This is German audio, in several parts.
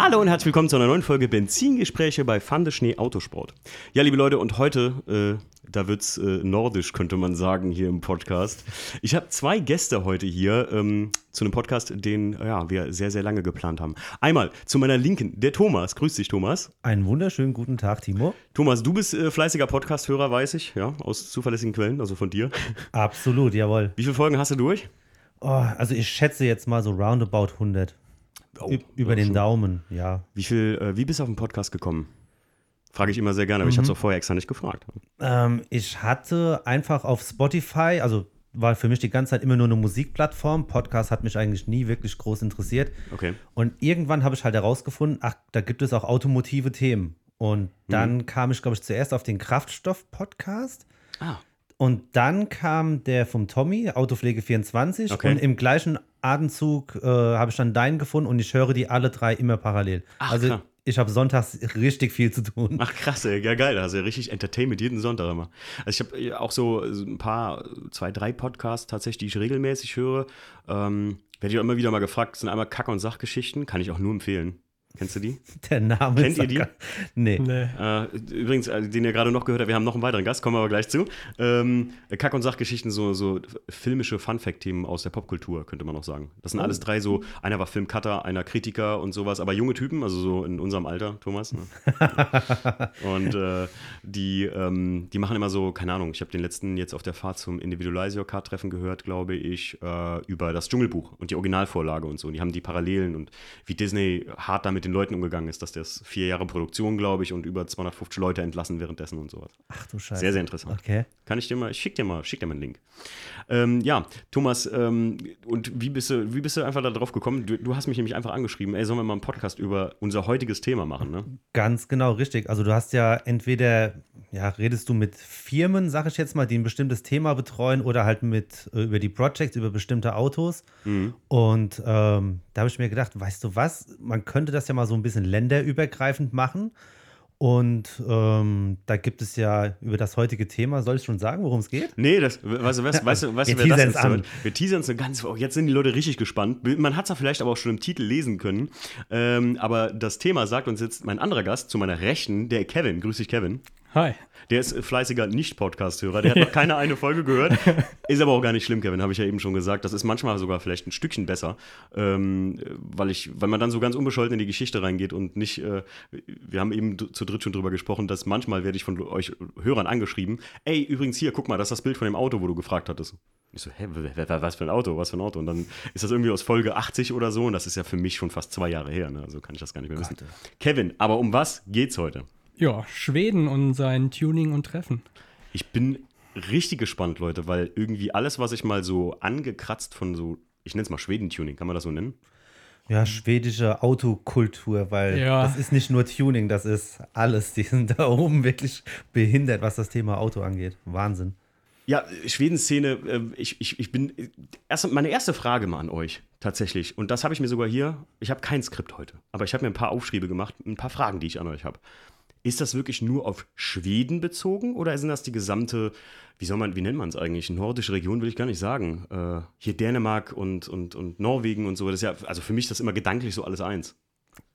Hallo und herzlich willkommen zu einer neuen Folge Benzingespräche bei Fande Schnee Autosport. Ja, liebe Leute, und heute, äh, da wird's äh, nordisch, könnte man sagen, hier im Podcast. Ich habe zwei Gäste heute hier ähm, zu einem Podcast, den ja, wir sehr, sehr lange geplant haben. Einmal zu meiner Linken, der Thomas. Grüß dich, Thomas. Einen wunderschönen guten Tag, Timo. Thomas, du bist äh, fleißiger Podcast-Hörer, weiß ich, ja, aus zuverlässigen Quellen, also von dir. Absolut, jawohl. Wie viele Folgen hast du durch? Oh, also ich schätze jetzt mal so roundabout 100. Oh, über den schon. Daumen, ja. Wie viel, äh, wie bist du auf den Podcast gekommen? Frage ich immer sehr gerne, aber ich habe es auch vorher extra nicht gefragt. Ähm, ich hatte einfach auf Spotify, also war für mich die ganze Zeit immer nur eine Musikplattform. Podcast hat mich eigentlich nie wirklich groß interessiert. Okay. Und irgendwann habe ich halt herausgefunden, ach, da gibt es auch automotive Themen. Und dann kam ich, glaube ich, zuerst auf den Kraftstoff-Podcast. Ah. Und dann kam der vom Tommy, Autopflege 24. Okay. Und im gleichen Atemzug äh, habe ich dann deinen gefunden und ich höre die alle drei immer parallel. Ach, also klar. ich habe sonntags richtig viel zu tun. Ach krass, ey, ja geil, da hast du ja richtig Entertainment jeden Sonntag immer. Also ich habe auch so so ein paar, zwei, drei Podcasts tatsächlich, die ich regelmäßig höre. Ähm, Werde ich auch immer wieder mal gefragt, das sind einmal Kack- und Sachgeschichten, kann ich auch nur empfehlen. Kennst du die? Der Name Kennt ihr sagt die? Nee. Nee. Äh, übrigens, äh, den ihr gerade noch gehört habt, wir haben noch einen weiteren Gast, kommen wir aber gleich zu. Ähm, Kack- und Sachgeschichten, so, so filmische Fun-Fact-Themen aus der Popkultur, könnte man noch sagen. Das sind alles drei so, einer war Filmcutter, einer Kritiker und sowas, aber junge Typen, also so in unserem Alter, Thomas. Ne? und äh, die, ähm, die machen immer so, keine Ahnung, ich habe den letzten jetzt auf der Fahrt zum Individualize Your Car-Treffen gehört, glaube ich, äh, über das Dschungelbuch und die Originalvorlage und so. Und die haben die Parallelen und wie Disney hart da mit den Leuten umgegangen ist, dass das vier Jahre Produktion, glaube ich, und über 250 Leute entlassen währenddessen und sowas. Ach du Scheiße. Sehr, sehr interessant. Okay. Kann ich dir mal, ich schick dir mal, schick dir mal einen Link. Ähm, ja, Thomas, ähm, und wie bist du, wie bist du einfach da drauf gekommen? Du, du hast mich nämlich einfach angeschrieben, ey, sollen wir mal einen Podcast über unser heutiges Thema machen, ne? Ganz genau richtig. Also du hast ja entweder, ja, redest du mit Firmen, sag ich jetzt mal, die ein bestimmtes Thema betreuen oder halt mit äh, über die Projects, über bestimmte Autos. Mhm. Und ähm, da habe ich mir gedacht, weißt du was, man könnte das ja mal so ein bisschen länderübergreifend machen. Und ähm, da gibt es ja über das heutige Thema, soll ich schon sagen, worum es geht? Nee, das, weißt du, weißt, weißt, du- weißt du, Wir wer das an. Wir teasern es ganz, oh, jetzt sind die Leute richtig gespannt. Man hat es ja vielleicht aber auch schon im Titel lesen können. Ähm, aber das Thema sagt uns jetzt mein anderer Gast zu meiner Rechten, der Kevin. Grüß dich, Kevin. Hi. Der ist fleißiger Nicht-Podcast-Hörer. Der hat noch keine eine Folge gehört. Ist aber auch gar nicht schlimm, Kevin, habe ich ja eben schon gesagt. Das ist manchmal sogar vielleicht ein Stückchen besser, ähm, weil, ich, weil man dann so ganz unbescholten in die Geschichte reingeht und nicht, äh, wir haben eben zu dritt schon drüber gesprochen, dass manchmal werde ich von euch Hörern angeschrieben, ey, übrigens hier, guck mal, das ist das Bild von dem Auto, wo du gefragt hattest. Ich so, hä, was für ein Auto, was für ein Auto? Und dann ist das irgendwie aus Folge 80 oder so und das ist ja für mich schon fast zwei Jahre her, ne? also kann ich das gar nicht mehr wissen. Kevin, aber um was geht's heute? Ja, Schweden und sein Tuning und Treffen. Ich bin richtig gespannt, Leute, weil irgendwie alles, was ich mal so angekratzt von so, ich nenne es mal Schwedentuning, kann man das so nennen? Ja, schwedische Autokultur, weil Ja. das ist nicht nur Tuning, das ist alles. Die sind da oben wirklich behindert, was das Thema Auto angeht. Wahnsinn. Ja, Schwedenszene, äh, ich, ich, ich bin, erst, meine erste Frage mal an euch, tatsächlich, und das habe ich mir sogar hier, ich habe kein Skript heute, aber ich habe mir ein paar Aufschriebe gemacht, ein paar Fragen, die ich an euch habe. Ist das wirklich nur auf Schweden bezogen oder sind das die gesamte, wie soll man, wie nennt man es eigentlich? Nordische Region will ich gar nicht sagen. Äh, hier Dänemark und, und, und Norwegen und so. Das ist ja, also für mich ist das immer gedanklich so alles eins.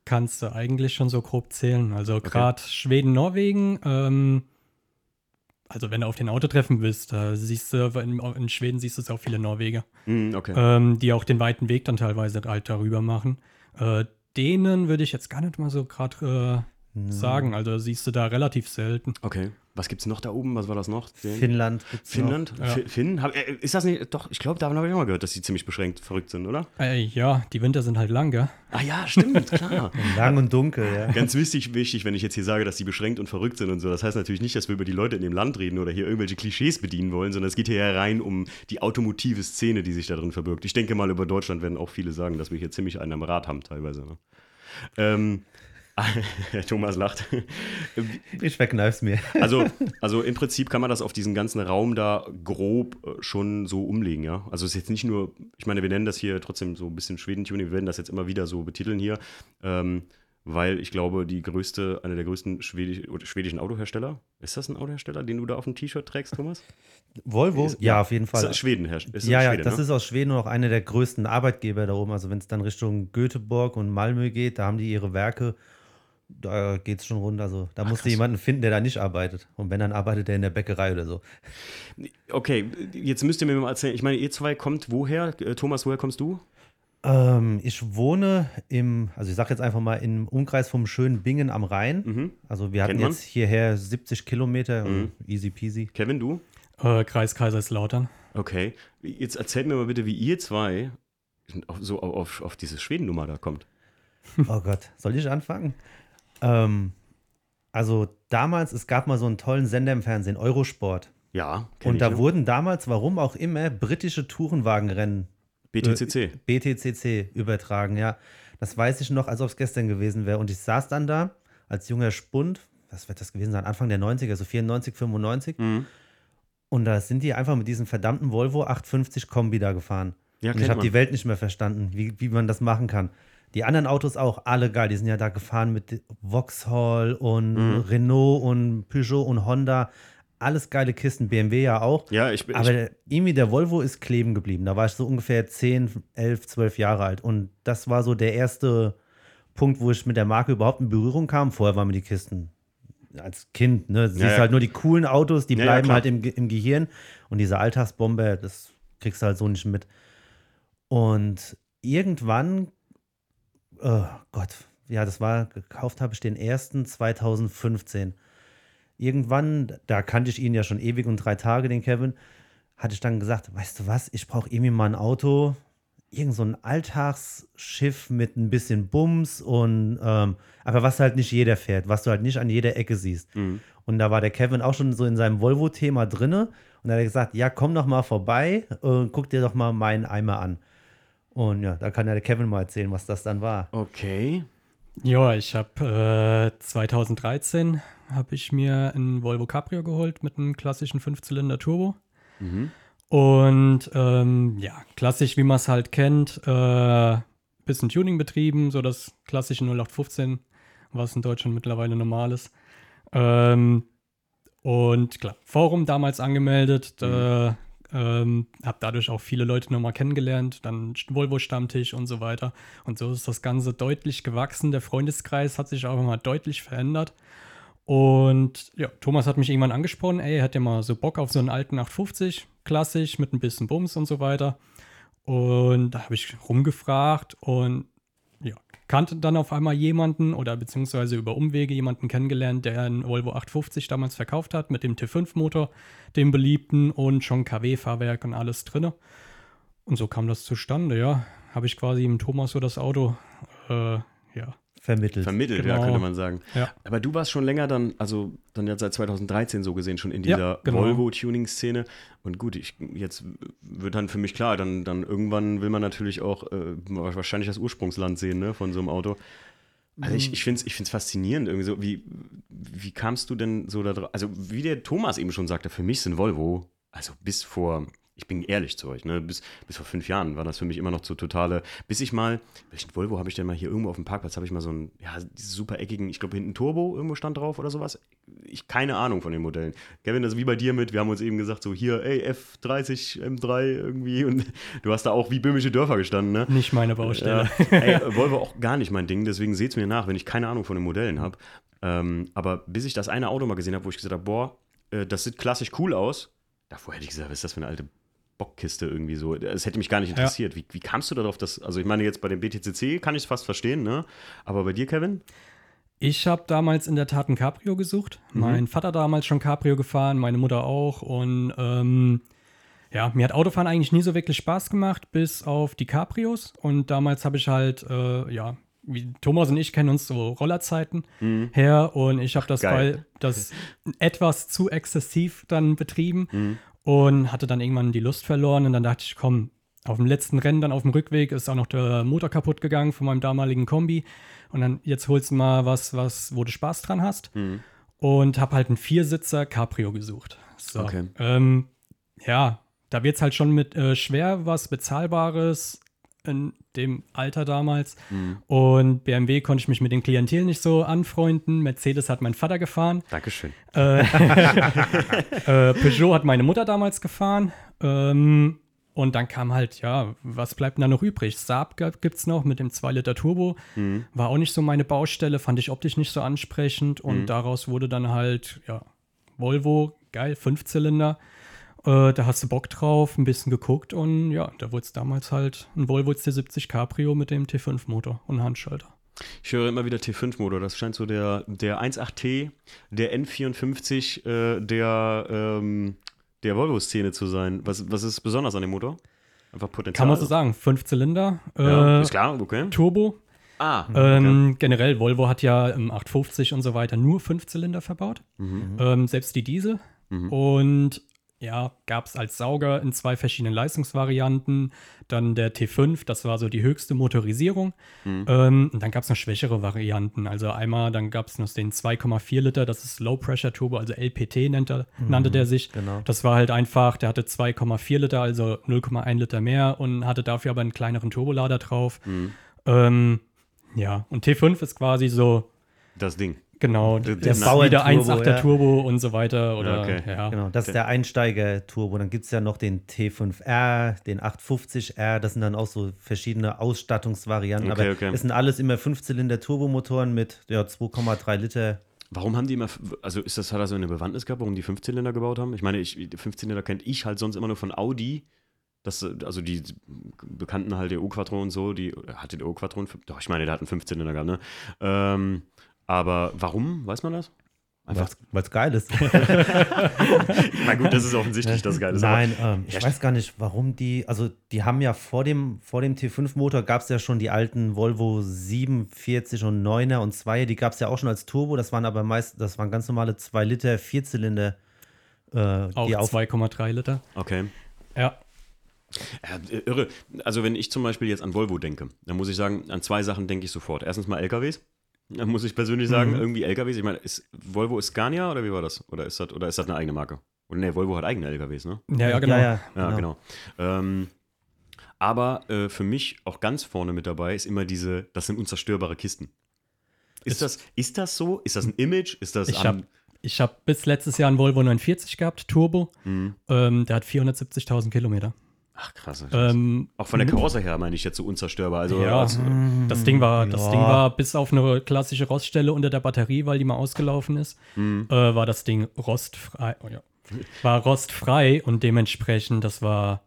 Kannst du eigentlich schon so grob zählen. Also gerade Schweden, Norwegen. Ähm, also wenn du auf den Autotreffen bist, da siehst du, in, in Schweden siehst du auch viele Norweger, Hm, okay. ähm, die auch den weiten Weg dann teilweise halt darüber machen. Äh, denen würde ich jetzt gar nicht mal so gerade äh, sagen. Also siehst du da relativ selten. Okay. Was gibt's noch da oben? Was war das noch? Den- Finnland. gibt's noch. Finnland? Ja. Fi- Finn? Hab, äh, ist das nicht? Doch, ich glaube, davon habe ich auch mal gehört, dass die ziemlich beschränkt verrückt sind, oder? Äh, ja, die Winter sind halt lang, gell? Ah ja, stimmt, klar. Lang und dunkel, ja. Ganz wichtig, wichtig, wenn ich jetzt hier sage, dass die beschränkt und verrückt sind und so. Das heißt natürlich nicht, dass wir über die Leute in dem Land reden oder hier irgendwelche Klischees bedienen wollen, sondern es geht hier ja rein um die automotive Szene, die sich da drin verbirgt. Ich denke mal, über Deutschland werden auch viele sagen, dass wir hier ziemlich einen am Rad haben teilweise. Ne? Ähm, Thomas lacht. Ich verkneif's mir. Also, also im Prinzip kann man das auf diesen ganzen Raum da grob äh, schon so umlegen, ja. Also es ist jetzt nicht nur, ich meine, wir nennen das hier trotzdem so ein bisschen Schwedentuning, wir werden das jetzt immer wieder so betiteln hier. Ähm, weil ich glaube, die größte, einer der größten schwedisch, schwedischen Autohersteller, ist das ein Autohersteller, den du da auf dem T-Shirt trägst, Thomas? Volvo? Ist- ja, auf jeden Fall. Ist Schweden herrscht. Ist ja, ja, Schwede, das ne? ist aus Schweden auch einer der größten Arbeitgeber da oben. Also wenn es dann Richtung Göteborg und Malmö geht, da haben die ihre Werke, da geht es schon runter. Also da musst du krass. jemanden finden, der da nicht arbeitet. Und wenn, dann arbeitet der in der Bäckerei oder so. Okay, jetzt müsst ihr mir mal erzählen. Ich meine, ihr zwei kommt woher? Äh, Thomas, woher kommst du? Ähm, ich wohne im, also ich sage jetzt einfach mal im Umkreis vom schönen Bingen am Rhein. Mhm. Also wir hatten jetzt hierher 70 Kilometer, Mhm. easy peasy. Kevin, du? Äh, Kreis Kaiserslautern. Okay. Jetzt erzählt mir mal bitte, wie ihr zwei auf, so auf, auf diese Schweden-Nummer da kommt. Oh Gott, soll ich anfangen? Ähm, also damals, es gab mal so einen tollen Sender im Fernsehen, Eurosport. Ja, Und da ne? wurden damals, warum auch immer, britische Tourenwagenrennen BTCC. BTCC übertragen, ja. Das weiß ich noch, als ob es gestern gewesen wäre. Und ich saß dann da als junger Spund, was wird das gewesen sein, Anfang der 90er, so 94, 95. Mhm. Und da sind die einfach mit diesem verdammten Volvo 850 Kombi da gefahren. Ja, und ich habe die Welt nicht mehr verstanden, wie, wie man das machen kann. Die anderen Autos auch, alle geil. Die sind ja da gefahren mit Vauxhall und Mhm. Renault und Peugeot und Honda. Alles geile Kisten, BMW ja auch. Ja, ich bin. Aber ich, der, irgendwie der Volvo ist kleben geblieben. Da war ich so ungefähr 10, 11, 12 Jahre alt. Und das war so der erste Punkt, wo ich mit der Marke überhaupt in Berührung kam. Vorher waren mir die Kisten als Kind, ne? Ja, siehst ja. halt nur die coolen Autos, die Ja, ja, bleiben klar. halt im, im Gehirn. Und diese Alltagsbombe, das kriegst du halt so nicht mit. Und irgendwann, oh Gott, ja, das war, gekauft habe ich den ersten 2015. Irgendwann, da kannte ich ihn ja schon ewig und drei Tage, den Kevin, hatte ich dann gesagt, weißt du was, ich brauche irgendwie mal ein Auto, irgend so ein Alltagsschiff mit ein bisschen Bums und ähm, aber was halt nicht jeder fährt, was du halt nicht an jeder Ecke siehst. Mhm. Und da war der Kevin auch schon so in seinem Volvo-Thema drinne und da hat er gesagt, ja, komm doch mal vorbei und guck dir doch mal meinen Eimer an. Und ja, da kann ja der Kevin mal erzählen, was das dann war. okay. Ja, ich habe äh, 2013 habe ich mir ein Volvo Cabrio geholt mit einem klassischen Fünfzylinder Turbo. Mhm. Und ähm, ja, klassisch, wie man es halt kennt, äh, bisschen Tuning betrieben, so das klassische 0815, was in Deutschland mittlerweile normal ist. Ähm, und klar, Forum damals angemeldet, äh, ähm, habe dadurch auch viele Leute nochmal kennengelernt, dann Volvo-Stammtisch und so weiter. Und so ist das Ganze deutlich gewachsen. Der Freundeskreis hat sich auch mal deutlich verändert. Und ja, Thomas hat mich irgendwann angesprochen, ey, hat ja mal so Bock auf so einen alten 850, klassisch, mit ein bisschen Bums und so weiter. Und da habe ich rumgefragt und kannte dann auf einmal jemanden oder beziehungsweise über Umwege jemanden kennengelernt, der einen Volvo 850 damals verkauft hat mit dem T5-Motor, dem beliebten und schon KW-Fahrwerk und alles drinne. Und so kam das zustande, ja. Habe ich quasi im Thomas so das Auto, äh, ja. Vermittelt. Vermittelt, ja, Genau. könnte man sagen. Ja. Aber du warst schon länger dann, also dann ja seit 2013 so gesehen, schon in Ja, dieser genau. Volvo-Tuning-Szene. Und gut, ich, jetzt wird dann für mich klar, dann, dann irgendwann will man natürlich auch äh, wahrscheinlich das Ursprungsland sehen, ne, von so einem Auto. Also ich, ich finde es ich find's faszinierend irgendwie so. Wie, wie kamst du denn so da drauf? Also wie der Thomas eben schon sagte, für mich sind Volvo, also bis vor, ich bin ehrlich zu euch, ne, bis, bis vor fünf Jahren war das für mich immer noch so totale, bis ich mal, welchen Volvo habe ich denn mal hier irgendwo auf dem Parkplatz, habe ich mal so einen, ja, super eckigen, ich glaube hinten Turbo irgendwo stand drauf oder sowas. Ich keine Ahnung von den Modellen. Kevin, das ist wie bei dir mit, wir haben uns eben gesagt, so hier, ey, F30, M3 irgendwie und du hast da auch wie böhmische Dörfer gestanden, ne? Nicht meine Baustelle. Ja, ey, Volvo auch gar nicht mein Ding, deswegen seht es mir nach, wenn ich keine Ahnung von den Modellen habe. Ähm, aber bis ich das eine Auto mal gesehen habe, wo ich gesagt habe, boah, äh, das sieht klassisch cool aus, davor hätte ich gesagt, was ist das für eine alte Bockkiste irgendwie so. Das hätte mich gar nicht interessiert. Wie, wie kamst du darauf, dass, also ich meine, jetzt bei dem BTCC kann ich es fast verstehen, ne? Aber bei dir, Kevin? Ich habe damals in der Tat ein Cabrio gesucht. Mein Vater damals schon Cabrio gefahren, meine Mutter auch. Und ähm, ja, mir hat Autofahren eigentlich nie so wirklich Spaß gemacht, bis auf die Cabrios. Und damals habe ich halt, äh, ja, wie Thomas und ich kennen uns so Rollerzeiten her. Und ich habe das geil. das etwas zu exzessiv dann betrieben und hatte dann irgendwann die Lust verloren. Und dann dachte ich, komm, auf dem letzten Rennen, dann auf dem Rückweg, ist auch noch der Motor kaputt gegangen von meinem damaligen Kombi. Und dann jetzt holst du mal was, was, wo du Spaß dran hast. Und habe halt einen Viersitzer Cabrio gesucht. So. Okay. Ähm, ja, da wird es halt schon mit äh, schwer, was Bezahlbares in dem Alter damals. Und BMW konnte ich mich mit dem Klientel nicht so anfreunden. Mercedes hat mein Vater gefahren. Dankeschön. Äh, äh, Peugeot hat meine Mutter damals gefahren. Ähm, und dann kam halt, ja, was bleibt denn da noch übrig? Saab gibt es noch mit dem 2-Liter Turbo. Mhm. War auch nicht so meine Baustelle, fand ich optisch nicht so ansprechend. Und Mhm. daraus wurde dann halt, ja, Volvo, geil, Fünfzylinder. Äh, da hast du Bock drauf, ein bisschen geguckt und ja, da wurde es damals halt ein Volvo C70 Cabrio mit dem T5-Motor und Handschalter. Ich höre immer wieder T5-Motor. Das scheint so der, der 1.8T, der N54 äh, der, ähm, der Volvo-Szene zu sein. Was, was ist besonders an dem Motor? Einfach Potenzial. Kann man so sagen, fünf Zylinder, Ja, äh, ist klar, okay. Turbo. Ah, Ähm, Generell, Volvo hat ja im 850 und so weiter nur fünf Zylinder verbaut. Mhm. Ähm, selbst die Diesel. Und ja, gab es als Sauger in zwei verschiedenen Leistungsvarianten. Dann der T5, das war so die höchste Motorisierung. Mhm. Ähm, und dann gab es noch schwächere Varianten. Also einmal, dann gab es noch den 2,4 Liter, das ist Low Pressure Turbo, also LPT nannte, nannte der sich. genau. Das war halt einfach, der hatte 2,4 Liter, also 0,1 Liter mehr und hatte dafür aber einen kleineren Turbolader drauf. Mhm. Ähm, ja, und T5 ist quasi so, Das Ding. Genau, Der der, der Bauern- wieder Turbo, 1,8er ja. Turbo und so weiter. Oder, okay. ja. Genau, das ist der Einsteiger-Turbo. Dann gibt es ja noch den T5R, den 850R. Das sind dann auch so verschiedene Ausstattungsvarianten. Okay, aber okay. es sind alles immer Fünfzylinder-Turbomotoren mit ja, 2,3 Liter. Warum haben die immer, also ist das, hat das so eine Bewandtnis gehabt, warum die Fünfzylinder gebaut haben? Ich meine, ich, die Fünfzylinder kennt ich halt sonst immer nur von Audi. Das, also die bekannten halt der O-Quattro und so, die hatte der Fün- doch, ich meine, der hat einen Fünfzylinder gehabt, ne? Ähm, aber warum, weiß man das? Einfach, Weil es geil ist. na gut, das ist offensichtlich das Geile. Nein, ähm, ich Ja, weiß gar nicht, warum die, also die haben ja vor dem, vor dem T5-Motor gab es ja schon die alten Volvo 47 und 9er und 2er, die gab es ja auch schon als Turbo, das waren aber meist, das waren ganz normale 2 Liter Vierzylinder. Äh, Auch die auf, 2,3 Liter. Okay. Ja. Ja, irre. Also wenn ich zum Beispiel jetzt an Volvo denke, dann muss ich sagen, an zwei Sachen denke ich sofort. Erstens mal LKWs. Da muss ich persönlich sagen, Mhm. irgendwie LKWs. Ich meine, ist Volvo ist Scania oder wie war das? Oder ist das, oder ist das eine eigene Marke? Oder nee, Volvo hat eigene LKWs, ne? Ja, ja, genau. Ja, ja, Ja, genau. Ähm, aber äh, für mich auch ganz vorne mit dabei ist immer diese, das sind unzerstörbare Kisten. Ist das, ist das so? Ist das ein Image? Ist das Ich habe ich hab bis letztes Jahr einen Volvo 49 gehabt, Turbo. Mhm. Ähm, der hat 470.000 Kilometer. Ach krass. Ähm, auch von der Karosse her meine ich jetzt so unzerstörbar. Also, ja, also das Ding war, das Ja. Ding war bis auf eine klassische Roststelle unter der Batterie, weil die mal ausgelaufen ist, Mhm. äh, war das Ding rostfrei. Oh, ja. War rostfrei und dementsprechend, das war,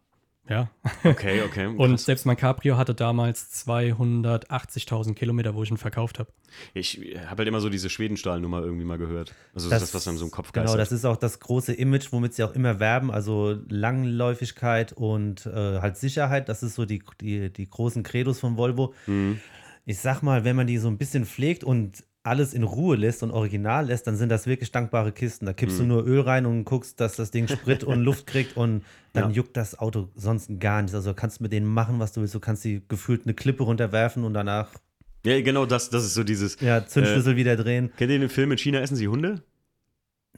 ja. okay, okay. Und krass. selbst mein Cabrio hatte damals 280.000 Kilometer, wo ich ihn verkauft habe. Ich habe halt immer so diese Schwedenstahlnummer irgendwie mal gehört. Also das, ist das, was einem so im Kopf Genau, geistert. das ist auch das große Image, womit sie auch immer werben. Also Langläufigkeit und äh, halt Sicherheit. Das ist so die, die, die großen Credos von Volvo. Mhm. Ich sag mal, wenn man die so ein bisschen pflegt und alles in Ruhe lässt und original lässt, dann sind das wirklich dankbare Kisten. Da kippst Mhm. du nur Öl rein und guckst, dass das Ding Sprit und Luft kriegt und dann Ja. juckt das Auto sonst gar nicht. Also kannst du mit denen machen, was du willst. Du kannst die gefühlt eine Klippe runterwerfen und danach Ja, genau das, das ist so dieses. ja, Zündschlüssel wieder drehen. Kennt ihr den Film in China essen sie Hunde?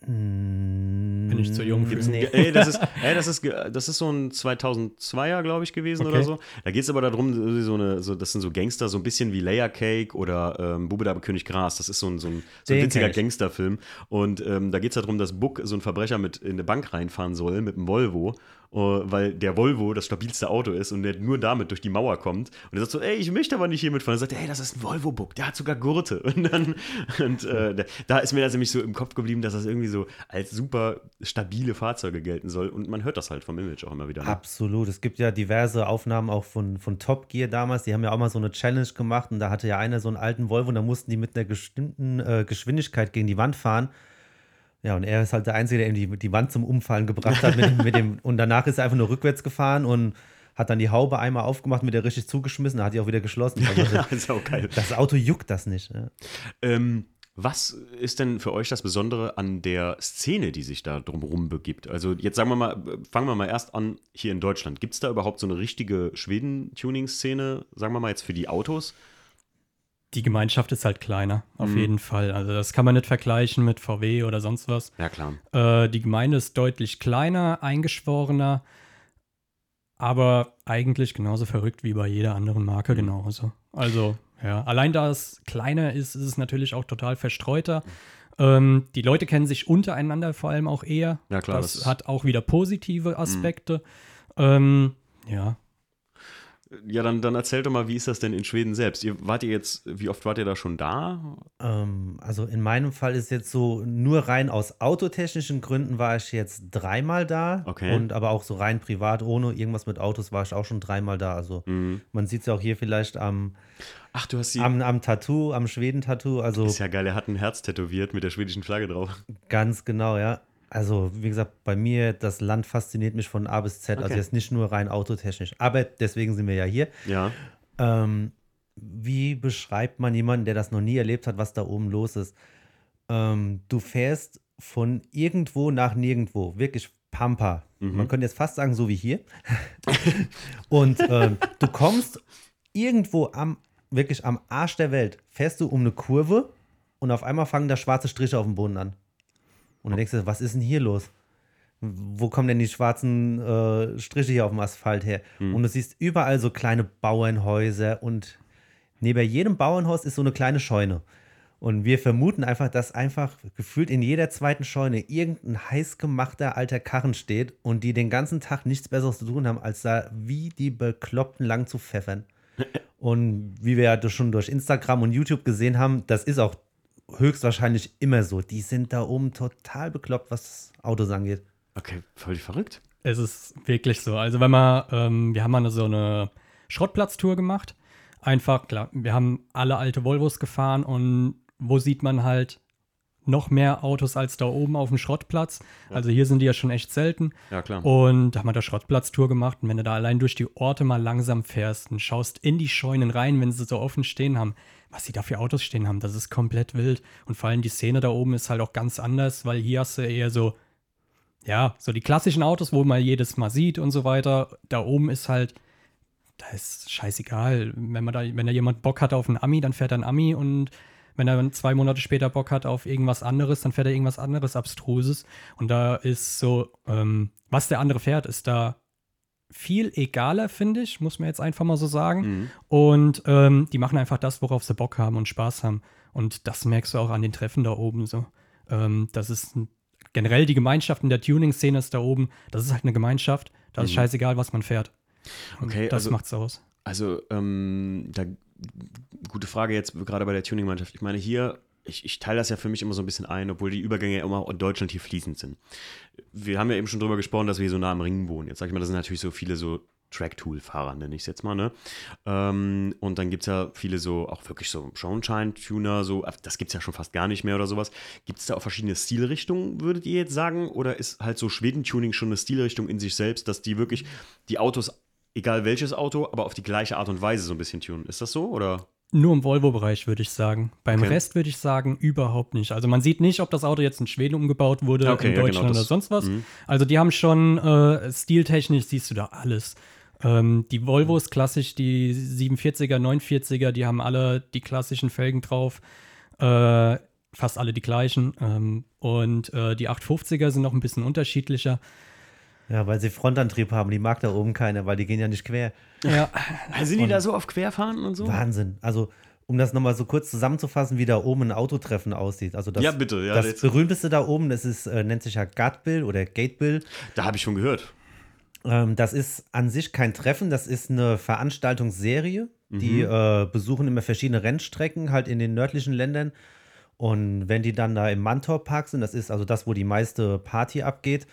Bin ich zu jung für. Nee. Ey, das ist, ey, das ist, das ist so ein 2002er, glaube ich, gewesen Okay. oder so. Da geht es aber darum, so eine, so, das sind so Gangster, so ein bisschen wie Layer Cake oder ähm, Bube da König Gras. Das ist so ein, so ein, so ein witziger. Gangsterfilm. Und ähm, da geht es darum, dass Buck so ein Verbrecher mit in eine Bank reinfahren soll mit einem Volvo. äh, weil der Volvo das stabilste Auto ist und der nur damit durch die Mauer kommt. Und er sagt so, ey, ich möchte aber nicht hier mitfahren. Er sagt, ey, das ist ein Volvo-Buck, der hat sogar Gurte. Und dann, und äh, da- da ist mir das nämlich so im Kopf geblieben, dass das irgendwie so als super stabile Fahrzeuge gelten soll. Und man hört das halt vom Image auch immer wieder. Ne? Absolut. Es gibt ja diverse Aufnahmen auch von, von Top Gear damals. Die haben ja auch mal so eine Challenge gemacht und da hatte ja einer so einen alten Volvo und da mussten die mit einer bestimmten äh, Geschwindigkeit gegen die Wand fahren. Ja, und er ist halt der Einzige, der ihm die, die Wand zum Umfallen gebracht hat. Mit, dem- mit dem, und danach ist er einfach nur rückwärts gefahren und hat dann die Haube einmal aufgemacht, mit der richtig zugeschmissen, hat die auch wieder geschlossen. Also Ja, ist auch geil. das Auto juckt das nicht. Ja. Ähm, was ist denn für euch das Besondere an der Szene, die sich da drumherum begibt? Also jetzt sagen wir mal, fangen wir mal erst an hier in Deutschland. Gibt es da überhaupt so eine richtige Schweden-Tuning-Szene, sagen wir mal jetzt für die Autos? Die Gemeinschaft ist halt kleiner, auf Mhm. jeden Fall. Also das kann man nicht vergleichen mit VW oder sonst was. Ja, klar. Äh, die Gemeinde ist deutlich kleiner, eingeschworener. aber eigentlich genauso verrückt wie bei jeder anderen Marke genauso. Also, ja, allein da es kleiner ist, ist es natürlich auch total verstreuter. Ähm, die Leute kennen sich untereinander vor allem auch eher. Ja, klar, Das, das hat auch wieder positive Aspekte. Ähm, ja, Ja, dann, dann erzähl doch mal, wie ist das denn in Schweden selbst? Ihr, wart ihr jetzt, wie oft wart ihr da schon da? Ähm, also in meinem Fall ist jetzt so, nur rein aus autotechnischen Gründen war ich jetzt dreimal da. Okay. Und aber auch so rein privat, ohne irgendwas mit Autos, war ich auch schon dreimal da. Also Mhm. man sieht es ja auch hier vielleicht am, Ach, du hast sie. am, am Tattoo, am Schweden-Tattoo. Also ist ja geil, er hat ein Herz tätowiert mit der schwedischen Flagge drauf. ganz genau, ja. Also wie gesagt, bei mir, das Land fasziniert mich von A bis Z. Also Okay. jetzt nicht nur rein autotechnisch. Aber deswegen sind wir ja hier. Ja. Ähm, wie beschreibt man jemanden, der das noch nie erlebt hat, was da oben los ist? Ähm, du fährst von irgendwo nach nirgendwo, wirklich Pampa. Man könnte jetzt fast sagen, so wie hier. Und ähm, du kommst irgendwo am, wirklich am Arsch der Welt, fährst du um eine Kurve und auf einmal fangen da schwarze Striche auf dem Boden an. Und dann denkst du, was ist denn hier los? Wo kommen denn die schwarzen äh, Striche hier auf dem Asphalt her? Und du siehst überall so kleine Bauernhäuser und neben jedem Bauernhaus ist so eine kleine Scheune. Und wir vermuten einfach, dass einfach gefühlt in jeder zweiten Scheune irgendein heißgemachter alter Karren steht und die den ganzen Tag nichts Besseres zu tun haben, als da wie die Bekloppten lang zu pfeffern. Und wie wir ja das schon durch Instagram und YouTube gesehen haben, das ist auch höchstwahrscheinlich immer so. Die sind da oben total bekloppt, was Autos angeht. Okay, voll verrückt. Es ist wirklich so. Also wenn man, ähm, wir haben mal so eine Schrottplatztour gemacht. Einfach, klar, wir haben alle alte Volvos gefahren und wo sieht man halt noch mehr Autos als da oben auf dem Schrottplatz. Also hier sind die ja schon echt selten. Ja, klar. Und da haben wir da Schrottplatztour gemacht. Und wenn du da allein durch die Orte mal langsam fährst und schaust in die Scheunen rein, wenn sie so offen stehen haben, was sie da für Autos stehen haben, das ist komplett wild. Und vor allem die Szene da oben ist halt auch ganz anders, weil hier hast du eher so, ja, so die klassischen Autos, wo man jedes Mal sieht und so weiter. Da oben ist halt, da ist scheißegal. Wenn man da, wenn da jemand Bock hat auf einen Ami, dann fährt er einen Ami und wenn er dann zwei Monate später Bock hat auf irgendwas anderes, dann fährt er irgendwas anderes Abstruses. Und da ist so, ähm, was der andere fährt, ist da viel egaler, finde ich, muss man jetzt einfach mal so sagen. Mhm. Und ähm, die machen einfach das, worauf sie Bock haben und Spaß haben. Und das merkst du auch an den Treffen da oben so. Ähm, das ist generell die Gemeinschaft in der Tuning-Szene ist da oben. Das ist halt eine Gemeinschaft. Da ist scheißegal, was man fährt. Und Okay, das also- macht's aus. Also, ähm, da, gute Frage jetzt gerade bei der Tuning-Mannschaft. Ich meine, hier, ich, ich teile das ja für mich immer so ein bisschen ein, obwohl die Übergänge immer auch in Deutschland hier fließend sind. Wir haben ja eben schon drüber gesprochen, dass wir hier so nah am Ring wohnen. Jetzt sag ich mal, das sind natürlich so viele so Track-Tool-Fahrer, nenne ich es jetzt mal, ne? Ähm, und dann gibt es ja viele so, auch wirklich so Schornstein-Tuner, so, das gibt es ja schon fast gar nicht mehr oder sowas. Gibt es da auch verschiedene Stilrichtungen, würdet ihr jetzt sagen? Oder ist halt so Schweden-Tuning schon eine Stilrichtung in sich selbst, dass die wirklich die Autos, egal welches Auto, aber auf die gleiche Art und Weise so ein bisschen tunen? Ist das so? Oder? Nur im Volvo-Bereich, würde ich sagen. Beim Okay. Rest würde ich sagen, überhaupt nicht. Also man sieht nicht, ob das Auto jetzt in Schweden umgebaut wurde, Okay, in ja, genau, Deutschland oder sonst was. mhm. Also die haben schon äh, stiltechnisch, siehst du da alles. Ähm, die Volvos klassisch, die 47er, 49er, die haben alle die klassischen Felgen drauf. Äh, fast alle die gleichen. Ähm, und äh, die 850er sind noch ein bisschen unterschiedlicher. Ja, weil sie Frontantrieb haben, die mag da oben keiner, weil die gehen ja nicht quer. Ja, sind die da so auf Querfahren und so? Wahnsinn. Also, um das nochmal so kurz zusammenzufassen, wie da oben ein Autotreffen aussieht. Also das, Ja, bitte, ja, das jetzt- berühmteste da oben, das ist, äh, nennt sich ja Gutbill oder Gatebill. Da habe ich schon gehört. Ähm, das ist an sich kein Treffen, das ist eine Veranstaltungsserie. Die äh, besuchen immer verschiedene Rennstrecken, halt in den nördlichen Ländern. Und wenn die dann da im Mantor-Park sind, das ist also das, wo die meiste Party abgeht,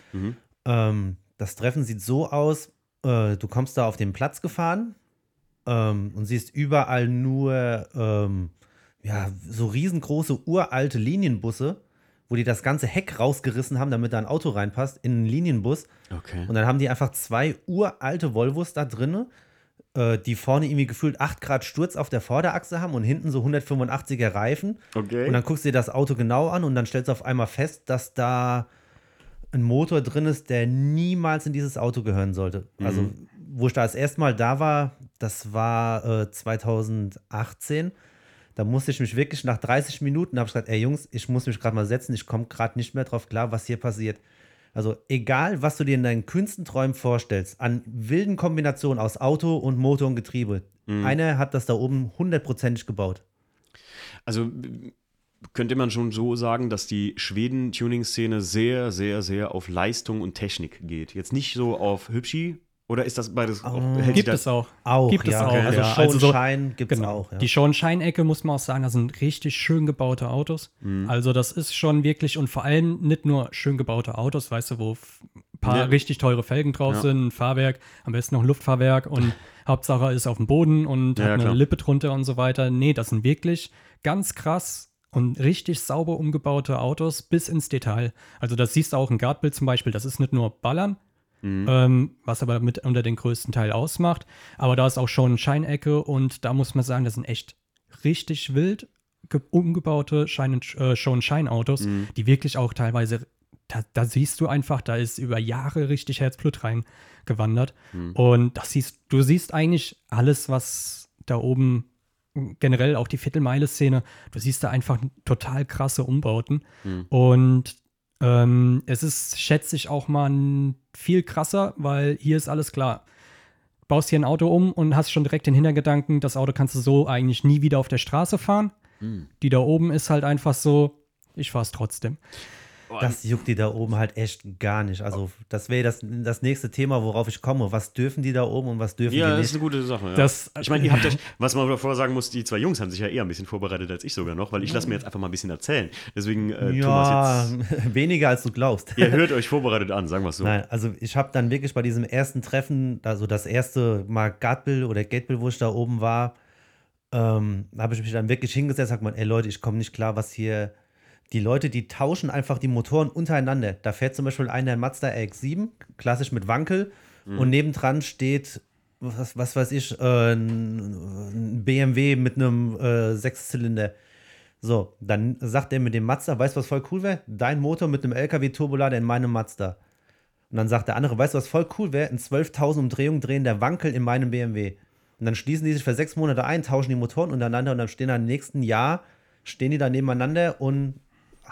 ähm, das Treffen sieht so aus, äh, du kommst da auf den Platz gefahren ähm, und siehst überall nur ähm, ja, so riesengroße uralte Linienbusse, wo die das ganze Heck rausgerissen haben, damit da ein Auto reinpasst, in einen Linienbus. Okay. Und dann haben die einfach zwei uralte Volvos da drinne, äh, die vorne irgendwie gefühlt 8 Grad Sturz auf der Vorderachse haben und hinten so 185er Reifen. Okay. Und dann guckst du dir das Auto genau an und dann stellst du auf einmal fest, dass da ein Motor drin ist, der niemals in dieses Auto gehören sollte. Also, wo ich da das erste Mal da war, das war äh, 2018. Da musste ich mich wirklich nach 30 Minuten, habe ich gesagt, ey Jungs, ich muss mich gerade mal setzen, ich komme gerade nicht mehr drauf klar, was hier passiert. Also egal, was du dir in deinen kühnsten Träumen vorstellst, an wilden Kombinationen aus Auto und Motor und Getriebe, Mhm. einer hat das da oben hundertprozentig gebaut. Also könnte man schon so sagen, dass die Schweden-Tuning-Szene sehr, sehr, sehr auf Leistung und Technik geht. Jetzt nicht so auf Hübschi, oder ist das beides? Oh. hält sich Gibt das- es auch. Auch, Gibt es ja. auch, Also ja. Show Also und so- Shine gibt es Genau. auch. Ja. Die Schornsteinecke muss man auch sagen, das sind richtig schön gebaute Autos. Mhm. Also das ist schon wirklich und vor allem nicht nur schön gebaute Autos, weißt du, wo ein paar Ja. richtig teure Felgen drauf Ja. sind, ein Fahrwerk, am besten noch ein Luftfahrwerk und Hauptsache ist auf dem Boden und Ja, hat eine klar. Lippe drunter und so weiter. Nee, das sind wirklich ganz krass und richtig sauber umgebaute Autos bis ins Detail. Also das siehst du auch im Guardbild zum Beispiel, das ist nicht nur Ballern, Mhm. ähm, was aber mit unter den größten Teil ausmacht. Aber da ist auch schon Scheinecke und da muss man sagen, das sind echt richtig wild ge- umgebaute Schein äh, schon Scheinautos, Mhm. die wirklich auch teilweise, da, da siehst du einfach, da ist über Jahre richtig Herzblut reingewandert. Mhm. Und das siehst, du siehst eigentlich alles, was da oben generell auch die Viertelmeile-Szene, du siehst da einfach total krasse Umbauten. Mhm. Und ähm, es ist, schätze ich, auch mal viel krasser, weil hier ist alles klar. Baust hier ein Auto um und hast schon direkt den Hintergedanken, das Auto kannst du so eigentlich nie wieder auf der Straße fahren. Mhm. Die da oben ist halt einfach so, ich fahr's trotzdem. Das juckt die da oben halt echt gar nicht. Also, das wäre das, das nächste Thema, worauf ich komme. Was dürfen die da oben und was dürfen Ja, die das nicht? ist eine gute Sache. Ja. Das- ich meine, ihr habt euch, was man davor sagen muss, die zwei Jungs haben sich ja eher ein bisschen vorbereitet als ich sogar noch, weil ich lasse mir jetzt einfach mal ein bisschen erzählen. Deswegen, äh, ja, Thomas, jetzt, weniger als du glaubst. ihr hört euch vorbereitet an, sagen wir es so. Nein, also ich habe dann wirklich bei diesem ersten Treffen, also das erste Mal Gatbill oder Gatebill, wo ich da oben war, ähm, habe ich mich dann wirklich hingesetzt und gesagt, ey Leute, ich komme nicht klar, was hier. Die Leute, die tauschen einfach die Motoren untereinander. Da fährt zum Beispiel einer Mazda RX-7, klassisch mit Wankel, und nebendran steht, was, was weiß ich, äh, ein ein BMW mit einem äh, Sechszylinder. So, dann sagt er mit dem Mazda, weißt du, was voll cool wäre? Dein Motor mit einem LKW-Turbolader in meinem Mazda. Und dann sagt der andere, weißt du, was voll cool wäre? In 12.000 Umdrehungen drehen der Wankel in meinem BMW. Und dann schließen die sich für sechs Monate ein, tauschen die Motoren untereinander und dann stehen dann im nächsten Jahr, stehen die da nebeneinander und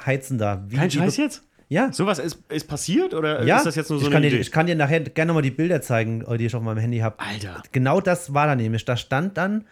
heizen da. Wie Kein Scheiß jetzt? Ja. Sowas ist, ist passiert oder ja, ist das jetzt nur so ich, eine kann Idee? dir, ich kann dir nachher gerne nochmal die Bilder zeigen, äh, die ich auf meinem Handy habe. Alter. Genau das war da nämlich. Da stand dann,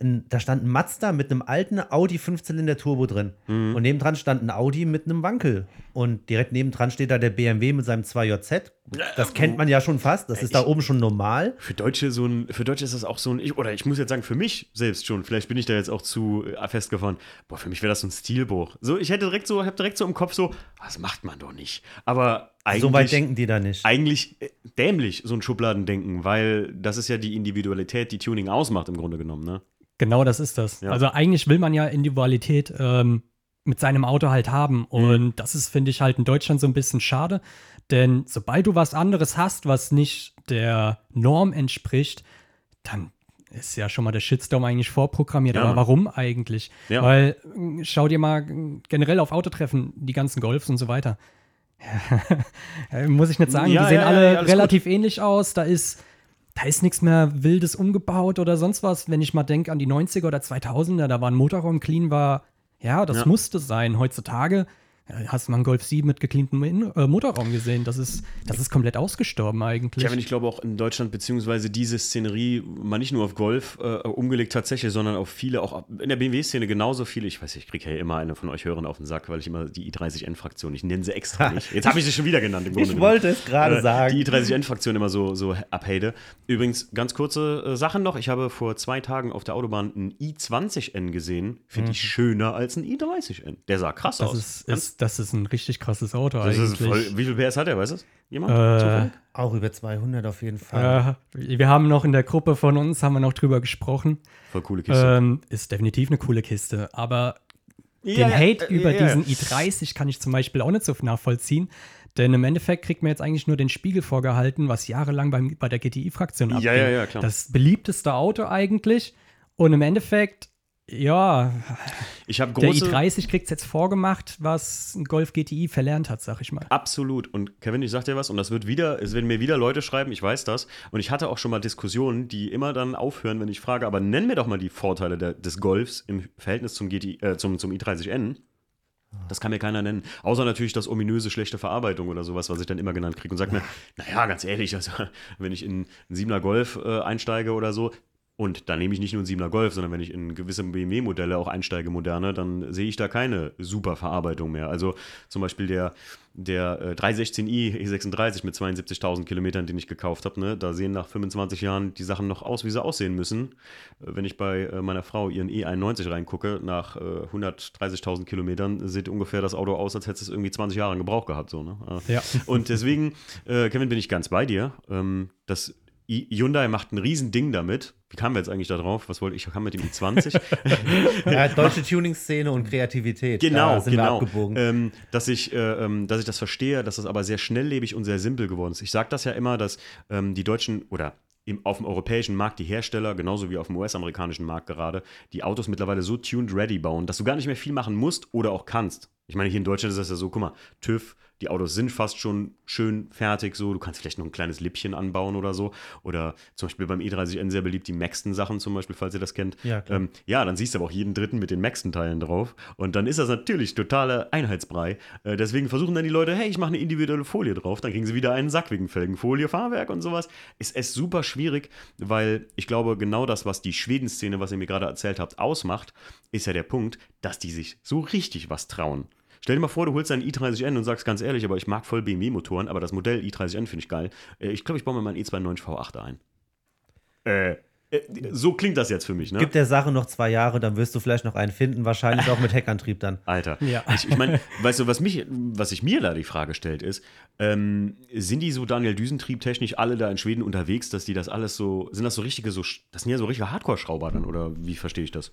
ein, da stand ein Mazda mit einem alten Audi 5-Zylinder Turbo drin. Mhm. Und nebendran stand ein Audi mit einem Wankel. Und direkt nebendran steht da der BMW mit seinem 2JZ. Das kennt man ja schon fast. Das ist da oben schon normal. Für Deutsche so ein, für Deutsche ist das auch so ein, ich, oder ich muss jetzt sagen, für mich selbst schon, vielleicht bin ich da jetzt auch zu äh, festgefahren, boah, für mich wäre das so ein Stilbruch. So, ich hätte direkt so, ich habe direkt so im Kopf so, das macht man doch nicht. Aber eigentlich, So weit denken die da nicht. eigentlich äh, dämlich, so ein Schubladendenken, weil das ist ja die Individualität, die Tuning ausmacht im Grunde genommen, ne? Genau das ist das. Ja. Also eigentlich will man ja Individualität ähm, mit seinem Auto halt haben. Und das ist, finde ich, halt in Deutschland so ein bisschen schade. Denn sobald du was anderes hast, was nicht der Norm entspricht, dann ist ja schon mal der Shitstorm eigentlich vorprogrammiert. Ja, Aber warum eigentlich? Ja. Weil schau dir mal generell auf Autotreffen, die ganzen Golfs und so weiter. Muss ich nicht sagen, Ja, die sehen alle relativ ähnlich aus. Da ist da ist nichts mehr Wildes umgebaut oder sonst was. Wenn ich mal denke an die 90er oder 2000er, da war ein Motorraum clean, war, ja, das Ja. musste sein. Heutzutage hast du mal einen Golf 7 mit gecleantem In- äh, Motorraum gesehen. Das ist, das ist komplett ausgestorben eigentlich. Kevin, ich glaube auch in Deutschland, beziehungsweise diese Szenerie, mal nicht nur auf Golf äh, umgelegt tatsächlich, sondern auf viele, auch in der BMW-Szene genauso viele. Ich weiß, ich kriege ja immer eine von euch Hörern auf den Sack, weil ich immer die i30N-Fraktion, ich nenne sie extra nicht. Jetzt habe ich sie schon wieder genannt im Grunde Ich wollte es gerade Äh, sagen. Die i30N-Fraktion immer so, so abhate. Übrigens, ganz kurze äh, Sachen noch. Ich habe vor zwei Tagen auf der Autobahn ein i20N gesehen. Finde ich schöner als ein i30N. Der sah krass Mhm. das aus. ist, ist, das ist ein richtig krasses Auto das ist eigentlich. voll, wie viel PS hat er, weißt du? Jemand? Äh? Auch über 200 auf jeden Fall. äh, wir haben noch in der Gruppe von uns, haben wir noch drüber gesprochen. Voll coole Kiste. Ähm, ist definitiv eine coole Kiste. Aber Ja, den ja, Hate äh, über ja, ja. diesen i30 kann ich zum Beispiel auch nicht so nachvollziehen. Denn im Endeffekt kriegt man jetzt eigentlich nur den Spiegel vorgehalten, was jahrelang beim, bei der GTI-Fraktion abging. Ja, ja, ja, klar. Das beliebteste Auto eigentlich. Und im Endeffekt, ja, Ich habe der große. i30 kriegt es jetzt vorgemacht, was ein Golf GTI verlernt hat, sag ich mal. Absolut. Und Kevin, ich sag dir was, und das wird wieder, es werden mir wieder Leute schreiben, ich weiß das. Und ich hatte auch schon mal Diskussionen, die immer dann aufhören, wenn ich frage, aber nenn mir doch mal die Vorteile der, des Golfs im Verhältnis zum, GT, äh, zum, zum i30N. Das kann mir keiner nennen. Außer natürlich das ominöse schlechte Verarbeitung oder sowas, was ich dann immer genannt kriege. Und sagt mir, naja, ganz ehrlich, also, wenn ich in einen 7er Golf äh, einsteige oder so, und da nehme ich nicht nur einen 7er Golf, sondern wenn ich in gewisse BMW-Modelle auch einsteige, moderne, dann sehe ich da keine super Verarbeitung mehr. Also zum Beispiel der, der äh, 316i E36 mit 72.000 Kilometern, den ich gekauft habe, ne, da sehen nach 25 Jahren die Sachen noch aus, wie sie aussehen müssen. Äh, wenn ich bei äh, meiner Frau ihren E91 reingucke, nach äh, 130.000 Kilometern sieht ungefähr das Auto aus, als hätte es irgendwie 20 Jahre in Gebrauch gehabt. So, ne? Äh, Ja. Und deswegen, äh, Kevin, bin ich ganz bei dir. Ähm, das Hyundai macht ein Riesending damit. Wie kamen wir jetzt eigentlich da drauf? Was wollte ich? Ich kam mit dem i20. Ja, deutsche Tuning-Szene und Kreativität. Genau, da sind wir genau. Ähm, dass, ich, äh, ähm, dass ich das verstehe, dass das aber sehr schnelllebig und sehr simpel geworden ist. Ich sage das ja immer, dass ähm, die Deutschen oder im, auf dem europäischen Markt die Hersteller, genauso wie auf dem US-amerikanischen Markt gerade, die Autos mittlerweile so tuned ready bauen, dass du gar nicht mehr viel machen musst oder auch kannst. Ich meine, hier in Deutschland ist das ja so, guck mal, TÜV, die Autos sind fast schon schön fertig, so, du kannst vielleicht noch ein kleines Lippchen anbauen oder so. Oder zum Beispiel beim E30N sehr beliebt die Maxton-Sachen zum Beispiel, falls ihr das kennt. Ja. Ähm, ja, dann siehst du aber auch jeden dritten mit den Maxton-Teilen drauf. Und dann ist das natürlich totaler Einheitsbrei. Äh, deswegen versuchen dann die Leute, hey, ich mache eine individuelle Folie drauf. Dann kriegen sie wieder einen Sack wegen Felgenfolie, Fahrwerk und sowas. Ist es super schwierig, weil ich glaube, genau das, was die Schweden-Szene, was ihr mir gerade erzählt habt, ausmacht, ist ja der Punkt, dass die sich so richtig was trauen. Stell dir mal vor, du holst einen i30N und sagst ganz ehrlich, aber ich mag voll BMW-Motoren, aber das Modell i30N finde ich geil. Äh, ich glaube, ich baue mir mal einen E92 V8 ein. Äh, äh, so klingt das jetzt für mich, ne? Gib der Sache noch zwei Jahre, dann wirst du vielleicht noch einen finden, wahrscheinlich auch mit Heckantrieb dann. Alter. Ja. Ich, ich meine, weißt du, was, mich, was sich mir da die Frage stellt, ist, ähm, sind die so Daniel Düsentrieb technisch alle da in Schweden unterwegs, dass die das alles so, sind das so richtige, so, das sind ja so richtige Hardcore-Schrauber dann, oder wie verstehe ich das?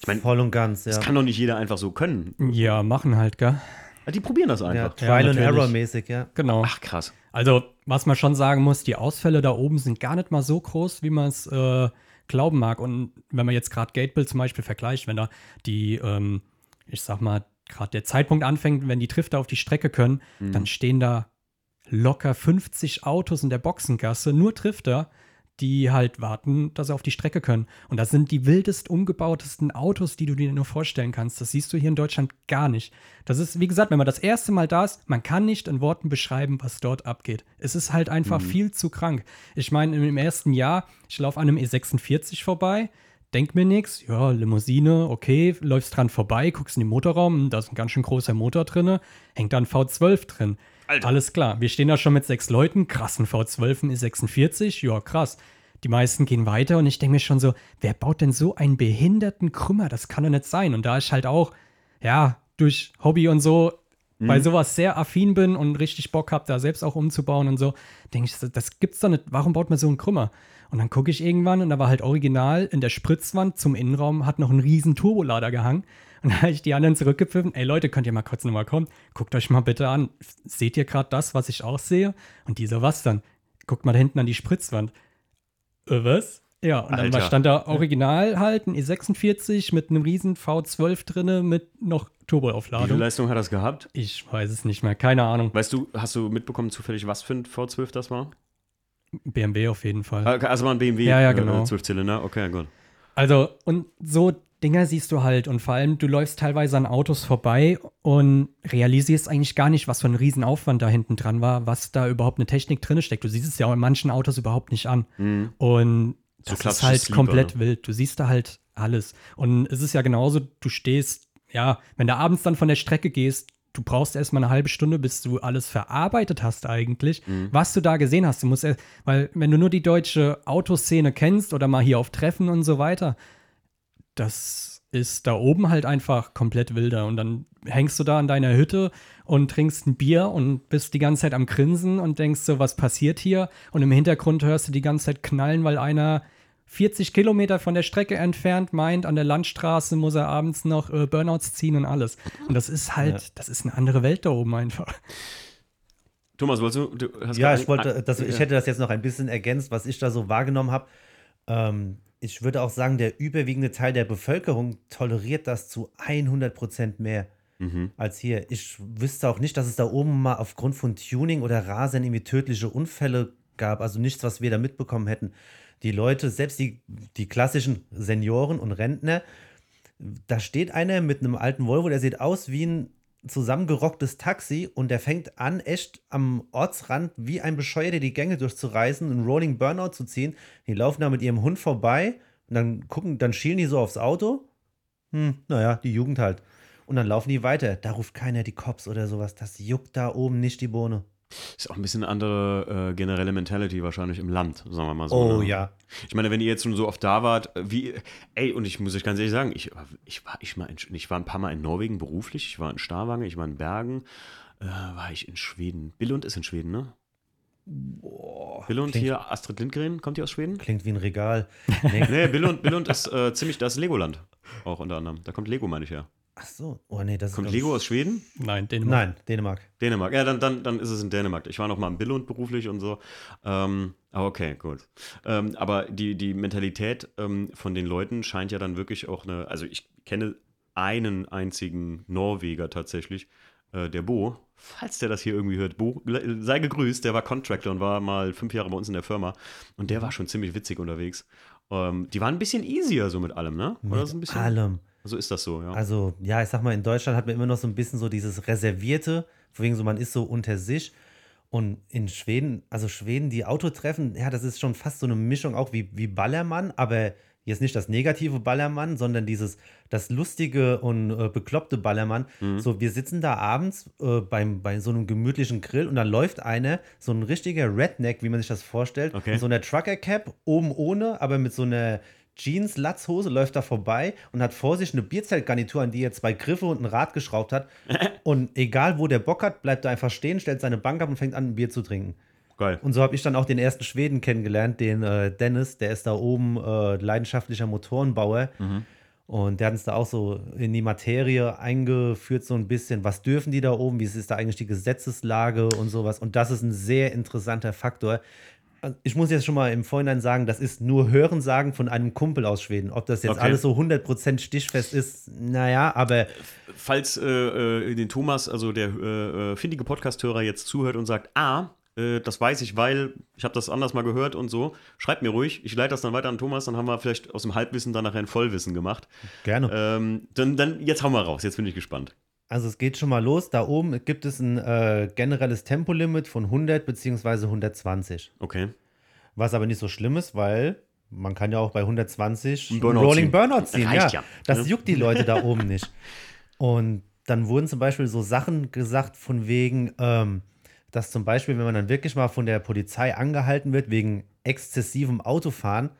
Ich meine, Voll und ganz, ja. das kann doch nicht jeder einfach so können. Ja, machen halt, gell? Die probieren das ja einfach. Trial and natürlich. Error mäßig, ja. Genau. Ach, krass. Also, was man schon sagen muss, die Ausfälle da oben sind gar nicht mal so groß, wie man es äh, glauben mag. Und wenn man jetzt gerade Gatebill zum Beispiel vergleicht, wenn da die, ähm, ich sag mal, gerade der Zeitpunkt anfängt, wenn die Drifter auf die Strecke können, dann stehen da locker 50 Autos in der Boxengasse, nur Drifter, die halt warten, dass sie auf die Strecke können. Und das sind die wildest umgebautesten Autos, die du dir nur vorstellen kannst. Das siehst du hier in Deutschland gar nicht. Das ist, wie gesagt, wenn man das erste Mal da ist, man kann nicht in Worten beschreiben, was dort abgeht. Es ist halt einfach viel zu krank. Ich meine, im ersten Jahr, ich laufe an einem E46 vorbei, denk mir nichts, ja, Limousine, okay, läufst dran vorbei, guckst in den Motorraum, hm, da ist ein ganz schön großer Motor drin, hängt da ein V12 drin. Alter. Alles klar, wir stehen da schon mit sechs Leuten, krassen V12 im E46, ja, krass. Die meisten gehen weiter und ich denke mir schon so, wer baut denn so einen behinderten Krümmer? Das kann doch nicht sein. Und da ich halt auch, ja, durch Hobby und so bei sowas sehr affin bin und richtig Bock habe, da selbst auch umzubauen und so, denke ich, das- das gibt's doch nicht. Warum baut man so einen Krümmer? Und dann gucke ich irgendwann und da war halt original in der Spritzwand zum Innenraum hat noch ein riesen Turbolader gehangen. Und da habe ich die anderen zurückgepfiffen. Ey Leute, könnt ihr mal kurz nochmal kommen? Guckt euch mal bitte an. Seht ihr gerade das, was ich auch sehe? Und dieser was dann? Guckt mal da hinten an die Spritzwand. Äh, was? Ja, und dann Alter. war- stand da original halt ein E46 mit einem riesen V12 drinne mit noch Wie viel Turboaufladung. Leistung hat das gehabt? Ich weiß es nicht mehr, keine Ahnung. Weißt du, hast du mitbekommen zufällig, was für ein V12 das war? BMW auf jeden Fall. Ah, Also war ein BMW, Ja, ja, genau. äh, 12 Zylinder, okay, gut. Also, und so Dinger siehst du halt. Und vor allem, du läufst teilweise an Autos vorbei und realisierst eigentlich gar nicht, was für ein Riesenaufwand da hinten dran war, was da überhaupt eine Technik drin steckt. Du siehst es ja auch in manchen Autos überhaupt nicht an. Mhm. Und So das ist halt Sleeper, komplett ne? wild. Du siehst da halt alles. Und es ist ja genauso, du stehst, ja, wenn du abends dann von der Strecke gehst, du brauchst erstmal eine halbe Stunde, bis du alles verarbeitet hast eigentlich, Mhm. was du da gesehen hast. Du musst erst, weil wenn du nur die deutsche Autoszene kennst oder mal hier auf Treffen und so weiter, das ist da oben halt einfach komplett wilder. Und dann hängst du da an deiner Hütte und trinkst ein Bier und bist die ganze Zeit am Grinsen und denkst so, was passiert hier? Und im Hintergrund hörst du die ganze Zeit knallen, weil einer 40 Kilometer von der Strecke entfernt meint, an der Landstraße muss er abends noch äh, Burnouts ziehen und alles. Und das ist halt, Ja. das ist eine andere Welt da oben einfach. Thomas, wolltest du? du hast Ja, ich wollte, das, ich hätte das jetzt noch ein bisschen ergänzt, was ich da so wahrgenommen habe. Ähm, ich würde auch sagen, der überwiegende Teil der Bevölkerung toleriert das zu 100 Prozent mehr Mhm. als hier. Ich wüsste auch nicht, dass es da oben mal aufgrund von Tuning oder Rasen irgendwie tödliche Unfälle gab. Also nichts, was wir da mitbekommen hätten. Die Leute, selbst die, die klassischen Senioren und Rentner, da steht einer mit einem alten Volvo, der sieht aus wie ein zusammengerocktes Taxi und der fängt an, echt am Ortsrand wie ein Bescheuerter die Gänge durchzureißen, einen Rolling Burnout zu ziehen. Die laufen da mit ihrem Hund vorbei und dann gucken, dann schielen die so aufs Auto. Hm, naja, die Jugend halt. Und dann laufen die weiter. Da ruft keiner die Cops oder sowas. Das juckt da oben nicht die Bohne. Ist auch ein bisschen eine andere äh, generelle Mentality wahrscheinlich im Land, sagen wir mal so. Oh ne? ja. Ich meine, wenn ihr jetzt schon so oft da wart, wie, ey, und ich muss euch ganz ehrlich sagen, ich, ich, war, ich, mal in, ich war ein paar Mal in Norwegen beruflich, ich war in Starwange, ich war in Bergen, äh, war ich in Schweden. Billund ist in Schweden, ne? Boah, Billund klingt, hier, Astrid Lindgren, kommt die aus Schweden? klingt wie ein Regal. Nee. Nee, Billund, Billund ist äh, ziemlich, das ist Legoland. Auch unter anderem. Da kommt Lego, meine ich ja. Ach so. Oh nee, das ist. Kommt Lego aus Schweden? Nein, Dänemark. Nein, Dänemark. Dänemark. Ja, dann, dann, dann ist es in Dänemark. Ich war noch mal in Billund beruflich und so. Ähm, aber okay, gut. Ähm, aber die, die Mentalität ähm, von den Leuten scheint ja dann wirklich auch eine. Also, ich kenne einen einzigen Norweger tatsächlich, äh, der Bo. Falls der das hier irgendwie hört, Bo, sei gegrüßt. Der war Contractor und war mal fünf Jahre bei uns in der Firma. Und der war schon ziemlich witzig unterwegs. Ähm, die waren ein bisschen easier so mit allem, ne? Oder ist ein Mit bisschen. allem. So ist das so, ja. Also, ja, ich sag mal, in Deutschland hat man immer noch so ein bisschen so dieses Reservierte, wegen so, man ist so unter sich. Und in Schweden, also Schweden, die Autotreffen, ja, das ist schon fast so eine Mischung auch wie, wie Ballermann, aber jetzt nicht das negative Ballermann, sondern dieses, das lustige und äh, bekloppte Ballermann. Mhm. So, wir sitzen da abends äh, beim, bei so einem gemütlichen Grill und dann läuft einer, so ein richtiger Redneck, wie man sich das vorstellt, Okay. in so einer Trucker-Cap, oben ohne, aber mit so einer Jeans, Latzhose, läuft da vorbei und hat vor sich eine Bierzeltgarnitur, an die er zwei Griffe und ein Rad geschraubt hat. und egal, wo der Bock hat, bleibt er einfach stehen, stellt seine Bank ab und fängt an, ein Bier zu trinken. Geil. Und so habe ich dann auch den ersten Schweden kennengelernt, den äh, Dennis, der ist da oben äh, leidenschaftlicher Motorenbauer. Und der hat uns da auch so in die Materie eingeführt, so ein bisschen. Was dürfen die da oben? Wie ist da eigentlich die Gesetzeslage und sowas? Und das ist ein sehr interessanter Faktor. Also Ich muss jetzt schon mal im Vorhinein sagen, das ist nur Hörensagen von einem Kumpel aus Schweden. Ob das jetzt Okay. alles so 100% stichfest ist, naja, aber Falls äh, äh, den Thomas, also der äh, äh, findige Podcast-Hörer jetzt zuhört und sagt, ah, äh, das weiß ich, weil ich habe das anders mal gehört und so, schreibt mir ruhig. Ich leite das dann weiter an Thomas, dann haben wir vielleicht aus dem Halbwissen dann nachher ein Vollwissen gemacht. gerne. Ähm, dann, dann, jetzt hauen wir raus, jetzt bin ich gespannt. Also es geht schon mal los. Da oben gibt es ein äh, generelles Tempolimit von 100 bzw. 120. Okay. Was aber nicht so schlimm ist, weil man kann ja auch bei 120 Ein einen Burnout Rolling ziehen. Burnout ziehen. Reicht ja. ja, Das ne? juckt die Leute da oben nicht. Und dann wurden zum Beispiel so Sachen gesagt von wegen, ähm, dass zum Beispiel, wenn man dann wirklich mal von der Polizei angehalten wird wegen exzessivem Autofahren,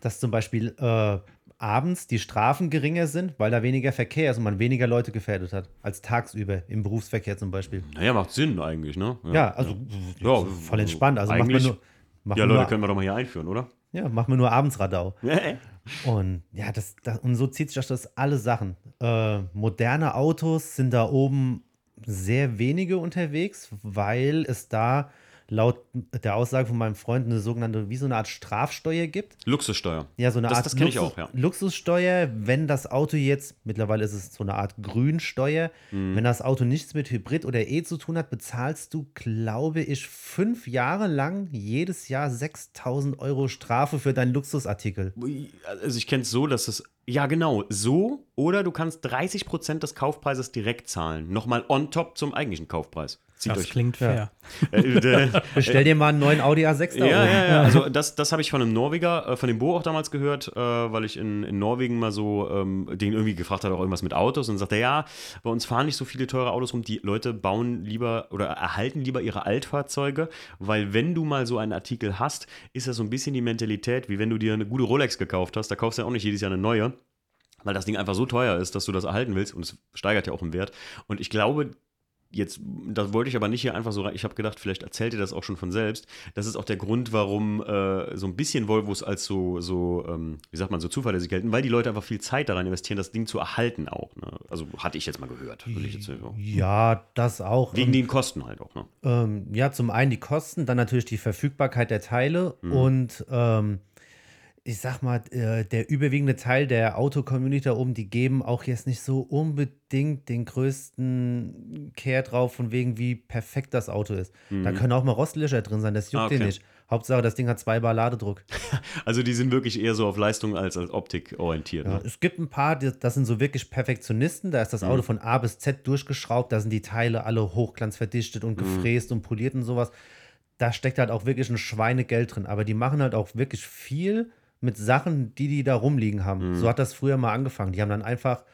dass zum Beispiel äh, abends die Strafen geringer sind, weil da weniger Verkehr ist und man weniger Leute gefährdet hat, als tagsüber im Berufsverkehr zum Beispiel. Naja, macht Sinn eigentlich, ne? Ja, also Ja, voll entspannt. Also macht man eigentlich- nur, macht Ja, Leute, nur, können wir doch mal hier einführen, oder? ja, macht man nur abends Radau. Und ja, das, das, und so zieht sich das, das alle Sachen. Äh, moderne Autos sind da oben sehr wenige unterwegs, weil es da laut der Aussage von meinem Freund eine sogenannte, wie so eine Art Strafsteuer gibt. Luxussteuer. Ja, so eine Das- Art das Luxus- auch, ja. Luxussteuer, wenn das Auto jetzt, mittlerweile ist es so eine Art Grünsteuer, Mhm. wenn das Auto nichts mit Hybrid oder E zu tun hat, bezahlst du, glaube ich, fünf Jahre lang jedes Jahr 6000 Euro Strafe für deinen Luxusartikel. Also ich kenne es so, dass es, ja genau, so oder du kannst 30% des Kaufpreises direkt zahlen. Nochmal on top zum eigentlichen Kaufpreis. Zieht Das euch. klingt fair. Äh, äh, Bestell dir mal einen neuen Audi A6 da ja, ja, ja. Also das, das habe ich von einem Norweger, äh, von dem Bo auch damals gehört, äh, weil ich in, in Norwegen mal so ähm, den irgendwie gefragt hat, auch irgendwas mit Autos und sagte, ja, bei uns fahren nicht so viele teure Autos rum, die Leute bauen lieber oder erhalten lieber ihre Altfahrzeuge, weil wenn du mal so einen Artikel hast, ist das so ein bisschen die Mentalität, wie wenn du dir eine gute Rolex gekauft hast, da kaufst du ja auch nicht jedes Jahr eine neue. Weil das Ding einfach so teuer ist, dass du das erhalten willst und es steigert ja auch im Wert. Und ich glaube, Jetzt, das wollte ich aber nicht hier einfach so rein. Ich habe gedacht, vielleicht erzählt ihr das auch schon von selbst. Das ist auch der Grund, warum äh, so ein bisschen Volvos als so, so ähm, wie sagt man, so zuverlässig gelten, weil die Leute einfach viel Zeit daran investieren, das Ding zu erhalten auch. Ne? Also hatte ich jetzt mal gehört. Jetzt so. Ja, das auch. Wegen Und, den Kosten halt auch. Ne? ähm, ja, zum einen die Kosten, dann natürlich die Verfügbarkeit der Teile Mhm. und ähm, ich sag mal, äh, der überwiegende Teil der Auto-Community da oben, die geben auch jetzt nicht so unbedingt den größten Care drauf, von wegen, wie perfekt das Auto ist. Da können auch mal Rostlöcher drin sein, das juckt Mhm. Ah, okay. den nicht. Hauptsache, das Ding hat zwei Bar Ladedruck. Also die sind wirklich eher so auf Leistung als als Optik orientiert. Ja, Ne? es gibt ein paar, das sind so wirklich Perfektionisten. Da ist das Mhm. Auto von A bis Z durchgeschraubt. Da sind die Teile alle hochglanzverdichtet und Mhm. gefräst und poliert und sowas. Da steckt halt auch wirklich ein Schweinegeld drin. Aber die machen halt auch wirklich viel mit Sachen, die die da rumliegen haben. Mhm. So hat das früher mal angefangen. Die haben dann einfach,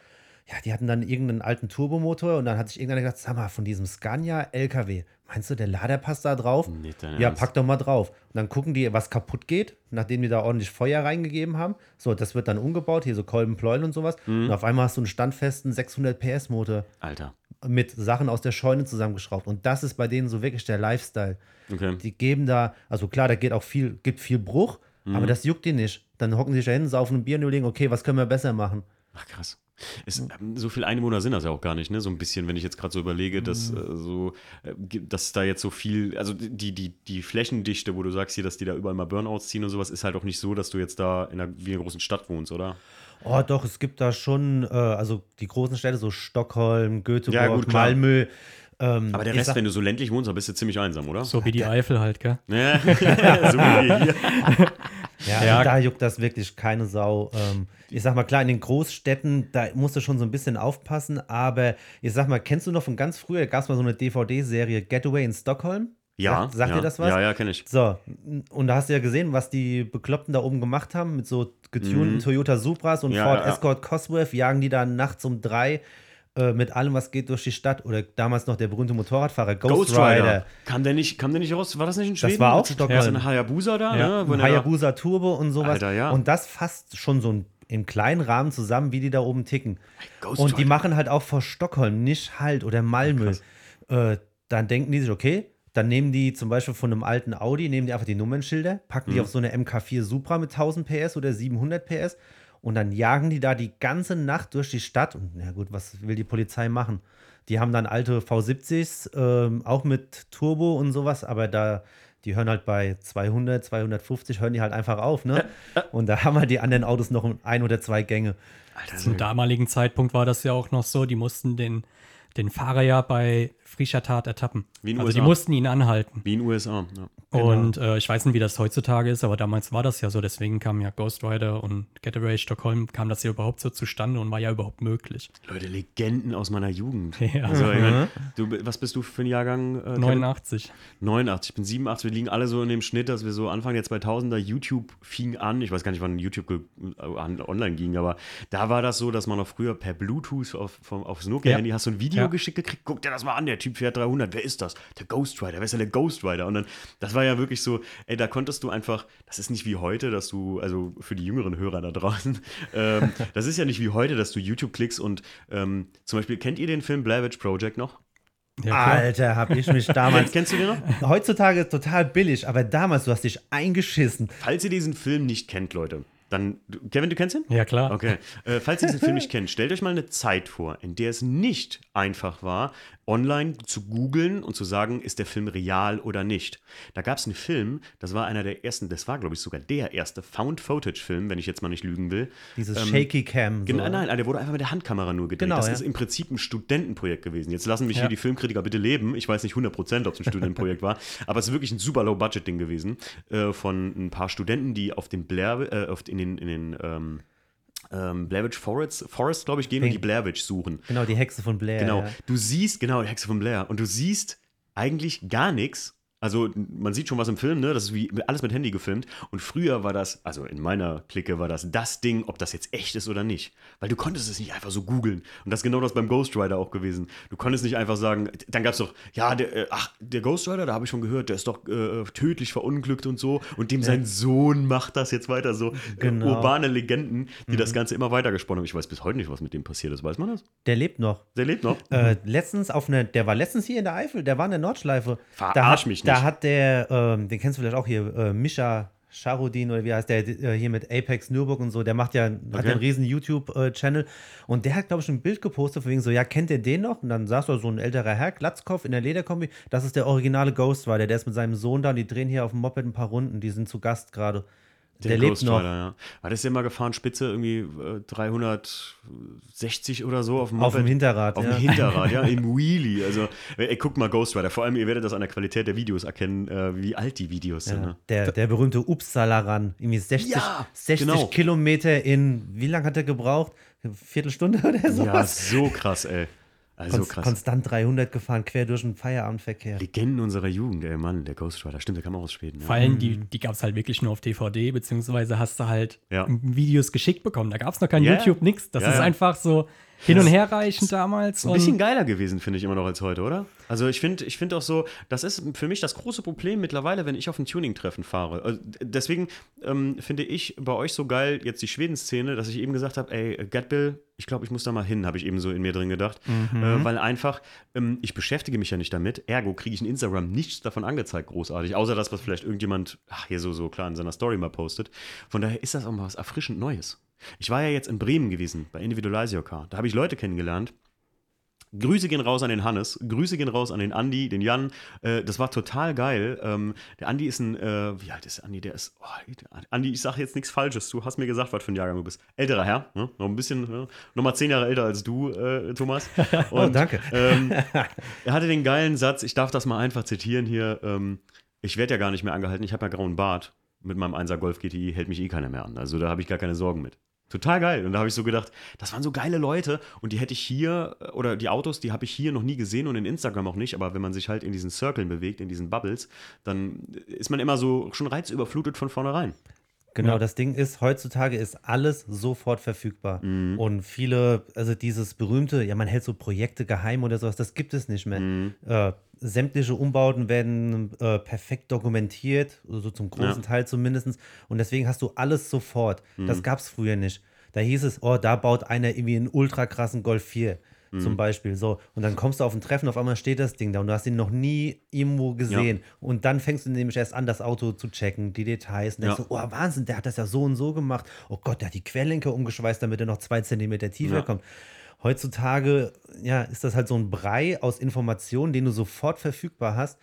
ja, die hatten dann irgendeinen alten Turbomotor und dann hat sich irgendeiner gedacht, sag mal, von diesem Scania LKW, meinst du, der Lader passt da drauf? Nicht dein Ja, Ernst. pack doch mal drauf. Und dann gucken die, was kaputt geht, nachdem die da ordentlich Feuer reingegeben haben. So, das wird dann umgebaut, hier so Kolben, Pleuel und sowas. Mhm. Und auf einmal hast du einen standfesten 600 PS Motor Alter. mit Sachen aus der Scheune zusammengeschraubt. Und das ist bei denen so wirklich der Lifestyle. Okay. Die geben da, also klar, da geht auch viel, gibt viel Bruch, Mhm. aber das juckt die nicht. Dann hocken sie sich da hin, saufen ein Bier und überlegen, okay, was können wir besser machen? Ach krass. Es, ähm, so viele Einwohner sind das ja auch gar nicht, ne? So ein bisschen, wenn ich jetzt gerade so überlege, dass Mhm. äh, so, äh, dass da jetzt so viel, also die, die, die Flächendichte, wo du sagst hier, dass die da überall mal Burnouts ziehen und sowas, ist halt auch nicht so, dass du jetzt da in einer, wie einer großen Stadt wohnst, oder? Oh, doch, es gibt da schon, äh, also die großen Städte, so Stockholm, Göteborg, Ja, gut. Malmö. Ähm, Aber der Rest, sag- wenn du so ländlich wohnst, dann bist du ziemlich einsam, oder? So wie die Eifel halt, gell? Ja, so wie hier. Ja, Ja. also da juckt das wirklich keine Sau. Ähm, ich sag mal, klar, in den Großstädten, da musst du schon so ein bisschen aufpassen, aber ich sag mal, kennst du noch von ganz früher, gab es mal so eine DVD-Serie Getaway in Stockholm? Ja, Sagt, sagt ja. dir das was? Ja, ja, kenne ich. So, und da hast du ja gesehen, was die Bekloppten da oben gemacht haben mit so getunten Toyota Supras und Mhm. Ja, Ford ja, ja. Escort Cosworth, jagen die da nachts um drei äh, mit allem, was geht, durch die Stadt. Oder damals noch der berühmte Motorradfahrer Ghost, Rider. Kam der nicht, kam der nicht raus? War das nicht in Schweden? war auch Stockholm. So ein Hayabusa da, Ja, ne? Ein Hayabusa Turbo und sowas. Alter, ja. Und das fasst schon so ein, im kleinen Rahmen zusammen, wie die da oben ticken. Ghost und die Rider. machen halt auch vor Stockholm nicht Halt oder Malmö. äh, dann denken die sich, okay, dann nehmen die zum Beispiel von einem alten Audi, nehmen die einfach die Nummernschilder, packen Mhm. die auf so eine MK4 Supra mit 1000 PS oder 700 PS und dann jagen die da die ganze Nacht durch die Stadt. Und na gut, was will die Polizei machen? Die haben dann alte V70s, ähm, auch mit Turbo und sowas, aber da, die hören halt bei 200, 250, hören die halt einfach auf, ne? Und da haben halt die anderen Autos noch ein oder zwei Gänge. Alter, Zum damaligen Zeitpunkt war das ja auch noch so, die mussten den, den Fahrer ja bei frischer Tat ertappen. Wie in also USA. die mussten ihn anhalten. Wie in den USA. Ja. Genau. Und äh, ich weiß nicht, wie das heutzutage ist, aber damals war das ja so. Deswegen kam ja Ghost Rider und Getaway Stockholm, kam das ja überhaupt so zustande und war ja überhaupt möglich. Leute, Legenden aus meiner Jugend. Ja. Also, ich mein, du, was bist du für ein Jahrgang? Äh, Kevin? 89. 89, ich bin 87, wir liegen alle so in dem Schnitt, dass wir so Anfang der 2000er, YouTube fing an, ich weiß gar nicht, wann YouTube äh, online ging, aber da war das so, dass man noch früher per Bluetooth auf, vom, aufs Nokia-Handy Ja. hast du ein Video Ja. geschickt gekriegt, guck dir das mal an, der Typ fährt 300, wer ist das? Der Ghost Rider, wer ist denn der Ghost Rider? Und dann, das war ja wirklich so, ey, da konntest du einfach, das ist nicht wie heute, dass du, also für die jüngeren Hörer da draußen, ähm, das ist ja nicht wie heute, dass du YouTube klickst und ähm, zum Beispiel, kennt ihr den Film Blair Witch Project noch? Ja. Alter, hab ich mich damals Kennst du den noch? Heutzutage total billig, aber damals, du hast dich eingeschissen. Falls ihr diesen Film nicht kennt, Leute, dann. Kevin, du kennst ihn? ja, klar. Okay. Äh, falls ihr diesen Film nicht kennt, stellt euch mal eine Zeit vor, in der es nicht einfach war, online zu googeln und zu sagen, ist der Film real oder nicht. Da gab es einen Film, das war einer der ersten, das war, glaube ich, sogar der erste Found-Footage-Film, wenn ich jetzt mal nicht lügen will. Dieses Ähm, Shaky Cam. So. Genau, nein, der wurde einfach mit der Handkamera nur gedreht. Genau, das ja. ist im Prinzip ein Studentenprojekt gewesen. Jetzt lassen mich Ja. hier die Filmkritiker bitte leben. Ich weiß nicht 100%, ob es ein Studentenprojekt war, aber es ist wirklich ein super Low-Budget-Ding gewesen äh, von ein paar Studenten, die auf den Blair, äh, auf, in den, in den ähm, ähm, Blair Witch Forest, Forest glaube ich, gehen und Pink. die Blair Witch suchen. Genau, die Hexe von Blair. Genau. Ja. Du siehst, genau, die Hexe von Blair. Und du siehst eigentlich gar nichts. Also man sieht schon was im Film, ne? Das ist wie alles mit Handy gefilmt. Und früher war das, also in meiner Clique war das das Ding, ob das jetzt echt ist oder nicht. Weil du konntest es nicht einfach so googeln. Und das ist genau das beim Ghost Rider auch gewesen. Du konntest nicht einfach sagen, dann gab es doch, ja, der, äh, ach, der Ghost Rider, da habe ich schon gehört, der ist doch äh, tödlich verunglückt und so. Und dem sein Sohn macht das jetzt weiter. So Genau. äh, urbane Legenden, die das Ganze immer weiter gesponnen haben. Ich weiß bis heute nicht, was mit dem passiert ist. Weiß man das? Der lebt noch. Der lebt noch. Äh, letztens auf eine, der war letztens hier in der Eifel, der war in der Nordschleife. Verarsch mich Da nicht. hat der, ähm, den kennst du vielleicht auch hier, äh, Mischa Charudin oder wie heißt der, äh, hier mit Apex Nürburg und so, der macht ja, hat ja Okay. einen riesen YouTube-Channel und der hat, glaube ich, ein Bild gepostet, von wegen so, ja, kennt ihr den noch? Und dann saß da so ein älterer Herr, Glatzkopf in der Lederkombi, das ist der originale Ghost Rider, der ist mit seinem Sohn da und die drehen hier auf dem Moped ein paar Runden, die sind zu Gast gerade. Der lebt noch. Ja. War das ja mal gefahren, Spitze irgendwie äh, 360 oder so auf dem Auf dem? Hinterrad, Auf ja. dem Hinterrad, ja, im Wheelie. Also, ey, guck mal Ghost Rider. Vor allem, ihr werdet das an der Qualität der Videos erkennen, äh, wie alt die Videos sind. Ja, Ne? der, der berühmte Uppsala-Run. Irgendwie 60, Ja, 60 genau. Kilometer in, wie lange hat er gebraucht? Eine Viertelstunde oder Ja, sowas? so krass, ey. Also Konst, krass. Konstant 300 gefahren, quer durch den Feierabendverkehr. Legenden unserer Jugend, ey, Mann, der Ghost Rider. Stimmt, der kam auch aus Schweden. Vor Ja. allem, die, die gab es halt wirklich nur auf DVD, beziehungsweise hast du halt Ja. Videos geschickt bekommen. Da gab es noch kein Ja, YouTube, nix. Das ja, ist ja. einfach so hin und her reichend damals. Ein bisschen geiler gewesen, finde ich immer noch als heute, oder? Also ich finde ich find auch so, das ist für mich das große Problem mittlerweile, wenn ich auf ein Tuning-Treffen fahre. Also deswegen ähm, finde ich bei euch so geil jetzt die Schweden-Szene, dass ich eben gesagt habe, ey, Gatbill, ich glaube, ich muss da mal hin, habe ich eben so in mir drin gedacht. Äh, weil einfach, ähm, ich beschäftige mich ja nicht damit, ergo kriege ich in Instagram nichts davon angezeigt, großartig, außer das, was vielleicht irgendjemand, ach, hier so, so klar in seiner Story mal postet. Von daher ist das auch mal was erfrischend Neues. Ich war ja jetzt in Bremen gewesen, bei Individualize Your Car. Da habe ich Leute kennengelernt, Grüße gehen raus an den Hannes, Grüße gehen raus an den Andi, den Jan. Äh, das war total geil. Ähm, der Andi ist ein, äh, wie alt ist Andi? Der ist, oh, der Andi, ich sage jetzt nichts Falsches. Du hast mir gesagt, was für ein Jahrgang du bist. Älterer Herr, ne? noch ein bisschen, ne? noch mal zehn Jahre älter als du, äh, Thomas. Oh, danke. Ähm, er hatte den geilen Satz, ich darf das mal einfach zitieren hier. Ähm, ich werde ja gar nicht mehr angehalten, ich habe ja grauen Bart. Mit meinem 1er Golf GTI hält mich eh keiner mehr an. Also da habe ich gar keine Sorgen mit. Total geil. Und da habe ich so gedacht, das waren so geile Leute und die hätte ich hier, äh, oder die Autos, die habe ich hier noch nie gesehen und in Instagram auch nicht. Aber wenn man sich halt in diesen Circlen bewegt, in diesen Bubbles, dann ist man immer so schon reizüberflutet von vornherein. Genau, Ja. das Ding ist, heutzutage ist alles sofort verfügbar. Mhm. Und viele, also dieses berühmte, ja, man hält so Projekte geheim oder sowas, das gibt es nicht mehr. Mhm. Äh, sämtliche Umbauten werden äh, perfekt dokumentiert, so zum großen Ja. Teil zumindest. Und deswegen hast du alles sofort. Mhm. Das gab es früher nicht. Da hieß es, oh, da baut einer irgendwie einen ultra krassen Golf 4. Mhm. Zum Beispiel so. Und dann kommst du auf ein Treffen, auf einmal steht das Ding da und du hast ihn noch nie irgendwo gesehen. Und dann fängst du nämlich erst an, das Auto zu checken, die Details. Und denkst Ja. so, oh Wahnsinn, der hat das ja so und so gemacht. Oh Gott, der hat die Querlenker umgeschweißt, damit er noch zwei Zentimeter tiefer Ja. kommt. Heutzutage ja, ist das halt so ein Brei aus Informationen, den du sofort verfügbar hast.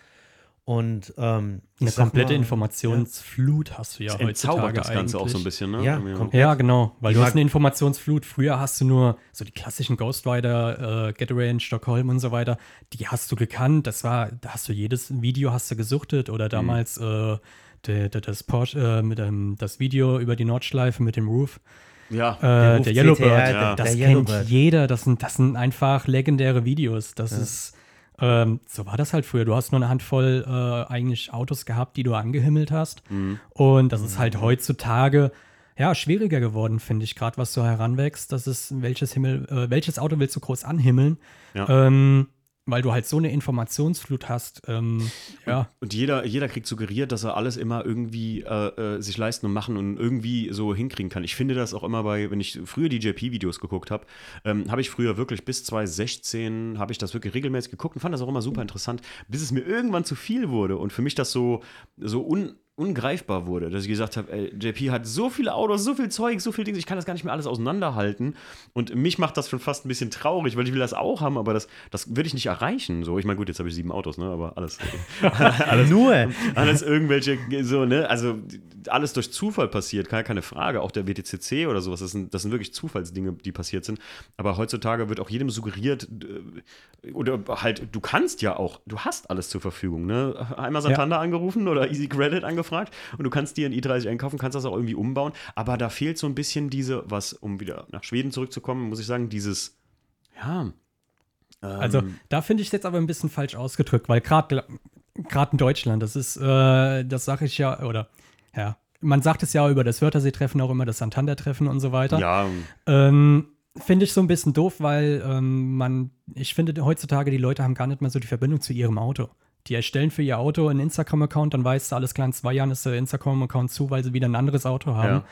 Und ähm, Eine komplette mal, Informationsflut hast du ja Das entzaubert heutzutage das Ganze auch so ein bisschen, ne? Ja, Ja, genau, weil Ich du hast eine Informationsflut. Früher hast du nur so die klassischen Ghost Rider, äh, Getaway in Stockholm und so weiter. Die hast du gekannt. Das war, da hast du jedes Video hast du gesuchtet oder damals äh, der, der, das Porsche äh, mit dem das Video über die Nordschleife mit dem Roof. Ja. Äh, Ruf der Yellowbird, ja. das der kennt Yellowbird. jeder. Das sind, das sind einfach legendäre Videos. Das ist, ähm, so war das halt früher. Du hast nur eine Handvoll äh, eigentlich Autos gehabt, die du angehimmelt hast. Mhm. Und das ist halt heutzutage ja schwieriger geworden, finde ich, gerade was so heranwächst. Das ist, welches Himmel, äh, welches Auto willst du groß anhimmeln? Ja. Ähm, weil du halt so eine Informationsflut hast. Ähm, ja. Und jeder, jeder kriegt suggeriert, dass er alles immer irgendwie äh, äh, sich leisten und machen und irgendwie so hinkriegen kann. Ich finde das auch immer bei, wenn ich früher die JP-Videos geguckt habe, ähm, habe ich früher wirklich bis 2016 habe ich das wirklich regelmäßig geguckt und fand das auch immer super interessant, bis es mir irgendwann zu viel wurde und für mich das so, so un, ungreifbar wurde, dass ich gesagt habe, ey, JP hat so viele Autos, so viel Zeug, so viel Dinge, ich kann das gar nicht mehr alles auseinanderhalten und mich macht das schon fast ein bisschen traurig, weil ich will das auch haben, aber das, das würde ich nicht erreichen. So, ich meine, gut, jetzt habe ich sieben Autos, ne, aber alles. alles Nur. alles irgendwelche, so, ne, also alles durch Zufall passiert, keine, keine Frage. Auch der WTCC oder sowas, das sind, das sind wirklich Zufallsdinge, die passiert sind. Aber heutzutage wird auch jedem suggeriert, äh, oder halt, du kannst ja auch, du hast alles zur Verfügung, ne? Einmal Santander angerufen oder Easy Credit angefragt und du kannst dir ein i30 einkaufen, kannst das auch irgendwie umbauen. Aber da fehlt so ein bisschen diese, was, um wieder nach Schweden zurückzukommen, muss ich sagen, dieses, ja. Also ähm, da finde ich es jetzt aber ein bisschen falsch ausgedrückt, weil gerade gerade in Deutschland, das ist, äh, das sage ich ja, oder ja, man sagt es ja über das Wörthersee-Treffen auch immer, das Santander-Treffen und so weiter. ja, Ähm, finde ich so ein bisschen doof, weil ähm, man, ich finde heutzutage die Leute haben gar nicht mehr so die Verbindung zu ihrem Auto. Die erstellen für ihr Auto einen Instagram-Account, dann weißt du, alles klar, in zwei Jahren ist der Instagram-Account zu, weil sie wieder ein anderes Auto haben.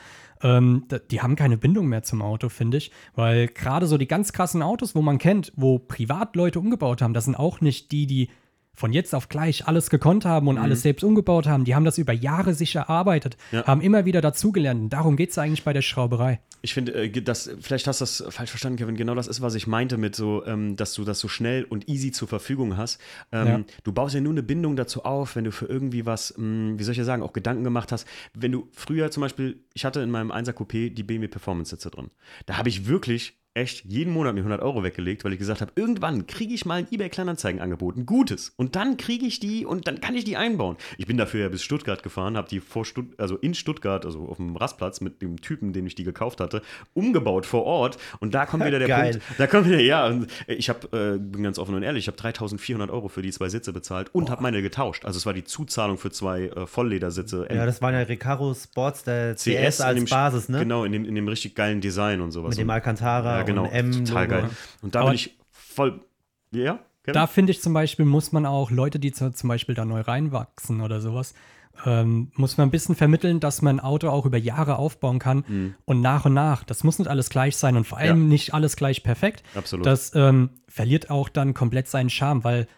Ähm, da, die haben keine Bindung mehr zum Auto, finde ich. Weil gerade so die ganz krassen Autos, wo man kennt, wo Privatleute umgebaut haben, das sind auch nicht die, die von jetzt auf gleich alles gekonnt haben und alles selbst umgebaut haben. Die haben das über Jahre sich erarbeitet, Ja. haben immer wieder dazugelernt. Und darum geht es eigentlich bei der Schrauberei. Ich finde, äh, das, vielleicht hast du das falsch verstanden, Kevin. Genau das ist, was ich meinte mit so, ähm, dass du das so schnell und easy zur Verfügung hast. Ähm, Ja. Du baust ja nur eine Bindung dazu auf, wenn du für irgendwie was, mh, wie soll ich ja sagen, auch Gedanken gemacht hast. Wenn du früher zum Beispiel, ich hatte in meinem 1er Coupé die BMW Performance Sitze drin. Da habe ich wirklich echt jeden Monat mir 100 Euro weggelegt, weil ich gesagt habe, irgendwann kriege ich mal ein eBay Kleinanzeigen-Angebot, ein gutes. Und dann kriege ich die und dann kann ich die einbauen. Ich bin dafür ja bis Stuttgart gefahren, habe die vor Stutt also in Stuttgart, also auf dem Rastplatz mit dem Typen, dem ich die gekauft hatte, umgebaut vor Ort. Und da kommt wieder der Geil. Punkt. Da kommt wieder, ja, und ich habe, äh, bin ganz offen und ehrlich, ich habe 3400 Euro für die zwei Sitze bezahlt und habe meine getauscht. Also es war die Zuzahlung für zwei äh, Vollledersitze. Ja, das waren ja Recaro Sports, der CS, CS als dem, Basis, ne? Genau, in dem, in dem richtig geilen Design und sowas. Mit dem Alcantara ja, genau. und M. Total geil. Und da Aber- bin ich voll. Ja? Kevin? Da finde ich zum Beispiel, muss man auch Leute, die zu, zum Beispiel da neu reinwachsen oder sowas, ähm, muss man ein bisschen vermitteln, dass man ein Auto auch über Jahre aufbauen kann und nach und nach. Das muss nicht alles gleich sein und vor allem Mhm. Ja. nicht alles gleich perfekt. Absolut. Das ähm, verliert auch dann komplett seinen Charme, weil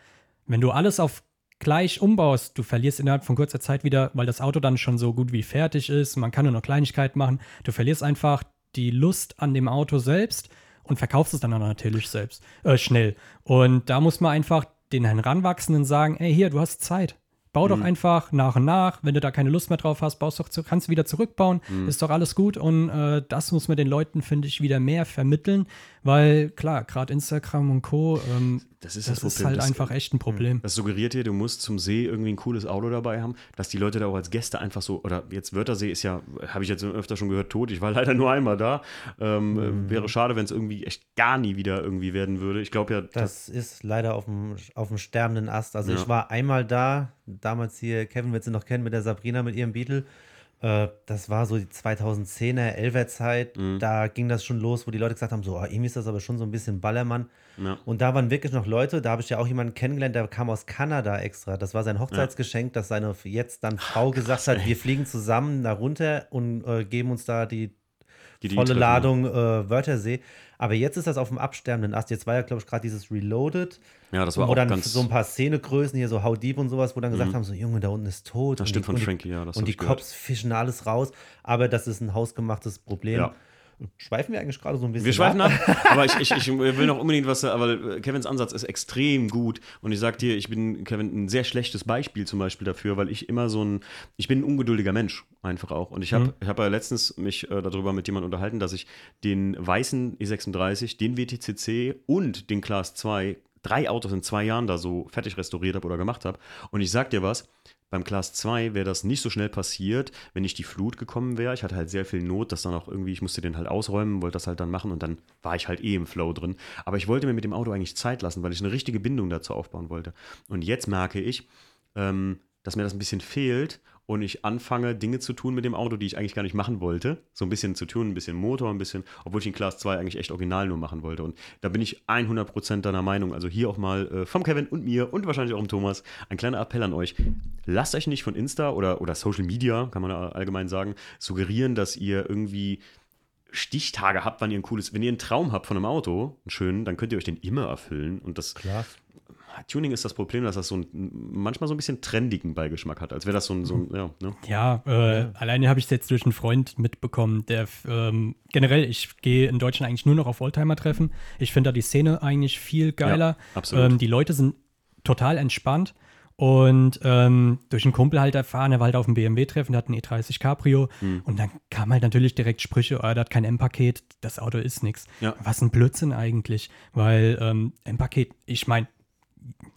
wenn du alles auf gleich umbaust, du verlierst innerhalb von kurzer Zeit wieder, weil das Auto dann schon so gut wie fertig ist, man kann nur noch Kleinigkeiten machen, du verlierst einfach die Lust an dem Auto selbst und verkaufst es dann natürlich selbst, äh, schnell. Und da muss man einfach den Heranwachsenden sagen, ey, hier, du hast Zeit. Bau Mhm. doch einfach nach und nach. Wenn du da keine Lust mehr drauf hast, baust doch zu, kannst du wieder zurückbauen. Mhm. Ist doch alles gut. Und äh, das muss man den Leuten, finde ich, wieder mehr vermitteln. Weil, klar, gerade Instagram und Co., ähm, Das ist das, das ist halt Das- einfach echt ein Problem. Das suggeriert dir, du musst zum See irgendwie ein cooles Auto dabei haben, dass die Leute da auch als Gäste einfach so, oder jetzt Wörthersee ist ja, habe ich jetzt öfter schon gehört, tot. Ich war leider nur einmal da. Ähm, Mhm. Wäre schade, wenn es irgendwie echt gar nie wieder irgendwie werden würde. Ich glaube ja, Das ist leider auf dem, auf dem sterbenden Ast. Also Ja. ich war einmal da, damals hier, Kevin wird sie noch kennen, mit der Sabrina, mit ihrem Beetle. Äh, das war so die 2010er, 11er Zeit. Mhm. Da ging das schon los, wo die Leute gesagt haben, so, ah, irgendwie ist das aber schon so ein bisschen Ballermann. Ja. Und da waren wirklich noch Leute, da habe ich ja auch jemanden kennengelernt, der kam aus Kanada extra. Das war sein Hochzeitsgeschenk, dass seine jetzt dann Frau gesagt hat, wir fliegen zusammen da runter und äh, geben uns da die die, volle Ladung äh, Wörthersee. Aber jetzt ist das auf dem absterbenden Ast. Jetzt war ja, glaube ich, gerade dieses Reloaded, Ja, das war wo auch dann ganz. so ein paar Szenegrößen hier, so How Deep und sowas, wo dann gesagt Mhm. haben, so Junge, da unten ist tot. Das stimmt die, von Frankie, ja. Das Und die. Cops fischen alles raus. Aber das ist ein hausgemachtes Problem. Ja. Schweifen wir eigentlich gerade so ein bisschen Wir schweifen ab, aber ich, ich, ich will noch unbedingt was, aber Kevins Ansatz ist extrem gut und ich sag dir, ich bin, Kevin, ein sehr schlechtes Beispiel zum Beispiel dafür, weil ich immer so ein, ich bin ein ungeduldiger Mensch einfach auch und ich habe Mhm. ich hab ja letztens mich äh, darüber mit jemandem unterhalten, dass ich den weißen E36, den WTCC und den Class 2, drei Autos in zwei Jahren da so fertig restauriert habe oder gemacht habe und ich sag dir was, beim Class 2 wäre das nicht so schnell passiert, wenn nicht die Flut gekommen wäre. Ich hatte halt sehr viel Not, dass dann auch irgendwie, ich musste den halt ausräumen, wollte das halt dann machen und dann war ich halt eh im Flow drin. Aber ich wollte mir mit dem Auto eigentlich Zeit lassen, weil ich eine richtige Bindung dazu aufbauen wollte. Und jetzt merke ich, ähm, dass mir das ein bisschen fehlt und ich anfange, Dinge zu tun mit dem Auto, die ich eigentlich gar nicht machen wollte. So ein bisschen zu tun, ein bisschen Motor, ein bisschen, obwohl ich den Class 2 eigentlich echt original nur machen wollte. Und da bin ich 100% deiner Meinung. Also hier auch mal äh, vom Kevin und mir und wahrscheinlich auch dem Thomas ein kleiner Appell an euch. Lasst euch nicht von Insta oder, oder Social Media, kann man allgemein sagen, suggerieren, dass ihr irgendwie Stichtage habt, wann ihr ein cooles, wenn ihr einen Traum habt von einem Auto, einen schönen, dann könnt ihr euch den immer erfüllen. Und das Klar. Tuning ist das Problem, dass das so ein, manchmal so ein bisschen trendigen Beigeschmack hat, als wäre das so ein, so ein ja, ne? Ja, äh, alleine habe ich es jetzt durch einen Freund mitbekommen, der ähm, generell, ich gehe in Deutschland eigentlich nur noch auf Oldtimer-Treffen. Ich finde da die Szene eigentlich viel geiler. absolut. Ähm, die Leute sind total entspannt. Und ähm, durch einen Kumpel halt erfahren, er war halt auf dem BMW-Treffen, der hat einen E30 Cabrio Hm. und dann kam halt natürlich direkt Sprüche, oh, der hat kein M-Paket, das Auto ist nix. Ja. Was ein Blödsinn eigentlich, weil ähm, M-Paket, ich meine,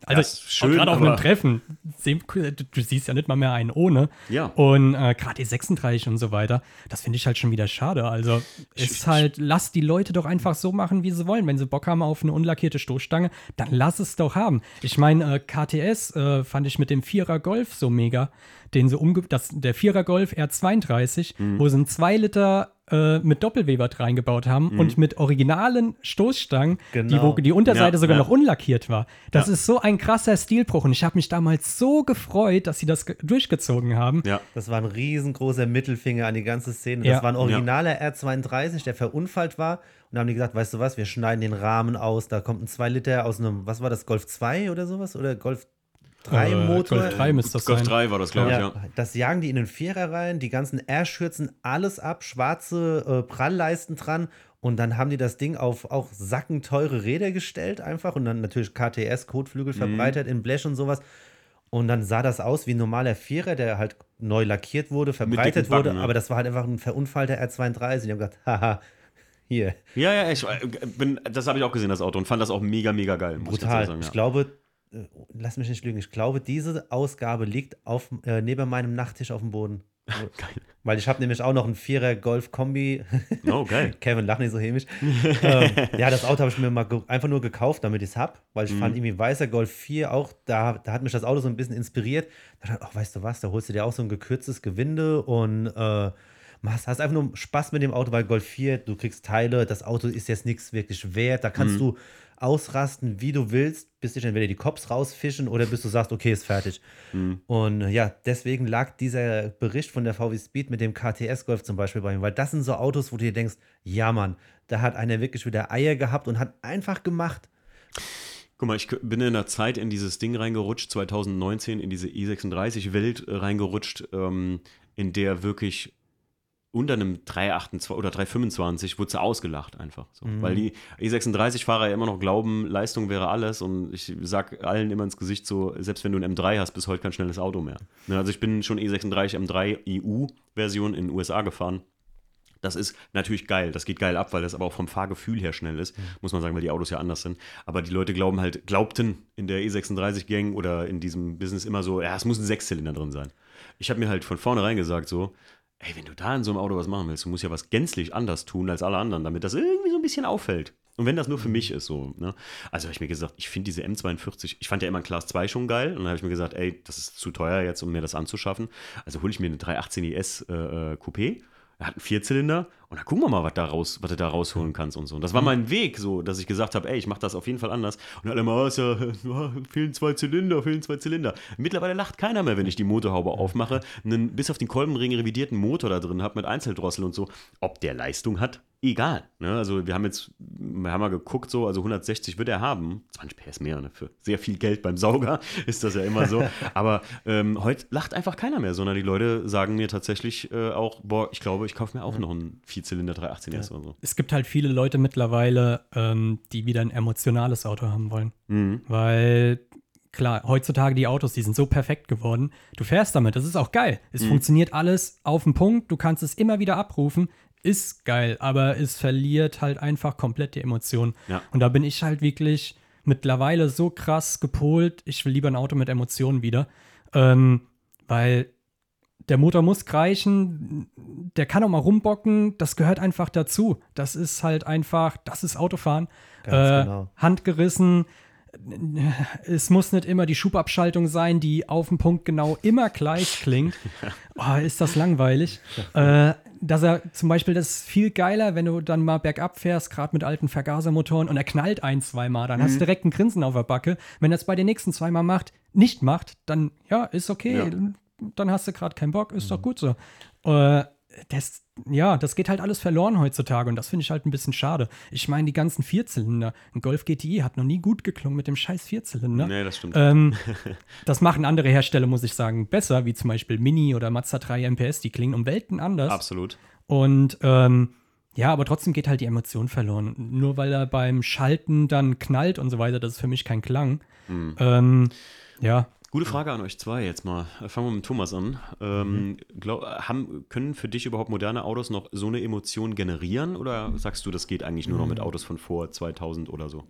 also ist schön, gerade auf einem Treffen, du, siehst ja nicht mal mehr einen ohne. Ja. Und äh, gerade die 36 und so weiter, das finde ich halt schon wieder schade. Also ist halt, lass die Leute doch einfach so machen, wie sie wollen. Wenn sie Bock haben auf eine unlackierte Stoßstange, dann lass es doch haben. Ich meine, äh, KTS äh, fand ich mit dem Vierer Golf so mega, den so umge... Das, der Vierer Golf R32, Mhm. wo sie einen 2 Liter äh, mit Doppelwebert reingebaut haben und mit originalen Stoßstangen, die, Genau. wo die Unterseite Ja, sogar ja. noch unlackiert war. Das Ja. ist so ein krasser Stilbruch und ich habe mich damals so gefreut, dass sie das ge- durchgezogen haben. Ja. Das war ein riesengroßer Mittelfinger an die ganze Szene. Das Ja. war ein originaler R32, der verunfallt war. Und da haben die gesagt, weißt du was, wir schneiden den Rahmen aus. Da kommt ein 2 Liter aus einem, was war das, Golf 2 oder sowas? Oder Golf 3 Äh, Motor. Golf 3 müsste das Golf sein. 3 war das, glaube ich, ja. Das jagen die in den Vierer rein, die ganzen Airschürzen, alles ab, schwarze äh, Prallleisten dran und dann haben die das Ding auf auch sackenteure Räder gestellt einfach und dann natürlich KTS, Kotflügel Mhm. verbreitert in Blech und sowas. Und dann sah das aus wie ein normaler Vierer, der halt neu lackiert wurde, verbreitet Backen, wurde, ne? aber das war halt einfach ein verunfallter R32. Die haben gesagt, haha, hier, Ja, ja, ich äh, bin, das habe ich auch gesehen, das Auto, und fand das auch mega, mega geil. muss ich brutal. tatsächlich Ich sagen, glaube, lass mich nicht lügen, ich glaube, diese Ausgabe liegt auf, äh, neben meinem Nachttisch auf dem Boden. Geil. Weil ich habe nämlich auch noch einen Vierer Golf Kombi. Oh, geil. Kevin, lach nicht so hämisch. ähm, ja, das Auto habe ich mir mal einfach nur gekauft, damit ich es habe, weil ich Mhm. fand irgendwie weißer Golf 4 auch, da, da hat mich das Auto so ein bisschen inspiriert. Da dachte ich, ach, weißt du was, da holst du dir auch so ein gekürztes Gewinde und äh, machst, hast einfach nur Spaß mit dem Auto, weil Golf 4, du kriegst Teile, das Auto ist jetzt nichts wirklich wert, da Mhm. kannst du ausrasten, wie du willst, bis dich entweder die Cops rausfischen oder bis du sagst, okay, ist fertig. Mhm. Und ja, deswegen lag dieser Bericht von der VW Speed mit dem KTS Golf zum Beispiel bei mir, weil das sind so Autos, wo du dir denkst, ja Mann, da hat einer wirklich wieder Eier gehabt und hat einfach gemacht. Guck mal, ich bin in der Zeit in dieses Ding reingerutscht, 2019, in diese E36-Welt äh, reingerutscht, ähm, in der wirklich unter einem 328 oder 325 wurde sie ausgelacht einfach. So. Mhm. Weil die E36-Fahrer ja immer noch glauben, Leistung wäre alles und ich sag allen immer ins Gesicht so, selbst wenn du ein M3 hast, bis heute kein schnelles Auto mehr. Ne, also ich bin schon E36 M3 EU-Version in den USA gefahren. Das ist natürlich geil, das geht geil ab, weil das aber auch vom Fahrgefühl her schnell ist, muss man sagen, weil die Autos ja anders sind. Aber die Leute glauben halt, glaubten in der E36-Gang oder in diesem Business immer so, ja, es muss ein Sechszylinder drin sein. Ich habe mir halt von vornherein gesagt so, ey, wenn du da in so einem Auto was machen willst, du musst ja was gänzlich anders tun als alle anderen, damit das irgendwie so ein bisschen auffällt. Und wenn das nur für mich ist, so, ne? Also habe ich mir gesagt, ich finde diese M42, ich fand ja immer ein Class 2 schon geil. Und dann habe ich mir gesagt, ey, das ist zu teuer jetzt, um mir das anzuschaffen. Also hole ich mir eine 318 IS äh, äh, Coupé. Er hat einen Vierzylinder und dann gucken wir mal, was, da raus, was du da rausholen kannst und so. Und das war mein Weg, so, dass ich gesagt habe, ey, ich mache das auf jeden Fall anders. Und alle mal, oh, ja, ja, fehlen zwei Zylinder, fehlen zwei Zylinder. Mittlerweile lacht keiner mehr, wenn ich die Motorhaube aufmache, einen bis auf den Kolbenring revidierten Motor da drin habe mit Einzeldrossel und so. Ob der Leistung hat, egal. Ne? Also wir haben jetzt, wir haben mal geguckt, so, also 160 wird er haben. 20 PS mehr, ne? Für sehr viel Geld beim Sauger ist das ja immer so. Aber ähm, heute lacht einfach keiner mehr, sondern die Leute sagen mir tatsächlich äh, auch, boah, ich glaube, ich kaufe mir auch noch einen Vierzylinder 318 S oder so. Es gibt halt viele Leute mittlerweile, ähm, die wieder ein emotionales Auto haben wollen. Mhm. Weil, klar, heutzutage die Autos, die sind so perfekt geworden. Du fährst damit, das ist auch geil. Es Mhm. funktioniert alles auf den Punkt, du kannst es immer wieder abrufen. Ist geil, aber es verliert halt einfach komplett die Emotion. Ja. Und da bin ich halt wirklich mittlerweile so krass gepolt, ich will lieber ein Auto mit Emotionen wieder. Ähm, weil der Motor muss kreischen, der kann auch mal rumbocken, das gehört einfach dazu. Das ist halt einfach, das ist Autofahren. Ganz äh, genau. Handgerissen. Es muss nicht immer die Schubabschaltung sein, die auf den Punkt genau immer gleich klingt. Oh, ist das langweilig. Äh, dass er zum Beispiel, das ist viel geiler, wenn du dann mal bergab fährst, gerade mit alten Vergasermotoren und er knallt ein, zweimal, dann hast du direkt ein Grinsen auf der Backe. Wenn er es bei den nächsten zweimal macht, nicht macht, dann ja, ist okay. Ja. Dann hast du gerade keinen Bock, ist doch gut so. Äh, das, ja, das geht halt alles verloren heutzutage und das finde ich halt ein bisschen schade. Ich meine, die ganzen Vierzylinder. Ein Golf GTI hat noch nie gut geklungen mit dem scheiß Vierzylinder. Nee, das stimmt. Ähm, das machen andere Hersteller, muss ich sagen, besser, wie zum Beispiel Mini oder Mazda 3 MPS. Die klingen um Welten anders. Absolut. Und ähm, ja, aber trotzdem geht halt die Emotion verloren. Nur weil er beim Schalten dann knallt und so weiter, das ist für mich kein Klang. Mhm. Ähm, ja, Gute Frage an euch zwei jetzt mal. Fangen wir mit Thomas an. Ähm, glaub, haben, können für dich überhaupt moderne Autos noch so eine Emotion generieren oder sagst du, das geht eigentlich nur noch mit Autos von vor 2000 oder so?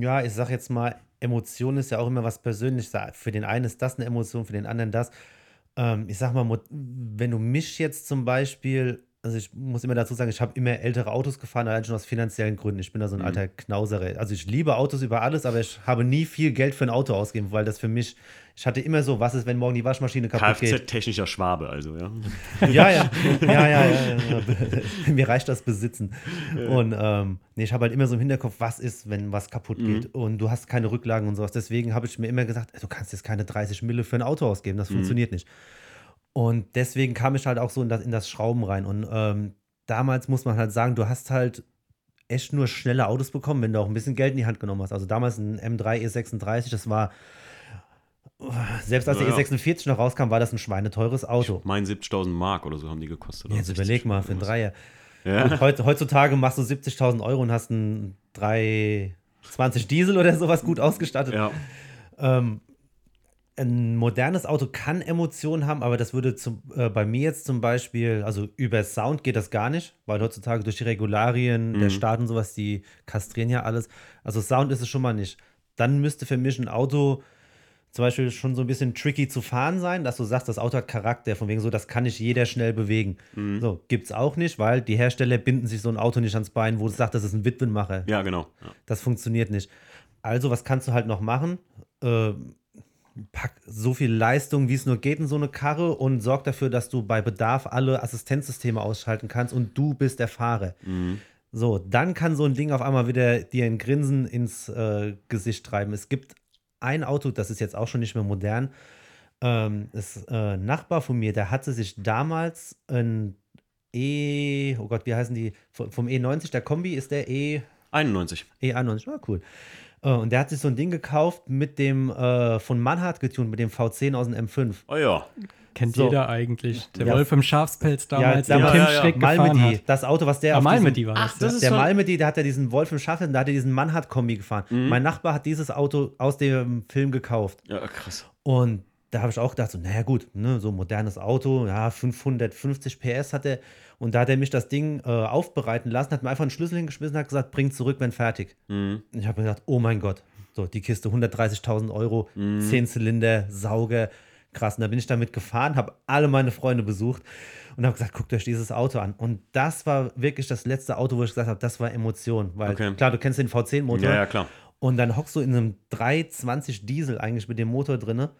Ja, ich sag jetzt mal, Emotion ist ja auch immer was Persönliches. Für den einen ist das eine Emotion, für den anderen das. Ähm, ich sag mal, wenn du mich jetzt zum Beispiel, also ich muss immer dazu sagen, ich habe immer ältere Autos gefahren, allein schon aus finanziellen Gründen. Ich bin da so ein alter Knauserer. Also ich liebe Autos über alles, aber ich habe nie viel Geld für ein Auto ausgegeben, weil das für mich, ich hatte immer so, was ist, wenn morgen die Waschmaschine kaputt geht? Kfz-technischer Schwabe, also, ja. Ja, ja, ja, ja, ja, ja. Mir reicht das Besitzen. Und ähm, nee, ich habe halt immer so im Hinterkopf, was ist, wenn was kaputt geht und du hast keine Rücklagen und sowas. Deswegen habe ich mir immer gesagt, du kannst jetzt keine 30 Mille für ein Auto ausgeben, das funktioniert nicht. Und deswegen kam ich halt auch so in das, in das Schrauben rein. Und ähm, damals muss man halt sagen, du hast halt echt nur schnelle Autos bekommen, wenn du auch ein bisschen Geld in die Hand genommen hast. Also damals ein M3 E36, das war selbst als Ja, der ja. E46 noch rauskam, war das ein schweineteures Auto. Mein 70.000 Mark oder so haben die gekostet. Jetzt 60 überleg mal, für irgendwas. Dreier. Ja. Heut, heutzutage machst du 70.000 Euro und hast einen 320 Diesel oder sowas gut ausgestattet. Ja. Ähm, ein modernes Auto kann Emotionen haben, aber das würde zum, äh, bei mir jetzt zum Beispiel, also über Sound geht das gar nicht, weil heutzutage durch die Regularien der Staat und sowas, die kastrieren ja alles. Also Sound ist es schon mal nicht. Dann müsste für mich ein Auto zum Beispiel schon so ein bisschen tricky zu fahren sein, dass du sagst, das Auto hat Charakter, von wegen so, das kann nicht jeder schnell bewegen. So, gibt es auch nicht, weil die Hersteller binden sich so ein Auto nicht ans Bein, wo du sagst, das ist ein Witwenmacher. ja, genau. Ja. Das funktioniert nicht. Also, was kannst du halt noch machen? Äh, pack so viel Leistung, wie es nur geht in so eine Karre und sorg dafür, dass du bei Bedarf alle Assistenzsysteme ausschalten kannst und du bist der Fahrer. So, dann kann so ein Ding auf einmal wieder dir ein Grinsen ins äh, Gesicht treiben. Es gibt ein Auto, das ist jetzt auch schon nicht mehr modern. Ähm, ist äh, ein Nachbar von mir, der hatte sich damals ein E, oh Gott, wie heißen die? Vom vom E90, der Kombi ist der E. 91. E91, war cool. Äh, Und der hat sich so ein Ding gekauft mit dem äh, von Mannhardt getunt, mit dem V10 aus dem M5. Oh ja. Kennt So. jeder eigentlich. Der Ja. Wolf im Schafspelz damals, ja, damals- Tim Schreck gefahren Malmedy, hat. das Auto, was der Ah, auf Malmedy diesem, war Ach, das. das ja. der so- Malmedy, der hat ja diesen Wolf im Schaffel, da hat er diesen Mannhardt-Kombi gefahren. Mhm. Mein Nachbar hat dieses Auto aus dem Film gekauft. Ja, krass. Und da habe ich auch gedacht, so, naja gut, ne, so ein modernes Auto, ja, 550 PS hat er. Und da hat er mich das Ding äh, aufbereiten lassen, hat mir einfach einen Schlüssel hingeschmissen und hat gesagt, bring zurück, wenn fertig. Mhm. Und ich habe mir gedacht, oh mein Gott, so die Kiste 130.000 Euro, Mhm. 10 Zylinder, Sauger, krass. Und da bin ich damit gefahren, habe alle meine Freunde besucht und habe gesagt, guckt euch dieses Auto an. Und das war wirklich das letzte Auto, wo ich gesagt habe, das war Emotion. Weil Okay. klar, du kennst den V10-Motor. Ja, ja, klar. Und dann hockst du in einem 320 Diesel eigentlich mit dem Motor drinne.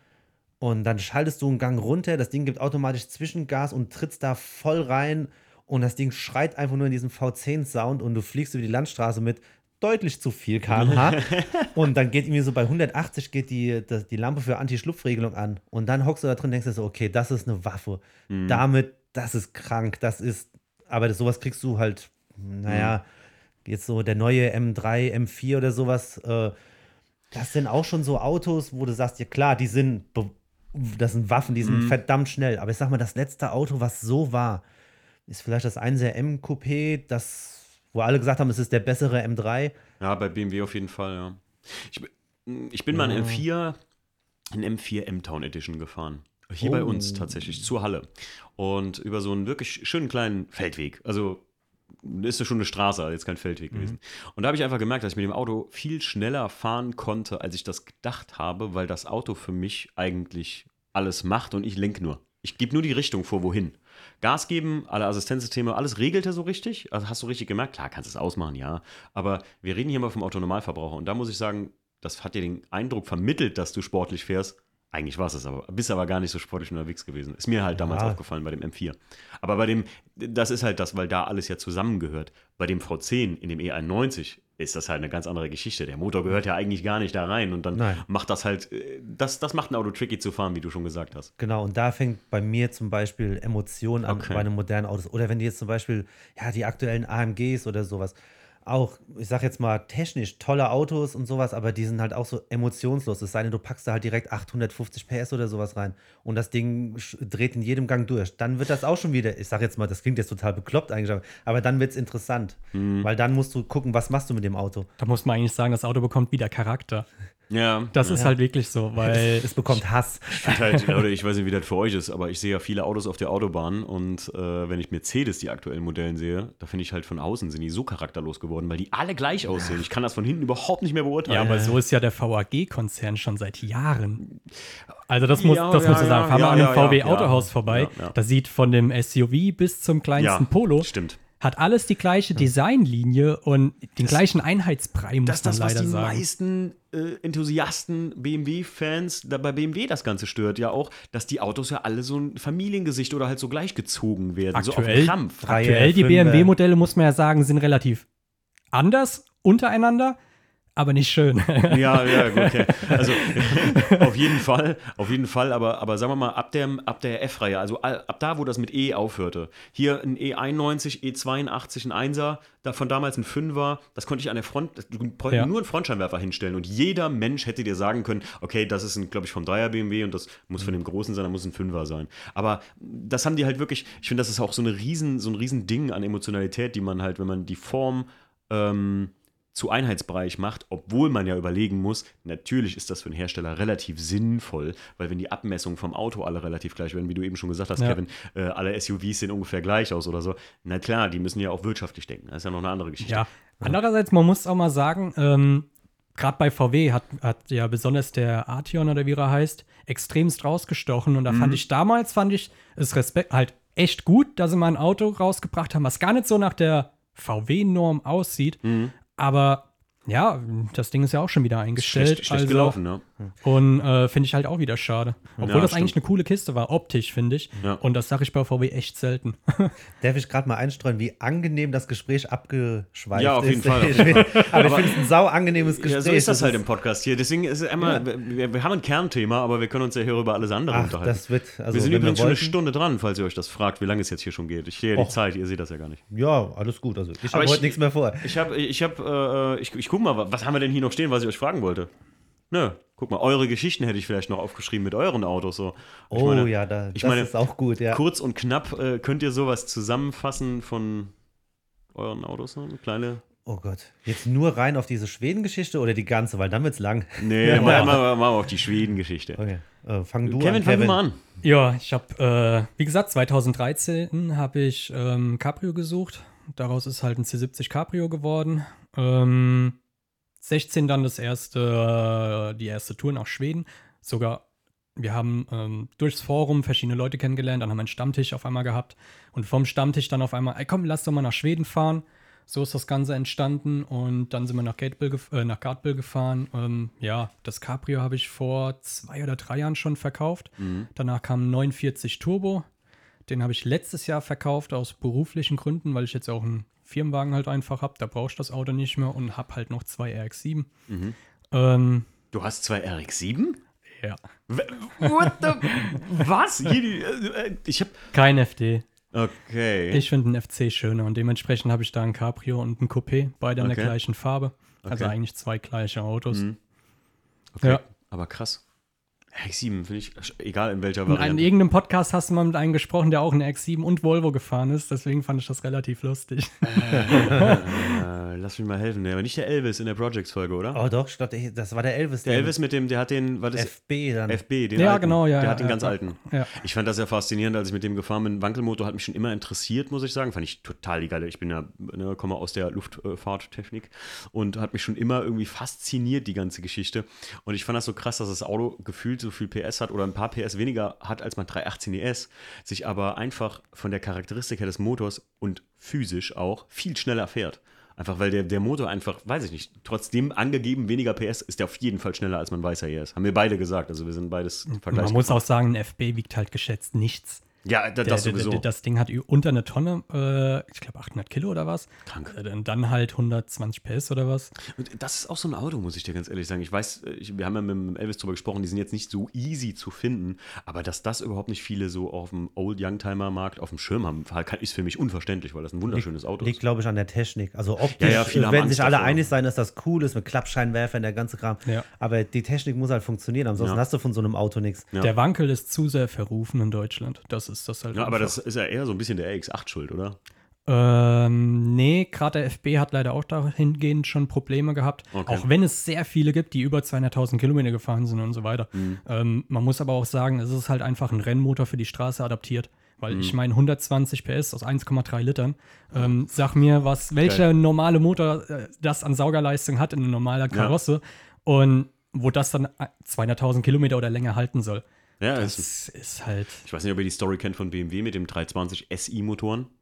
Und dann schaltest du einen Gang runter, das Ding gibt automatisch Zwischengas und trittst da voll rein. Und das Ding schreit einfach nur in diesem V10-Sound und du fliegst über die Landstraße mit deutlich zu viel km/h. und dann geht irgendwie so bei 180 geht die, das, die Lampe für Anti-Schlupfregelung an. Und dann hockst du da drin und denkst dir so, okay, das ist eine Waffe. Damit, das ist krank, das ist, aber das, sowas kriegst du halt, naja, jetzt so der neue M3, M4 oder sowas, äh, das sind auch schon so Autos, wo du sagst, ja klar, die sind, das sind Waffen, die sind verdammt schnell. Aber ich sag mal, das letzte Auto, was so war, ist vielleicht das 1er M Coupé, das, wo alle gesagt haben, es ist der bessere M3. Ja, bei BMW auf jeden Fall, ja. Ich, bin- ich bin mal in M4, in M4 M-Town Edition gefahren. Hier bei uns tatsächlich, zur Halle. Und über so einen wirklich schönen kleinen Feldweg. Also ist ja schon eine Straße, jetzt kein Feldweg gewesen. Und da habe ich einfach gemerkt, dass ich mit dem Auto viel schneller fahren konnte, als ich das gedacht habe, weil das Auto für mich eigentlich alles macht und ich lenke nur. Ich gebe nur die Richtung vor, wohin. Gas geben, alle Assistenzsysteme, alles regelt er so richtig. Also hast du richtig gemerkt, klar, kannst du es ausmachen, ja. Aber wir reden hier mal vom Autonormalverbraucher. Und da muss ich sagen, das hat dir den Eindruck vermittelt, dass du sportlich fährst. Eigentlich war es es aber. Bist aber gar nicht so sportlich unterwegs gewesen. Ist mir halt damals Ja. aufgefallen bei dem M4. Aber bei dem, das ist halt das, weil da alles ja zusammengehört. Bei dem V10 in dem E91 ist das halt eine ganz andere Geschichte. Der Motor gehört ja eigentlich gar nicht da rein und dann Nein. macht das halt, äh, das, das macht ein Auto tricky zu fahren, wie du schon gesagt hast. Genau, und da fängt bei mir zum Beispiel Emotion an Okay. bei einem modernen Autos. Oder wenn die jetzt zum Beispiel, ja, die aktuellen AMGs oder sowas, auch, ich sag jetzt mal, technisch tolle Autos und sowas, aber die sind halt auch so emotionslos. Es sei denn, du packst da halt direkt 850 PS oder sowas rein und das Ding dreht in jedem Gang durch. Dann wird das auch schon wieder, ich sag jetzt mal, das klingt jetzt total bekloppt eigentlich, aber- dann wird es interessant. Mhm. Weil dann musst du gucken, was machst du mit dem Auto. Da muss man eigentlich sagen, das Auto bekommt wieder Charakter. Ja. Das ist halt wirklich so, weil Es bekommt Hass. Ich halt, oder ich weiß nicht, wie das für euch ist, aber ich sehe ja viele Autos auf der Autobahn und äh, wenn ich Mercedes, die aktuellen Modellen sehe, da finde ich halt von außen sind die so charakterlos geworden, weil die alle gleich aussehen. Ich kann das von hinten überhaupt nicht mehr Ja, beurteilen. aber so ist ja der VAG-Konzern schon seit Jahren. Also das muss, Ja, das ja, musst du sagen. ja, Fahr mal ja, an einem ja, ja, VW-Autohaus ja. vorbei. Ja, ja. Da sieht von dem SUV bis zum kleinsten Ja, Polo, stimmt. Hat alles die gleiche Designlinie und den gleichen Einheitsbrei, muss Das ist das, man was leider die sagen. meisten äh, Enthusiasten, BMW-Fans, da bei BMW das Ganze stört ja auch, dass die Autos ja alle so ein Familiengesicht oder halt so gleichgezogen werden, so auf Aktuell- Krampf. Reihe Aktuell die. BMW-Modelle, muss man ja sagen, sind relativ anders untereinander. Aber nicht schön. Ja, ja, gut, okay. Also auf jeden Fall, auf jeden Fall, aber, aber sagen wir mal, ab der, ab der F-Reihe, also ab da, wo das mit E aufhörte, hier ein E91, E82, ein 1er, da von damals ein 5er, das konnte ich an der Front, du brauchst Ja. nur einen Frontscheinwerfer hinstellen und jeder Mensch hätte dir sagen können, okay, das ist ein, glaube ich, vom 3er BMW und das muss von dem Großen sein, da muss ein 5er sein. Aber das haben die halt wirklich, ich finde, das ist auch so, eine riesen, so ein riesen Ding an Emotionalität, die man halt, wenn man die Form ähm, zu Einheitsbereich macht, obwohl man ja überlegen muss, natürlich ist das für einen Hersteller relativ sinnvoll, weil wenn die Abmessungen vom Auto alle relativ gleich werden, wie du eben schon gesagt hast, Ja. Kevin, äh, alle SUVs sehen ungefähr gleich aus oder so, na klar, die müssen ja auch wirtschaftlich denken. Das ist ja noch eine andere Geschichte. Ja. Andererseits, man muss auch mal sagen, ähm, gerade bei VW hat, hat ja besonders der Arteon oder wie er heißt, extremst rausgestochen. Und da Mhm. fand ich damals, fand ich es Respekt halt echt gut, dass sie mal ein Auto rausgebracht haben, was gar nicht so nach der VW-Norm aussieht. Mhm. Aber ja, das Ding ist ja auch schon wieder eingestellt. Schlecht, schlecht also, gelaufen, ne? Und äh, finde ich halt auch wieder schade. Obwohl Ja, das stimmt. eigentlich eine coole Kiste war, optisch, finde ich. Ja. Und das sage ich bei VW echt selten. Darf ich gerade mal einstreuen, wie angenehm das Gespräch abgeschweift Ja, auf jeden ist? Fall, auf Ich jeden find- aber ich finde es ein sau angenehmes Gespräch. Ja, so ist das Das halt im Podcast hier. Deswegen ist es immer, wir, wir haben ein Kernthema, aber wir können uns ja hier über alles andere Ach, unterhalten. das wird, also wir sind übrigens schon eine Stunde dran, falls ihr euch das fragt, wie lange es jetzt hier schon geht. Ich sehe ja die. Zeit, ihr seht das ja gar nicht. Ja, alles gut. Also ich habe heute nichts mehr vor. Ich habe, ich habe, äh, ich, ich guck mal, was haben wir denn hier noch stehen, was ich euch fragen wollte? Nö, guck mal, eure Geschichten hätte ich vielleicht noch aufgeschrieben mit euren Autos so. Ich Oh meine, ja, da, ich das meine, ist auch gut, ja. Kurz und knapp, äh, könnt ihr sowas zusammenfassen von euren Autos? So? Eine kleine. Oh Gott. Jetzt nur rein auf diese Schweden-Geschichte oder die ganze, weil dann wird's lang. Nee, Ja. mal, mal, mal auf die Schweden-Geschichte. Okay. Äh, fang du Kevin, an, fang Kevin. du mal an. Ja, ich habe, äh, wie gesagt, 2013 habe ich ähm, Cabrio gesucht. Daraus ist halt ein C70 Cabrio geworden. Ähm, 16 dann das erste, äh, die erste Tour nach Schweden. Sogar, wir haben ähm, durchs Forum verschiedene Leute kennengelernt, dann haben wir einen Stammtisch auf einmal gehabt und vom Stammtisch dann auf einmal, ey komm, lass doch mal nach Schweden fahren. So ist das Ganze entstanden und dann sind wir nach Gateville, gef äh, nach Gartbill gefahren. Ähm, ja, das Cabrio habe ich vor zwei oder drei Jahren schon verkauft. Danach kam ein 49 Turbo. Den habe ich letztes Jahr verkauft aus beruflichen Gründen, weil ich jetzt auch einen Firmenwagen halt einfach habe. Da brauche ich das Auto nicht mehr und habe halt noch zwei RX-7. Ähm, Du hast zwei RX-7? ja. What the? Was? Die- äh, Ich hab. Kein FD. Okay. Ich finde einen FC schöner und dementsprechend habe ich da ein Cabrio und ein Coupé, beide in der Okay. gleichen Farbe. Also Okay. eigentlich zwei gleiche Autos. Mhm. okay. Ja. Aber krass. RX-7 finde ich, egal in welcher Und in Variante. irgendeinem Podcast hast du mal mit einem gesprochen, der auch eine X7 und Volvo gefahren ist. Deswegen fand ich das relativ lustig. Äh, lass mich mal helfen. War nicht der Elvis in der Projects-Folge, oder? Oh doch, ich glaub, der- das war der Elvis. Der Elvis mit dem, der hat den, was ist FB dann. FB, den Ja, alten. genau, ja, Der ja, hat den ja, ganz ja. alten. Ja. Ich fand das ja faszinierend, als ich mit dem gefahren bin. Wankelmotor hat mich schon immer interessiert, muss ich sagen. Fand ich total die geile. Ich bin ja, ne, komme aus der Luftfahrttechnik und hat mich schon immer irgendwie fasziniert, die ganze Geschichte. Und ich fand das so krass, dass das Auto gefühlt so viel PS hat oder ein paar PS weniger hat als mein 318 ES, sich aber einfach von der Charakteristik her des Motors und physisch auch viel schneller fährt. Einfach weil der, der Motor einfach, weiß ich nicht, trotzdem angegeben weniger PS ist der auf jeden Fall schneller als mein weißer ES. Haben wir beide gesagt. Also wir sind beides Man vergleichbar. muss auch sagen, ein FB wiegt halt geschätzt nichts. Ja, das der, sowieso. der, das Ding hat unter eine Tonne, äh, ich glaube 800 Kilo oder was. Krank. Äh, Und dann halt 120 PS oder was. Und das ist auch so ein Auto, muss ich dir ganz ehrlich sagen. Ich weiß, ich, wir haben ja mit dem Elvis drüber gesprochen, die sind jetzt nicht so easy zu finden, aber dass das überhaupt nicht viele so auf dem Old Youngtimer-Markt auf dem Schirm haben, kann- ist für mich unverständlich, weil das ein wunderschönes Auto Liegt, ist. glaube ich, an der Technik. Also optisch Ja, ja, werden sich alle davor. einig sein, dass das cool ist mit Klappscheinwerfern, der ganze Kram. Ja. Aber die Technik muss halt funktionieren, ansonsten hast du von so einem Auto nichts. Der Wankel ist zu sehr verrufen in Deutschland. Das ist das halt. Ja, aber das ist ja eher so ein bisschen der RX-8 schuld, oder? Ähm, nee, gerade der FB hat leider auch dahingehend schon Probleme gehabt. Okay. Auch wenn es sehr viele gibt, die über 200.000 Kilometer gefahren sind und so weiter. Mhm. Ähm, man muss aber auch sagen, es ist halt einfach ein Rennmotor für die Straße adaptiert. Weil Mhm. ich meine, 120 PS aus 1,3 Litern. Ähm, sag mir, was, welcher normale Motor äh, das an Saugerleistung hat in einer normalen Karosse und wo das dann äh, 200.000 Kilometer oder länger halten soll. Ja, ist, Das ist halt. ich weiß nicht, ob ihr die Story kennt von BMW mit dem 320 SI-Motoren.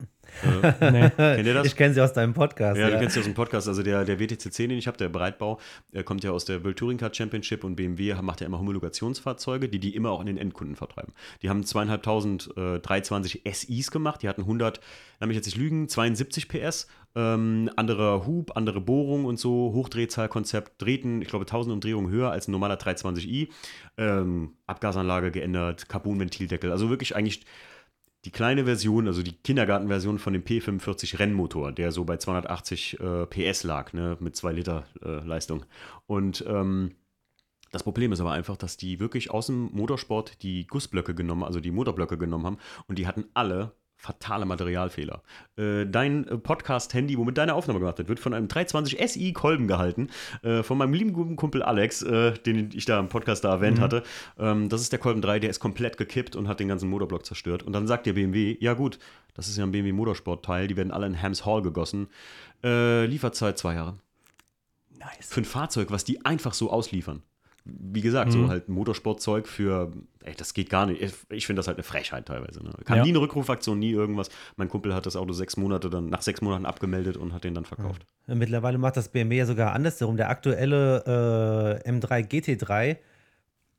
Nee. Kennt ihr das? Ich kenne sie aus deinem Podcast. Ja, Ja, du kennst ja aus dem Podcast, also der, der WTCC, den ich habe, der Breitbau, der kommt ja aus der World Touring Car Championship und BMW macht ja immer Homologationsfahrzeuge, die die immer auch an den Endkunden vertreiben. Die haben zweieinhalbtausend äh, 320 SIs gemacht, die hatten 100, lass mich jetzt nicht lügen, 72 PS Ähm, anderer Hub, andere Bohrung und so, Hochdrehzahlkonzept, drehten, ich glaube, 1000 Umdrehungen höher als ein normaler 320i. Ähm, Abgasanlage geändert, Carbonventildeckel, also wirklich eigentlich die kleine Version, also die Kindergartenversion von dem P45 Rennmotor, der so bei 280 äh, PS lag, ne, mit 2 Liter äh, Leistung. Und ähm, das Problem ist aber einfach, dass die wirklich aus dem Motorsport die Gussblöcke genommen, also die Motorblöcke genommen haben und die hatten alle fatale Materialfehler. Äh, dein äh, Podcast-Handy, womit deine Aufnahme gemacht wird, wird von einem 320 SI Kolben gehalten, äh, von meinem lieben guten Kumpel Alex, den ich da im Podcast da erwähnt mhm. hatte. Ähm, das ist der Kolben 3, der ist komplett gekippt und hat den ganzen Motorblock zerstört. Und dann sagt der BMW, ja gut, das ist ja ein BMW Motorsport-Teil, die werden alle in Hams Hall gegossen. Lieferzeit zwei Jahre. Nice. Für ein Fahrzeug, was die einfach so ausliefern wie gesagt, mhm. so halt Motorsportzeug für, ey, das geht gar nicht. Ich finde das halt eine Frechheit teilweise. Ne? Kam ja. nie eine Rückrufaktion, nie irgendwas. Mein Kumpel hat das Auto sechs Monate dann, nach sechs Monaten abgemeldet und hat den dann verkauft. Ja. Mittlerweile macht das BMW ja sogar andersherum. Der aktuelle äh, M3 GT3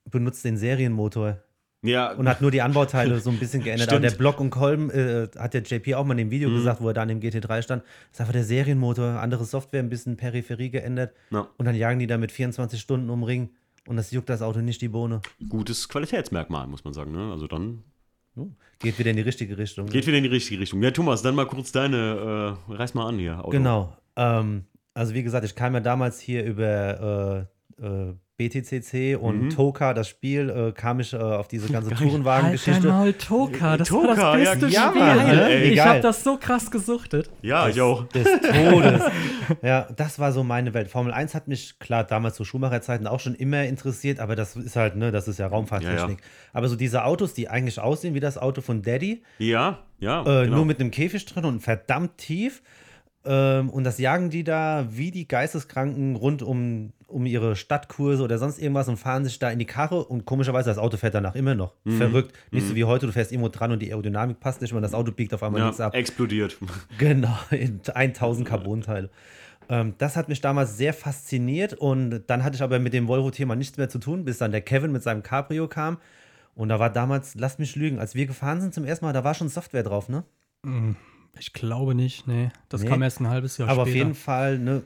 benutzt den Serienmotor. Ja. Und hat nur die Anbauteile so ein bisschen geändert. Stimmt. Aber der Block und Kolben äh, hat der JP auch mal in dem Video mhm. gesagt, wo er da an dem GT3 stand. Das ist einfach der Serienmotor, andere Software, ein bisschen Peripherie geändert. Ja. Und dann jagen die da mit 24 Stunden um Ring. Und das juckt das Auto nicht die Bohne. Gutes Qualitätsmerkmal, muss man sagen. Ne? Also dann. Geht wieder in die richtige Richtung. Geht ne? wieder in die richtige Richtung. Ja, Thomas, dann mal kurz deine, äh, reiß mal an hier. Auto. Genau. Ähm, also wie gesagt, ich kam ja damals hier über äh, BTCC und mhm. Toka, das Spiel, äh, kam ich äh, auf diese ganze Tourenwagen-Geschichte. Halt Toka, das Toka, war das beste ja, Spiel. Ja? Ich habe das so krass gesuchtet. Ja, ich auch. Des Todes. ja, das war so meine Welt. Formel 1 hat mich, klar, damals zu Schumacher-Zeiten auch schon immer interessiert, aber das ist halt, ne, das ist ja Raumfahrttechnik. Ja, ja. Aber so diese Autos, die eigentlich aussehen wie das Auto von Daddy. Ja, ja. Äh, genau. Nur mit einem Käfig drin und verdammt tief. Ähm, und das jagen die da wie die Geisteskranken rund um, um ihre Stadtkurse oder sonst irgendwas und fahren sich da in die Karre und komischerweise das Auto fährt danach immer noch. Mhm. Verrückt. Nicht mhm. so wie heute, du fährst irgendwo dran und die Aerodynamik passt nicht und das Auto biegt auf einmal ja, nichts ab. Explodiert. Genau, in 1000 Carbonteile. Ähm, das hat mich damals sehr fasziniert und dann hatte ich aber mit dem Volvo-Thema nichts mehr zu tun, bis dann der Kevin mit seinem Cabrio kam. Und da war damals, lass mich lügen, als wir gefahren sind zum ersten Mal, da war schon Software drauf, ne? Mhm. Ich glaube nicht, nee. Das nee. kam erst ein halbes Jahr Aber später. auf jeden Fall, ne,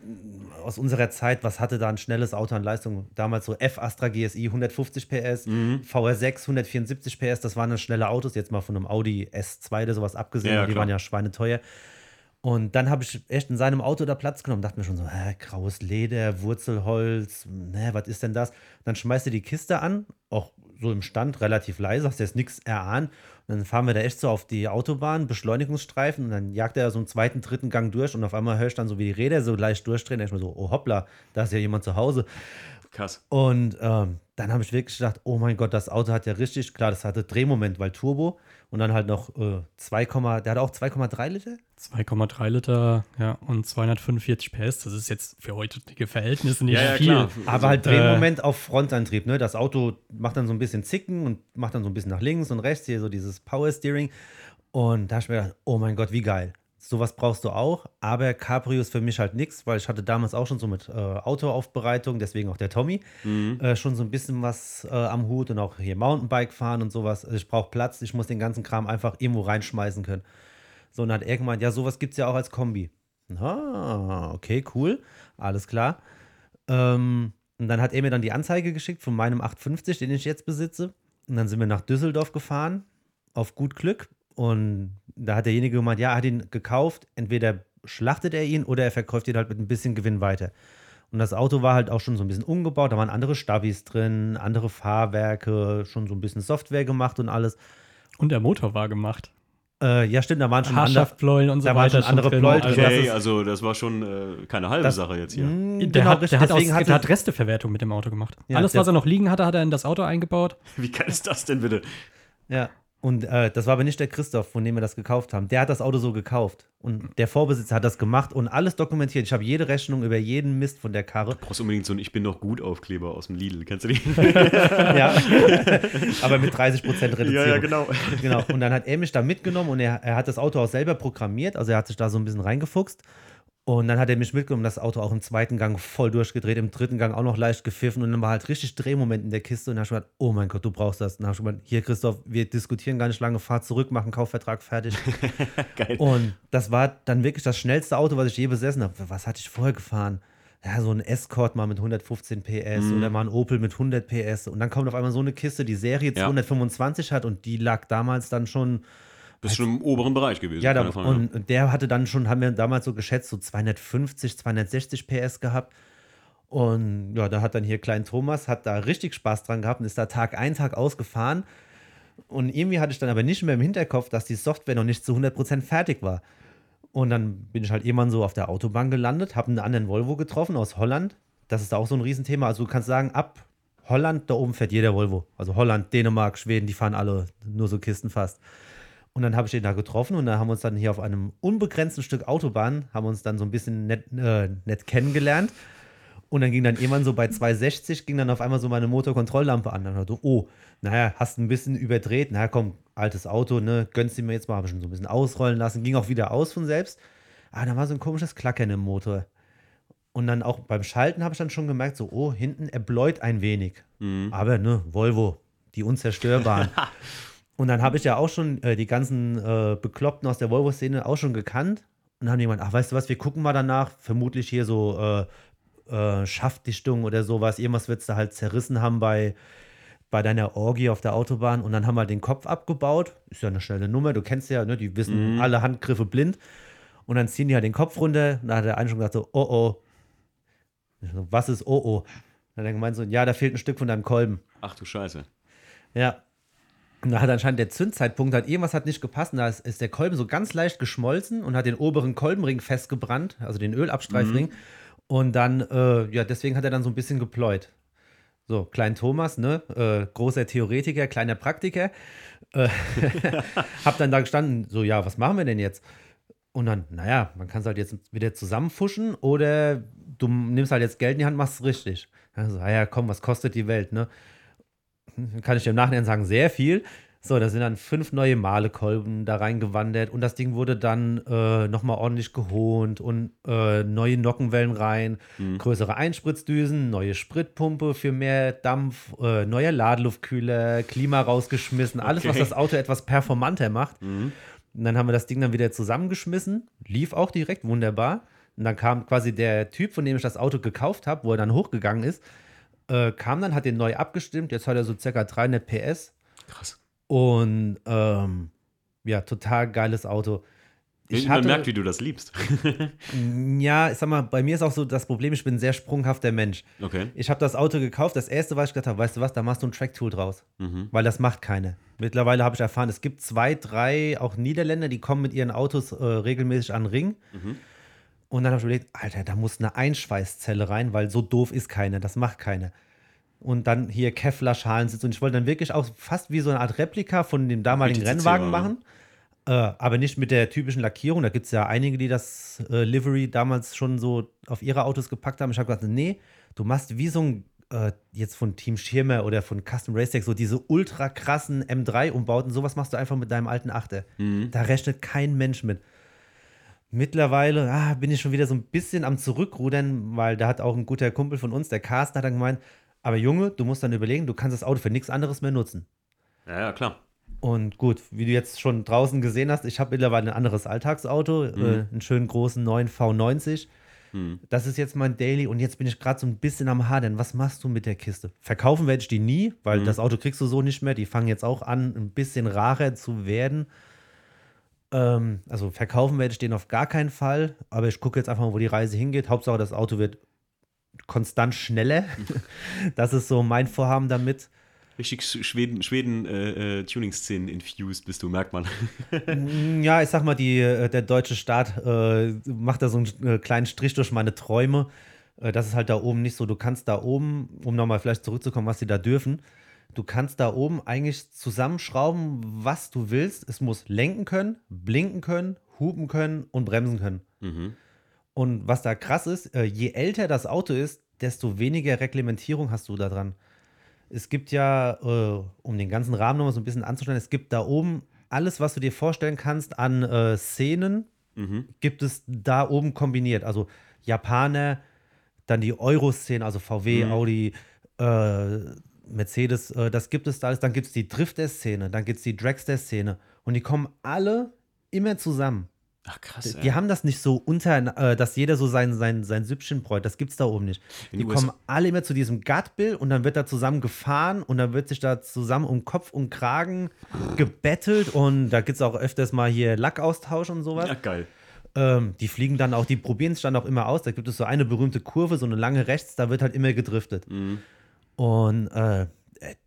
aus unserer Zeit, was hatte da ein schnelles Auto an Leistung? Damals so F Astra GSI 150 PS, mhm. VR6 174 PS, das waren dann schnelle Autos, jetzt mal von einem Audi S2 oder sowas abgesehen, ja, die klar. waren ja schweineteuer. Und dann habe ich echt in seinem Auto da Platz genommen, dachte mir schon so, hä, graues Leder, Wurzelholz, ne, was ist denn das? dann schmeißt er die Kiste an, auch so im Stand, relativ leise, hast jetzt nichts erahnt. Und dann fahren wir da echt so auf die Autobahn, Beschleunigungsstreifen und dann jagt er so einen zweiten, dritten Gang durch und auf einmal höre ich dann so, wie die Räder so leicht durchdrehen. Da ich mir so, oh hoppla, da ist ja jemand zu Hause. Krass. Und ähm, dann habe ich wirklich gedacht, oh mein Gott, das Auto hat ja richtig, klar, das hatte Drehmoment, weil Turbo und dann halt noch äh, 2, der hat auch 2,3 Liter? 2,3 Liter, ja, und 245 PS. Das ist jetzt für heutige Verhältnisse nicht ja, viel. Ja, Aber halt Drehmoment äh, auf Frontantrieb, ne? Das Auto macht dann so ein bisschen Zicken und macht dann so ein bisschen nach links und rechts, hier so dieses Power Steering. Und da habe ich mir gedacht, oh mein Gott, wie geil sowas brauchst du auch, aber Cabrio ist für mich halt nichts, weil ich hatte damals auch schon so mit äh, Autoaufbereitung, deswegen auch der Tommy, mhm. äh, schon so ein bisschen was äh, am Hut und auch hier Mountainbike fahren und sowas. Also ich brauche Platz, ich muss den ganzen Kram einfach irgendwo reinschmeißen können. So, und dann hat er gemeint, ja, sowas gibt es ja auch als Kombi. Ah, okay, cool, alles klar. Ähm, und dann hat er mir dann die Anzeige geschickt von meinem 850, den ich jetzt besitze. Und dann sind wir nach Düsseldorf gefahren, auf gut Glück. Und da hat derjenige gemeint, ja, er hat ihn gekauft, entweder schlachtet er ihn oder er verkauft ihn halt mit ein bisschen Gewinn weiter. Und das Auto war halt auch schon so ein bisschen umgebaut, da waren andere Stavis drin, andere Fahrwerke, schon so ein bisschen Software gemacht und alles. Und der Motor war gemacht. Äh, ja, stimmt, da waren schon andere Pleulen und so da weiter. Waren schon andere drin. Pleulen. Also okay, also das war schon äh, keine halbe das, Sache jetzt hier. Mh, der, genau, hat, der, hat aus, der hat Resteverwertung mit dem Auto gemacht. Ja, Alles, was er noch liegen hatte, hat er in das Auto eingebaut. Wie geil ist das denn bitte? Ja, und äh, das war aber nicht der Christoph, von dem wir das gekauft haben. Der hat das Auto so gekauft. Und der Vorbesitzer hat das gemacht und alles dokumentiert. Ich habe jede Rechnung über jeden Mist von der Karre. Du brauchst unbedingt so einen Ich bin noch gut Aufkleber aus dem Lidl. Kennst du den? ja. aber mit 30% Reduzierung. Ja, ja, genau. genau. Und dann hat er mich da mitgenommen und er, er hat das Auto auch selber programmiert. Also er hat sich da so ein bisschen reingefuchst. Und dann hat er mich mitgenommen, das Auto auch im zweiten Gang voll durchgedreht, im dritten Gang auch noch leicht gepfiffen und dann war halt richtig Drehmoment in der Kiste und dann habe ich gesagt, oh mein Gott, du brauchst das. Und dann habe ich gesagt, hier Christoph, wir diskutieren gar nicht lange, fahr zurück, machen Kaufvertrag fertig. Geil. Und das war dann wirklich das schnellste Auto, was ich je besessen habe. Was hatte ich vorher gefahren? Ja, so ein Escort mal mit 115 PS Mhm. oder mal ein Opel mit 100 PS. Und dann kommt auf einmal so eine Kiste, die Serie Ja. 225 hat und die lag damals dann schon Bist schon im oberen Bereich gewesen. ja, da, Frage. und und der hatte dann schon, haben wir damals so geschätzt, so 250, 260 PS gehabt. Und ja, da hat dann hier Klein Thomas, hat da richtig Spaß dran gehabt und ist da Tag ein, Tag ausgefahren. Und irgendwie hatte ich dann aber nicht mehr im Hinterkopf, dass die Software noch nicht zu 100% fertig war. Und dann bin ich halt irgendwann so auf der Autobahn gelandet, habe einen anderen Volvo getroffen aus Holland. Das ist da auch so ein Riesenthema. Also du kannst sagen, ab Holland, da oben fährt jeder Volvo. Also Holland, Dänemark, Schweden, die fahren alle nur so Kisten fast. Und dann habe ich ihn da getroffen und da haben wir uns dann hier auf einem unbegrenzten Stück Autobahn, haben uns dann so ein bisschen nett, äh, nett kennengelernt. Und dann ging dann irgendwann so bei 260, ging dann auf einmal so meine Motorkontrolllampe an. Dann dachte ich, oh, naja, hast ein bisschen überdreht. Na komm, altes Auto, ne, gönnst du mir jetzt mal. Habe ich schon so ein bisschen ausrollen lassen. Ging auch wieder aus von selbst. Ah, da war so ein komisches Klackern im Motor. Und dann auch beim Schalten habe ich dann schon gemerkt, so, oh, hinten er bläut ein wenig. Aber, ne, Volvo, die unzerstörbaren. Und dann habe ich ja auch schon äh, die ganzen äh, Bekloppten aus der Volvo-Szene auch schon gekannt. Und dann haben die gemeint, ach, weißt du was, wir gucken mal danach. Vermutlich hier so äh, äh, Schaftdichtung oder sowas. Irgendwas wird es da halt zerrissen haben bei, bei deiner Orgie auf der Autobahn. Und dann haben wir den Kopf abgebaut. Ist ja eine schnelle Nummer, du kennst ja, ne, die wissen alle Handgriffe blind. Und dann ziehen die halt den Kopf runter. Und da hat der eine schon gesagt so, oh oh. So, was ist oh oh? Dann hat er gemeint so, ja, da fehlt ein Stück von deinem Kolben. Ach du Scheiße. Ja. Und da hat anscheinend der Zündzeitpunkt, hat irgendwas hat nicht gepasst. Und da ist, ist der Kolben so ganz leicht geschmolzen und hat den oberen Kolbenring festgebrannt, also den Ölabstreifring. Und dann, äh, ja, deswegen hat er dann so ein bisschen gepläut. So, Klein Thomas, ne? Äh, großer Theoretiker, kleiner Praktiker. Äh, hab dann da gestanden, so, ja, was machen wir denn jetzt? Und dann, naja, man kann es halt jetzt wieder zusammenfuschen oder du nimmst halt jetzt Geld in die Hand, machst es richtig. Also, ja, komm, was kostet die Welt, ne? Kann ich dir im Nachhinein sagen, sehr viel. So, da sind dann fünf neue Malekolben da reingewandert und das Ding wurde dann äh, nochmal ordentlich gehohnt und äh, neue Nockenwellen rein, größere Einspritzdüsen, neue Spritpumpe für mehr Dampf, äh, neuer Ladeluftkühler, Klima rausgeschmissen, alles, was Okay. das Auto etwas performanter macht. Und dann haben wir das Ding dann wieder zusammengeschmissen, lief auch direkt wunderbar. Und dann kam quasi der Typ, von dem ich das Auto gekauft habe, wo er dann hochgegangen ist, äh, kam dann, hat den neu abgestimmt. Jetzt hat er so circa 300 PS. Krass. Und ähm, ja, total geiles Auto. Ich Man hatte, merkt, wie du das liebst. ja, ich sag mal, bei mir ist auch so das Problem, ich bin ein sehr sprunghafter Mensch. Okay. Ich habe das Auto gekauft. Das erste, was ich gedacht habe, weißt du was, da machst du ein Track-Tool draus. Mhm. Weil das macht keine. Mittlerweile habe ich erfahren, es gibt zwei, drei auch Niederländer, die kommen mit ihren Autos äh, regelmäßig an den Ring. Mhm. Und dann habe ich überlegt, Alter, da muss eine Einschweißzelle rein, weil so doof ist keine, das macht keine. Und dann hier Kevlar-Schalen sitzen. Und ich wollte dann wirklich auch fast wie so eine Art Replika von dem damaligen Richtig Rennwagen machen. Äh, aber nicht mit der typischen Lackierung. Da gibt es ja einige, die das äh, Livery damals schon so auf ihre Autos gepackt haben. Ich habe gesagt, nee, du machst wie so ein, äh, jetzt von Team Schirmer oder von Custom Race Tech, so diese ultra krassen M3-Umbauten. Sowas machst du einfach mit deinem alten Achter. Da rechnet kein Mensch mit. Mittlerweile ah, bin ich schon wieder so ein bisschen am Zurückrudern, weil da hat auch ein guter Kumpel von uns, der Carsten, hat dann gemeint, aber Junge, du musst dann überlegen, du kannst das Auto für nichts anderes mehr nutzen. Ja, ja, klar. Und gut, wie du jetzt schon draußen gesehen hast, ich habe mittlerweile ein anderes Alltagsauto, äh, einen schönen großen neuen V90. Das ist jetzt mein Daily und jetzt bin ich gerade so ein bisschen am Hadern. Was machst du mit der Kiste? Verkaufen werde ich die nie, weil das Auto kriegst du so nicht mehr. Die fangen jetzt auch an, ein bisschen rarer zu werden. Ähm, also verkaufen werde ich den auf gar keinen Fall, aber ich gucke jetzt einfach mal, wo die Reise hingeht. Hauptsache, das Auto wird konstant schneller. das ist so mein Vorhaben damit. Richtig Sch- Schweden, Schweden äh, äh, Tuning-Szenen infused bist du, merkt man. Ja, ich sag mal, die, äh, der deutsche Staat äh, macht da so einen äh, kleinen Strich durch meine Träume. Das ist halt da oben nicht so. Du kannst da oben, um nochmal vielleicht zurückzukommen, was sie da dürfen, du kannst da oben eigentlich zusammenschrauben, was du willst. Es muss lenken können, blinken können, hupen können und bremsen können. Und was da krass ist, äh, je älter das Auto ist, desto weniger Reglementierung hast du da dran. Es gibt ja, äh, um den ganzen Rahmen nochmal so ein bisschen anzustellen, es gibt da oben alles, was du dir vorstellen kannst an äh, Szenen, gibt es da oben kombiniert. Also Japaner, dann die Euro-Szene, also VW, Audi, äh, Mercedes, äh, das gibt es da alles. Dann gibt es die Drifter-Szene, dann gibt es die Dragster-Szene. Und die kommen alle immer zusammen. Ach krass. Die haben das nicht so unter, äh, dass jeder so sein, sein, sein Süppchen bräut. Das gibt's da oben nicht. In Die USA kommen alle immer zu diesem Gut-Bill und dann wird da zusammen gefahren und dann wird sich da zusammen um Kopf und Kragen gebettelt und da gibt's auch öfters mal hier Lackaustausch und sowas. ja, geil. Ähm, die fliegen dann auch, die probieren es dann auch immer aus. Da gibt es so eine berühmte Kurve, so eine lange rechts, da wird halt immer gedriftet. Mhm. Und äh,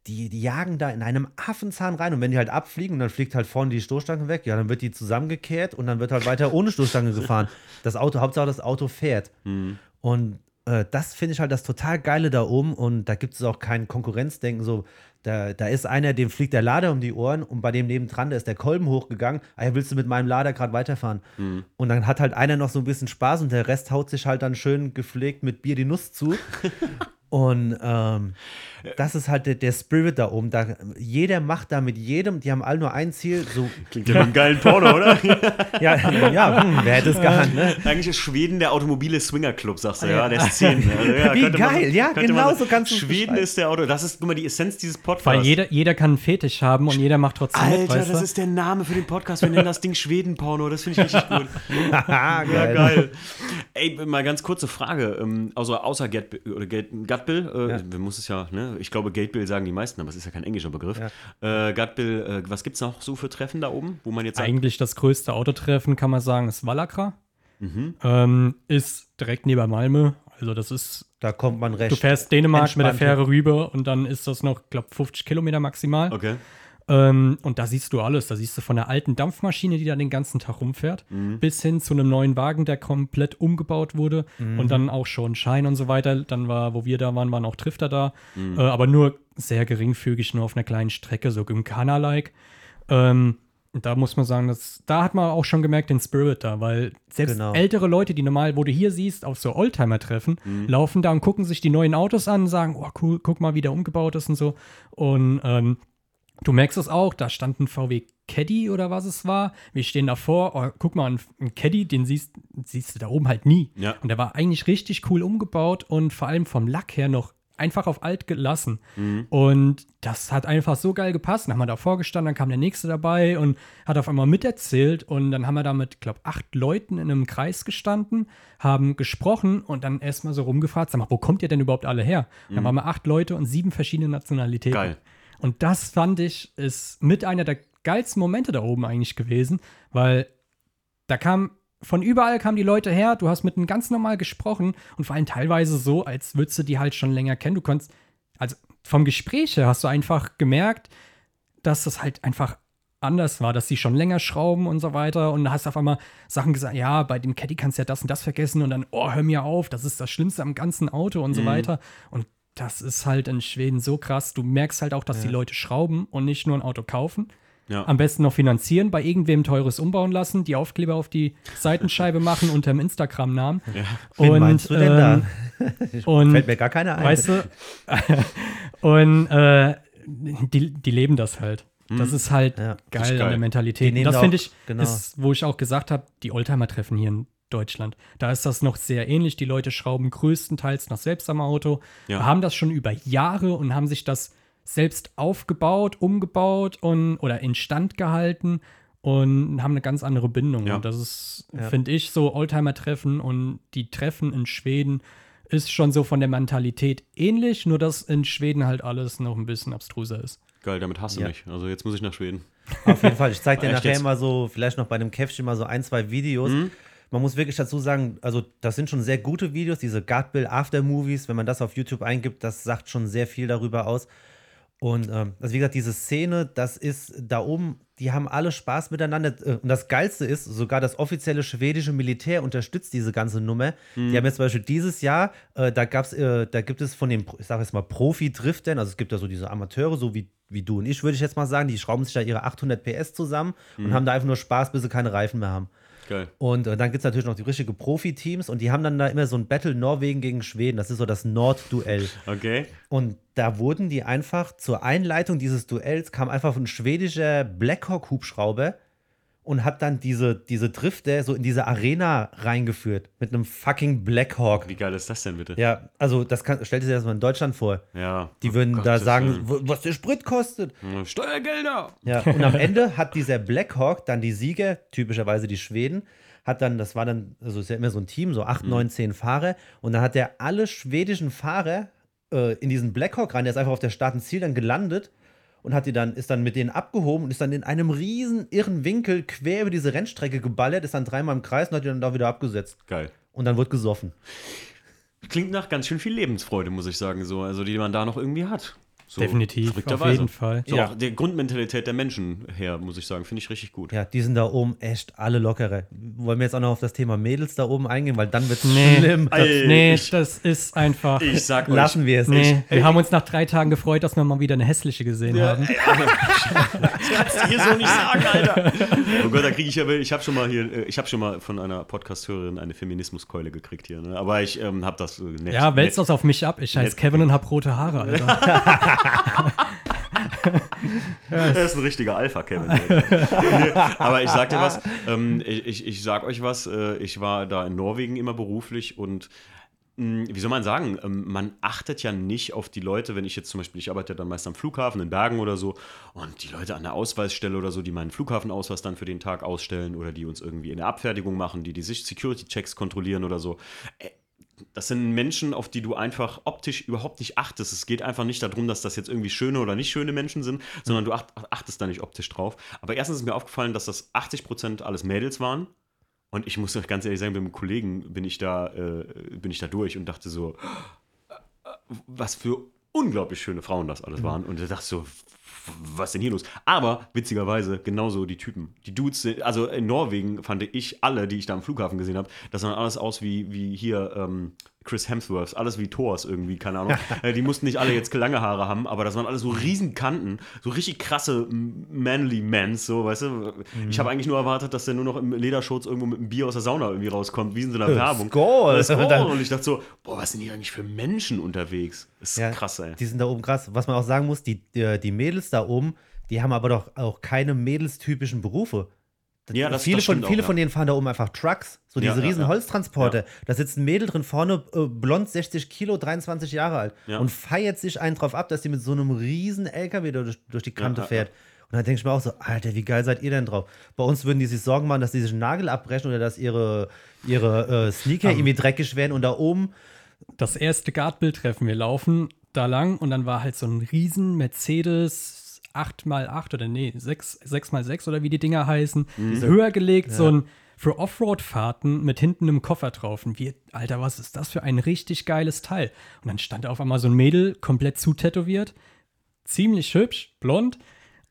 die, die jagen da in einem Affenzahn rein und wenn die halt abfliegen dann fliegt halt vorne die Stoßstange weg, ja, dann wird die zusammengekehrt und dann wird halt weiter ohne Stoßstange gefahren. Das Auto, Hauptsache das Auto fährt. Mhm. Und äh, das finde ich halt das total Geile da oben und da gibt es auch kein Konkurrenzdenken. So, da, da ist einer, dem fliegt der Lader um die Ohren und bei dem nebendran, da ist der Kolben hochgegangen. Ah ja, willst du mit meinem Lader gerade weiterfahren? Mhm. Und dann hat halt einer noch so ein bisschen Spaß und der Rest haut sich halt dann schön gepflegt mit Bier die Nuss zu. Und ähm, das ist halt der, der Spirit da oben. Da, jeder macht da mit jedem, die haben alle nur ein Ziel. So, Klingt ja wie ein geilen Porno, oder? ja, ja hm, wer hätte es geahnt, ne? Eigentlich ist Schweden der automobile Swingerclub, sagst du, ja, der Szene. Also, ja, Wie könnte man- geil, ja, genau man- so kannst du es Schweden ist der Auto, das ist, guck mal, die Essenz dieses Podcasts. Weil jeder, jeder kann einen Fetisch haben und jeder macht trotzdem mit, Alter, weißt das du? ist der Name für den Podcast. Wir nennen das Ding Schweden-Porno. Das finde ich richtig gut. Haha, Ja, geil. Ey, mal ganz kurze Frage. Ähm, also außer Get oder Get, Gutbill, äh, Ja. wir muss es ja, ne? Ich glaube, Gatebill sagen die meisten, aber es ist ja kein englischer Begriff. Äh, Gutbill, äh, was gibt es noch so für Treffen da oben, wo man jetzt sagt, Eigentlich das größte Autotreffen, kann man sagen, ist Wallakra. Mhm. Ähm, ist direkt neben Malmö. Also das ist, Da kommt man recht. du fährst Dänemark mit der Fähre rüber und dann ist das noch, glaube 50 Kilometer maximal. okay. Ähm, und da siehst du alles. Da siehst du von der alten Dampfmaschine, die da den ganzen Tag rumfährt, Mhm. bis hin zu einem neuen Wagen, der komplett umgebaut wurde und dann auch schon Schein und so weiter. Dann war, wo wir da waren, waren auch Drifter da, Mhm. äh, aber nur sehr geringfügig, nur auf einer kleinen Strecke, so Gymkhana-like. Ähm, und da muss man sagen, dass, da hat man auch schon gemerkt den Spirit da, weil selbst Genau. ältere Leute, die normal, wo du hier siehst, auf so Oldtimer-Treffen, Mhm. laufen da und gucken sich die neuen Autos an und sagen, oh cool, guck mal, wie der umgebaut ist und so. Und ähm, Du merkst es auch, da stand ein VW Caddy oder was es war. Wir stehen davor, oh, guck mal, ein, Caddy, den siehst, siehst du da oben halt nie. Ja. Und der war eigentlich richtig cool umgebaut und vor allem vom Lack her noch einfach auf alt gelassen. Und das hat einfach so geil gepasst. Dann haben wir davor gestanden, dann kam der nächste dabei und hat auf einmal miterzählt. Und dann haben wir da mit, glaube acht Leuten in einem Kreis gestanden, haben gesprochen und dann erstmal so rumgefragt, sag mal, wo kommt ihr denn überhaupt alle her? Und Dann waren wir acht Leute und sieben verschiedene Nationalitäten. Geil. Und das fand ich, ist mit einer der geilsten Momente da oben eigentlich gewesen, weil da kam, von überall kamen die Leute her, du hast mit ihnen ganz normal gesprochen und vor allem teilweise so, als würdest du die halt schon länger kennen. Du konntest, also vom Gespräch her hast du einfach gemerkt, dass das halt einfach anders war, dass sie schon länger schrauben und so weiter und hast auf einmal Sachen gesagt, ja, bei dem Caddy kannst du ja das und das vergessen und dann, oh, hör mir auf, das ist das Schlimmste am ganzen Auto und so weiter. Und das ist halt in Schweden so krass. Du merkst halt auch, dass die Leute schrauben und nicht nur ein Auto kaufen. Ja. Am besten noch finanzieren, bei irgendwem teures umbauen lassen, die Aufkleber auf die Seitenscheibe machen unter dem Instagram-Namen. Wen meinst du denn ähm, da? und Fällt mir gar keiner ein. Weißt du? und äh, die, die leben das halt. Das ist halt Ja. geil, Ist geil. an der Mentalität. Und das da finde ich, genau. ist, wo ich auch gesagt habe, die Oldtimer-Treffen hier in Deutschland. Da ist das noch sehr ähnlich. Die Leute schrauben größtenteils noch selbst am Auto, Ja. haben das schon über Jahre und haben sich das selbst aufgebaut, umgebaut und oder instand gehalten und haben eine ganz andere Bindung. Ja. Und das ist, Ja. finde ich, so Oldtimer-Treffen und die Treffen in Schweden ist schon so von der Mentalität ähnlich, nur dass in Schweden halt alles noch ein bisschen abstruser ist. Geil, damit hast du Ja. mich. Also jetzt muss ich nach Schweden. Auf jeden Fall. Ich zeige dir nachher jetzt? mal so, vielleicht noch bei einem Käffchen mal so ein, zwei Videos. Mhm. Man muss wirklich dazu sagen, also das sind schon sehr gute Videos, diese Gutbill After-Movies, wenn man das auf YouTube eingibt, das sagt schon sehr viel darüber aus. Und ähm, also wie gesagt, diese Szene, das ist da oben, die haben alle Spaß miteinander. Äh, Und das Geilste ist, sogar das offizielle schwedische Militär unterstützt diese ganze Nummer. Die haben jetzt zum Beispiel dieses Jahr, äh, da gab's, äh, da gibt es von den, ich sage jetzt mal, Profi-Driftern, also es gibt ja so diese Amateure, so wie, wie du und ich, würde ich jetzt mal sagen, die schrauben sich da ihre 800 PS zusammen und haben da einfach nur Spaß, bis sie keine Reifen mehr haben. Geil. Und äh, dann gibt es natürlich noch die richtige Profi-Teams und die haben dann da immer so ein Battle Norwegen gegen Schweden. Das ist so das Nord-Duell. Okay. Und da wurden die einfach zur Einleitung dieses Duells kam einfach ein schwedischer Blackhawk-Hubschrauber und hat dann diese, diese Drifter so in diese Arena reingeführt mit einem fucking Blackhawk. Wie geil ist das denn bitte? Ja, also das kann, stellt sich das mal in Deutschland vor. Ja. Die Oh würden da Gottes sagen, was der Sprit kostet. Steuergelder! Ja, und am Ende hat dieser Blackhawk dann die Sieger, typischerweise die Schweden, hat dann, das war dann, also ist ja immer so ein Team, so 8, 9, 10 Fahrer, und dann hat der alle schwedischen Fahrer äh, in diesen Blackhawk rein, der ist einfach auf der Startenziel dann gelandet und hat die dann, ist dann mit denen abgehoben und ist dann in einem riesen irren Winkel quer über diese Rennstrecke geballert, ist dann dreimal im Kreis und hat die dann da wieder abgesetzt. Geil. Und dann wird gesoffen. Klingt nach ganz schön viel Lebensfreude, muss ich sagen, so, also die man da noch irgendwie hat. So, Definitiv, auf verrückterweise. jeden Fall. So Ja. auch der Grundmentalität der Menschen her, muss ich sagen, finde ich richtig gut. Ja, die sind da oben echt alle lockere. Wollen wir jetzt auch noch auf das Thema Mädels da oben eingehen, weil dann wird es Nee. schlimm. Ey, Nee, ich- das ist einfach. Ich sag euch, Lassen wir es. nee, wir haben uns nach drei Tagen gefreut, dass wir mal wieder eine hässliche gesehen haben. Das kannst du hier so nicht sagen, Alter. Oh Gott, da kriege ich ja, ich habe schon mal hier, äh, ich habe schon mal von einer Podcast-Hörerin eine Feminismuskeule gekriegt hier, ne? aber ich ähm, habe das äh, nett. Ja, wälzt das auf mich ab. Ich heiße. Kevin und hab rote Haare, Alter. Er ist ein richtiger Alpha-Kevin. Nee, aber ich sag dir was, ähm, ich, ich, sag euch was, äh, ich war da in Norwegen immer beruflich und mh, wie soll man sagen, ähm, man achtet ja nicht auf die Leute, wenn ich jetzt zum Beispiel, ich arbeite ja dann meist am Flughafen in Bergen oder so und die Leute an der Ausweisstelle oder so, die meinen Flughafenausweis dann für den Tag ausstellen oder die uns irgendwie in der Abfertigung machen, die die Security-Checks kontrollieren oder so. Das sind Menschen, auf die du einfach optisch überhaupt nicht achtest. Es geht einfach nicht darum, dass das jetzt irgendwie schöne oder nicht schöne Menschen sind, sondern du acht, achtest da nicht optisch drauf. Aber erstens ist mir aufgefallen, dass das 80% alles Mädels waren. Und ich muss euch ganz ehrlich sagen, mit einem Kollegen bin ich da, äh, bin ich da durch und dachte so, was für unglaublich schöne Frauen das alles waren. Und ich dachte so, was denn hier los? Aber witzigerweise genauso die Typen. Die Dudes, sind, also in Norwegen fand ich alle, die ich da am Flughafen gesehen habe, das sahen alles aus wie, wie hier ähm, Chris Hemsworth, alles wie Thors irgendwie, keine Ahnung. Äh, die mussten nicht alle jetzt lange Haare haben, aber das waren alles so riesen Kanten, so richtig krasse manly Mans, so, weißt du. Ich habe eigentlich nur erwartet, dass der nur noch im Lederschutz irgendwo mit einem Bier aus der Sauna irgendwie rauskommt, wie in so einer Werbung. Äh, Skål! Und ich dachte so, boah, was sind hier eigentlich für Menschen unterwegs? Das ist Ja, krass, ey. Die sind da oben krass. Was man auch sagen muss, die, die, die Mädels da oben, die haben aber doch auch keine mädelstypischen Berufe. Ja, das- viele das von, auch, viele ja. von denen fahren da oben einfach Trucks, so Ja, diese ja, riesen ja. Holztransporte. Da sitzt ein Mädel drin vorne, äh, blond, 60 Kilo, 23 Jahre alt Ja. und feiert sich einen drauf ab, dass die mit so einem riesen LKW da durch, durch die Kante Ja, ja, fährt. Und dann denke ich mir auch so, Alter, wie geil seid ihr denn drauf? Bei uns würden die sich Sorgen machen, dass die sich einen Nagel abbrechen oder dass ihre, ihre äh, Sneaker irgendwie dreckig werden und da oben Das erste Guardbild-Treffen. Wir laufen da lang und dann war halt so ein riesen Mercedes 8x8 oder nee, 6, 6x6 oder wie die Dinger heißen. Höher gelegt, so ein für Offroad-Fahrten mit hinten einem Koffer drauf. Und wir, Alter, was ist das für ein richtig geiles Teil? Und dann stand auf einmal so ein Mädel, komplett zutätowiert, ziemlich hübsch, blond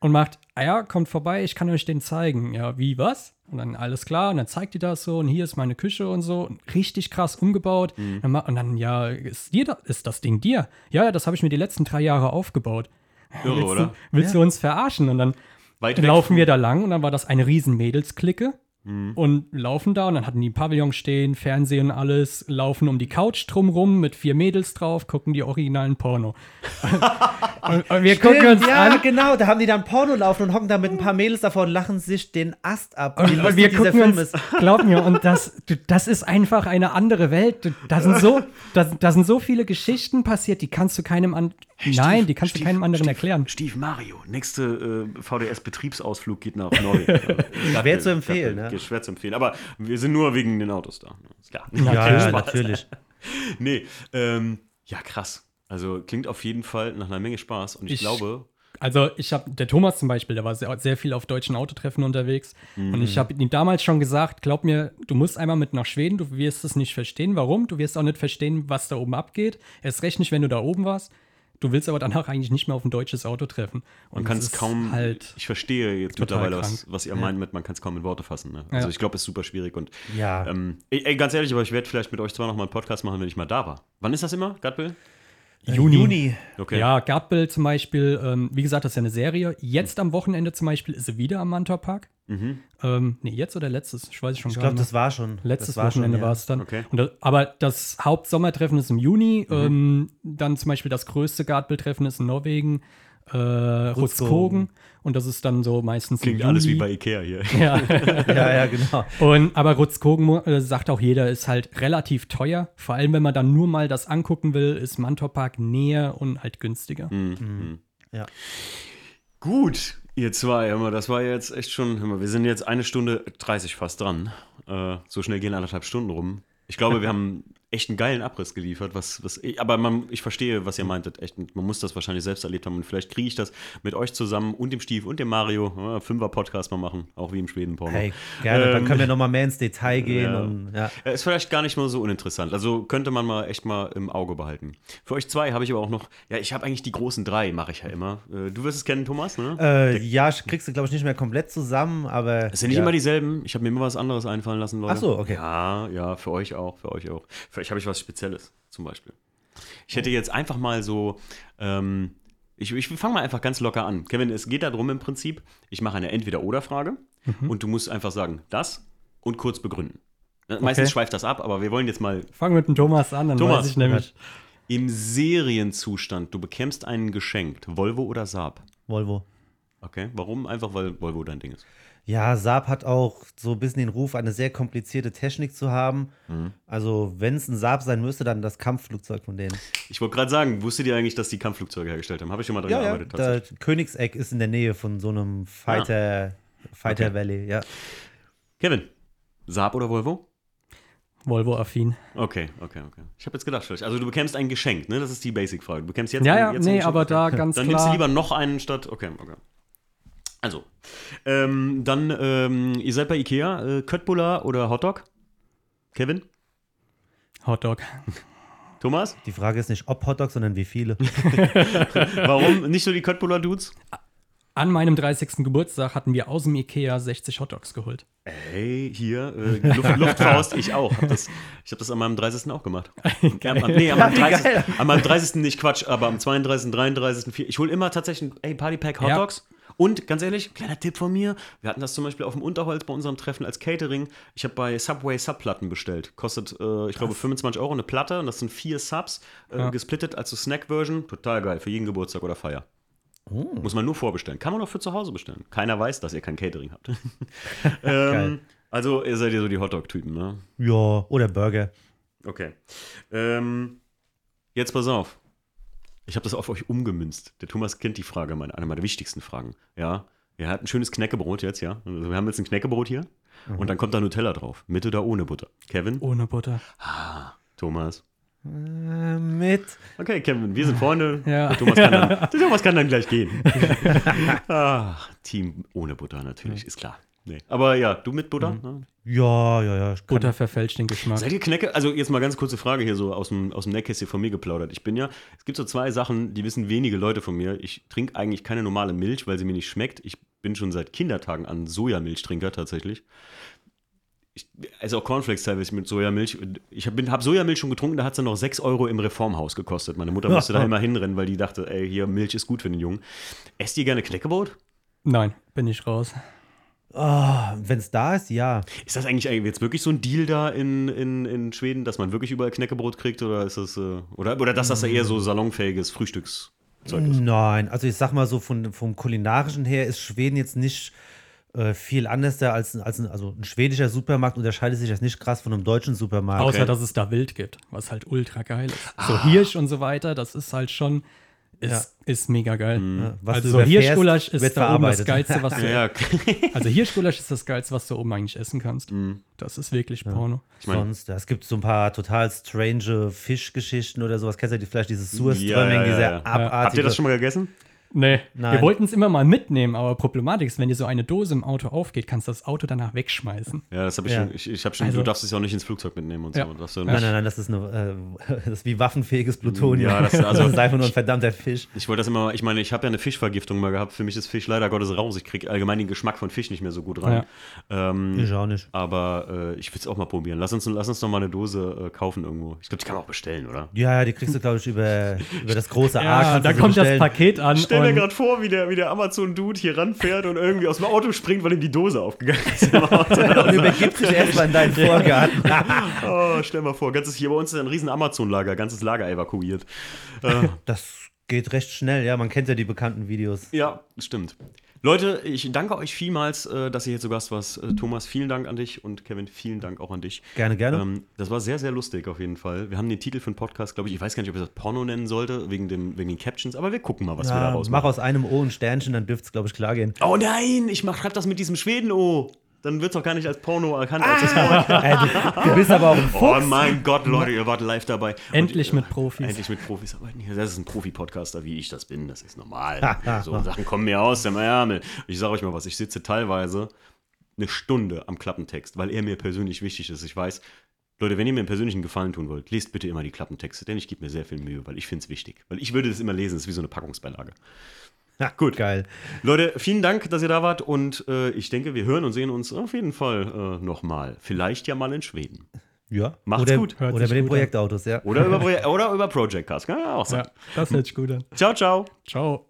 und macht, ah ja, kommt vorbei, ich kann euch den zeigen. Ja, wie, was? Und dann alles klar, und dann zeigt die das so, und hier ist meine Küche und so, und richtig krass umgebaut. Ma- Und dann, ja, ist, dir da, ist das Ding dir? Ja, ja, das habe ich mir die letzten drei Jahre aufgebaut. Irre, willst oder? Du, willst du uns verarschen? Und dann Weit laufen wir da lang, und dann war das eine riesen Mädelsklicke. Mhm. Und laufen da und dann hatten die einen Pavillon stehen, Fernsehen und alles, laufen um die Couch drumrum mit vier Mädels drauf, gucken die originalen Porno. und, und wir gucken Stimmt, uns ja, an genau. Da haben die dann Porno laufen und hocken da mit ein paar Mädels davor und lachen sich den Ast ab. Wie Und lustig wir dieser gucken Film uns, ist. glaub mir, und das, das ist einfach eine andere Welt. Da sind so, da, da sind so viele Geschichten passiert, die kannst du keinem an, nein, die kannst du keinem anderen Stief, erklären. Stief Mario, nächste äh, VDS-Betriebsausflug geht nach Norwegen. Schwer zu empfehlen, ne? Geht Schwer zu empfehlen, aber wir sind nur wegen den Autos da. ne? Ist klar. Ja, Natürlich. ja, natürlich. Nee, ähm, ja, krass. Also klingt auf jeden Fall nach einer Menge Spaß und ich, Ich- glaube, Also ich habe, der Thomas zum Beispiel, der war sehr, sehr viel auf deutschen Autotreffen unterwegs. Und Mhm. ich habe ihm damals schon gesagt, glaub mir, du musst einmal mit nach Schweden, du wirst es nicht verstehen. Warum? Du wirst auch nicht verstehen, was da oben abgeht. Erst recht nicht, wenn du da oben warst. Du willst aber danach eigentlich nicht mehr auf ein deutsches Auto treffen. Und man kann es kaum, halt ich verstehe jetzt mittlerweile, was, krank. was ihr meint mit, man kann es kaum in Worte fassen. Ne? Also Ja. ich glaube, es ist super schwierig und Ja. ähm, ey, ganz ehrlich, aber ich werde vielleicht mit euch zwar noch mal einen Podcast machen, wenn ich mal da war. Wann ist das immer, Gatbill? Juni. Juni. Okay. Ja, Gardbill zum Beispiel, ähm, wie gesagt, das ist ja eine Serie. Jetzt am Wochenende zum Beispiel ist sie wieder am Mantor Park. Mhm. Ähm, nee, jetzt oder letztes? Ich weiß es schon Ich gar glaube, nicht. das war schon. Letztes war Wochenende ja. war es dann. Okay. Und das, aber das Hauptsommertreffen ist im Juni. Mhm. Ähm, dann zum Beispiel das größte Gardbill-Treffen ist in Norwegen. Äh, Rutzkogen. Und das ist dann so meistens Klingt alles wie bei Ikea hier. Ja. Ja, ja, genau. Und, aber Rutzkogen äh, sagt auch jeder, ist halt relativ teuer. Vor allem, wenn man dann nur mal das angucken will, ist Mantorpark näher und halt günstiger. Mhm. Ja. Gut, ihr zwei, hör mal, das war jetzt echt schon, hör mal, wir sind jetzt eine Stunde 30 fast dran. Äh, so schnell gehen anderthalb Stunden rum. Ich glaube, wir haben echt einen geilen Abriss geliefert, was, was ich, aber man, ich verstehe, was ihr meintet. Echt, man muss das wahrscheinlich selbst erlebt haben und vielleicht kriege ich das mit euch zusammen und dem Stief und dem Mario, ja, Fünfer-Podcast mal machen, auch wie im Schweden-Porno. Hey, gerne. Dann Ähm, können wir noch mal mehr ins Detail gehen. ja. Und, ja. Ja, Ist vielleicht gar nicht mal so uninteressant. Also könnte man mal echt mal im Auge behalten. Für euch zwei habe ich aber auch noch, ja, ich habe eigentlich die großen drei, mache ich ja immer. Äh, Du wirst es kennen, Thomas, ne? Äh, ja, kriegst du, glaube ich, nicht mehr komplett zusammen, aber. Es sind nicht ja. immer dieselben. Ich habe mir immer was anderes einfallen lassen, Leute. Ach so, okay. Ja, ja, für euch auch, für euch auch. Vielleicht habe ich was Spezielles, zum Beispiel. Ich hätte jetzt einfach mal so, ähm, ich, ich fange mal einfach ganz locker an. Kevin, es geht darum im Prinzip, ich mache eine Entweder-Oder-Frage Mhm. und du musst einfach sagen, das und kurz begründen. Äh, Meistens schweift das ab, aber wir wollen jetzt mal Fang mit dem Thomas an, dann Thomas, weiß ich nämlich. im Serienzustand, du bekämst einen geschenkt, Volvo oder Saab. Volvo. Okay, warum? Einfach, weil Volvo dein Ding ist. Ja, Saab hat auch so ein bisschen den Ruf, eine sehr komplizierte Technik zu haben. Mhm. Also, wenn es ein Saab sein müsste, dann das Kampfflugzeug von denen. Ich wollte gerade sagen, wusstet ihr eigentlich, dass die Kampfflugzeuge hergestellt haben? Habe ich schon mal dran gearbeitet, Der Königseck ist in der Nähe von so einem Fighter, Fighter Okay. Valley, ja. Kevin, Saab oder Volvo? Volvo-affin. Okay, okay, okay. Ich habe jetzt gedacht, vielleicht. Also du bekämst ein Geschenk, ne? Das ist die Basic-Frage. Du bekämst jetzt Ja, ein, ja, jetzt nee, aber da ganz Dann nimmst du klar. lieber noch einen statt. Okay, okay. Also, ähm, dann, ähm, ihr seid bei Ikea, äh, Köttbullar oder Hotdog? Kevin? Hotdog. Thomas? Die Frage ist nicht ob Hotdog, sondern wie viele. Warum nicht so die Köttbullar-Dudes? An meinem 30. Geburtstag hatten wir aus dem Ikea 60 Hotdogs geholt. Hey, hier, äh, Luft, Luftfaust, ich auch. Hab das, ich habe das an meinem 30. auch gemacht. Ja, am, nee, am 30. an meinem 30. nicht Quatsch, aber am 32., 33., 4. Ich hole immer tatsächlich ein ey, Partypack Hot Ja. Und ganz ehrlich, kleiner Tipp von mir, wir hatten das zum Beispiel auf dem Unterholz bei unserem Treffen als Catering. Ich habe bei Subway Subplatten bestellt. Kostet, äh, ich glaube, 25 Euro eine Platte und das sind vier Subs, äh, Ja. gesplittet als so Snack-Version. Total geil, für jeden Geburtstag oder Feier. Muss man nur vorbestellen. Kann man auch für zu Hause bestellen. Keiner weiß, dass ihr kein Catering habt. ähm, also, ihr seid ja so die Hotdog-Typen, ne? ja, oder Burger. Okay. Ähm, jetzt pass auf. Ich habe das auf euch umgemünzt. Der Thomas kennt die Frage, meine, eine meiner wichtigsten Fragen. Ja. Er hat ein schönes Knäckebrot jetzt, ja. Also wir haben jetzt ein Knäckebrot hier. Und dann kommt da Nutella drauf. Mit oder ohne Butter. Kevin? Ohne Butter. Thomas? Äh, mit. Okay, Kevin, wir sind Freunde. Ja. Thomas kann dann, Thomas kann dann gleich gehen. ah, Team ohne Butter natürlich, ist klar. Nee. Aber ja, du mit Butter? Ne? Ja, ja, ja. Butter verfälscht den Geschmack. Seid ihr Knecke? Also jetzt mal ganz kurze Frage hier so aus dem, aus dem Nähkästchen von mir geplaudert. Ich bin ja, es gibt so zwei Sachen, die wissen wenige Leute von mir. Ich trinke eigentlich keine normale Milch, weil sie mir nicht schmeckt. Ich bin schon seit Kindertagen an Sojamilchtrinker tatsächlich. Ich, also auch Cornflakes teilweise mit Sojamilch. Ich habe hab Sojamilch schon getrunken, da hat es dann noch 6 Euro im Reformhaus gekostet. Meine Mutter musste da immer hinrennen, weil die dachte, ey, hier, Milch ist gut für den Jungen. Esst ihr gerne Knäckebrot? Nein, bin ich raus. Oh, Wenn es da ist, ja. Ist das eigentlich jetzt wirklich so ein Deal da in, in, in Schweden, dass man wirklich überall Knäckebrot kriegt? Oder ist das, äh, oder, oder dass das eher so salonfähiges Frühstückszeug ist? Nein, also ich sag mal so, von, vom Kulinarischen her ist Schweden jetzt nicht äh, viel anders da als, als ein, also ein schwedischer Supermarkt unterscheidet sich jetzt nicht krass von einem deutschen Supermarkt. Außer, dass es da Wild gibt, was halt ultra geil ist. Ah. So Hirsch und so weiter, das ist halt schon, ist, ist mega geil. Ja, was also Hirschgulasch ist da oben das. Geilste, was du, Ja, okay. also Hirschgulasch ist das Geilste, was du oben eigentlich essen kannst. Mhm. Das ist wirklich Porno. Ich mein- Sonst, ja, es gibt so ein paar total strange Fischgeschichten oder sowas. Kennst du die, vielleicht dieses Surströmming, Ja, ja, ja, dieser ja. abartige. Habt ihr das schon mal gegessen? Nee, Nein. wir wollten es immer mal mitnehmen, aber Problematik ist, wenn dir so eine Dose im Auto aufgeht, kannst du das Auto danach wegschmeißen. Ja, das habe ich Ja. schon. Ich, ich habe schon. Also- du darfst es ja auch nicht ins Flugzeug mitnehmen und Ja. so. Darfst du Nein, nein, nein, das ist, eine, äh, das ist wie waffenfähiges Plutonium. Ja, das- also- das ist einfach nur ein verdammter Fisch. Ich wollte das immer, ich meine, ich habe ja eine Fischvergiftung mal gehabt. Für mich ist Fisch leider Gottes raus. Ich kriege allgemein den Geschmack von Fisch nicht mehr so gut rein. Ähm, Ich auch nicht. aber äh, ich will es auch mal probieren. Lass uns, lass uns doch mal eine Dose äh, kaufen irgendwo. Ich glaube, die kann man auch bestellen, oder? Ja, ja, die kriegst du, glaube ich, über, über das große A. Ja, da kommt das bestellen. Paket an. Stell mir gerade vor, wie der, wie der Amazon-Dude hier ranfährt und irgendwie aus dem Auto springt, weil ihm die Dose aufgegangen ist. Und übergibt sich erstmal in deinen Vorgarten. oh, stell mal vor, ganzes hier bei uns ist ein riesen Amazon-Lager, ganzes Lager evakuiert. Äh, Das Geht recht schnell, ja. Man kennt ja die bekannten Videos. Ja, stimmt. Leute, ich danke euch vielmals, äh, dass ihr hier zu Gast warst. Äh, Thomas, vielen Dank an dich und Kevin, vielen Dank auch an dich. Gerne, gerne. Ähm, das war sehr, sehr lustig auf jeden Fall. Wir haben den Titel für den Podcast, glaube ich, ich weiß gar nicht, ob ich das Porno nennen sollte, wegen, dem, wegen den Captions, aber wir gucken mal, was wir ja, daraus mach machen. aus einem O ein Sternchen, dann dürfte es, glaube ich, klar gehen. Oh nein, ich mach, schreib das mit diesem Schweden-O. Dann wird es auch gar nicht als Porno erkannt. Ah! Als Porno. Ey, du, bist aber auch ein Oh Fuchs. mein Gott, Leute, ihr wart live dabei. Endlich Und, mit Profis. Endlich mit Profis arbeiten. Das ist ein Profi-Podcaster, wie ich das bin. Das ist normal. so Sachen kommen mir aus dem Ärmel. Ich sage euch mal was, ich sitze teilweise eine Stunde am Klappentext, weil er mir persönlich wichtig ist. Ich weiß, Leute, wenn ihr mir einen persönlichen Gefallen tun wollt, lest bitte immer die Klappentexte, denn ich gebe mir sehr viel Mühe, weil ich finde es wichtig. Weil ich würde das immer lesen, das ist wie so eine Packungsbeilage. Ja, gut. Geil. Leute, vielen Dank, dass ihr da wart und äh, ich denke, wir hören und sehen uns auf jeden Fall äh, nochmal. Vielleicht ja mal in Schweden. Ja. Macht's oder, gut. Hört Oder mit den. Projektautos, ja. Oder über, Proje- oder über Project Cast. Kann ja auch sein. Ja, das hört sich gut an. Ciao, ciao. Ciao.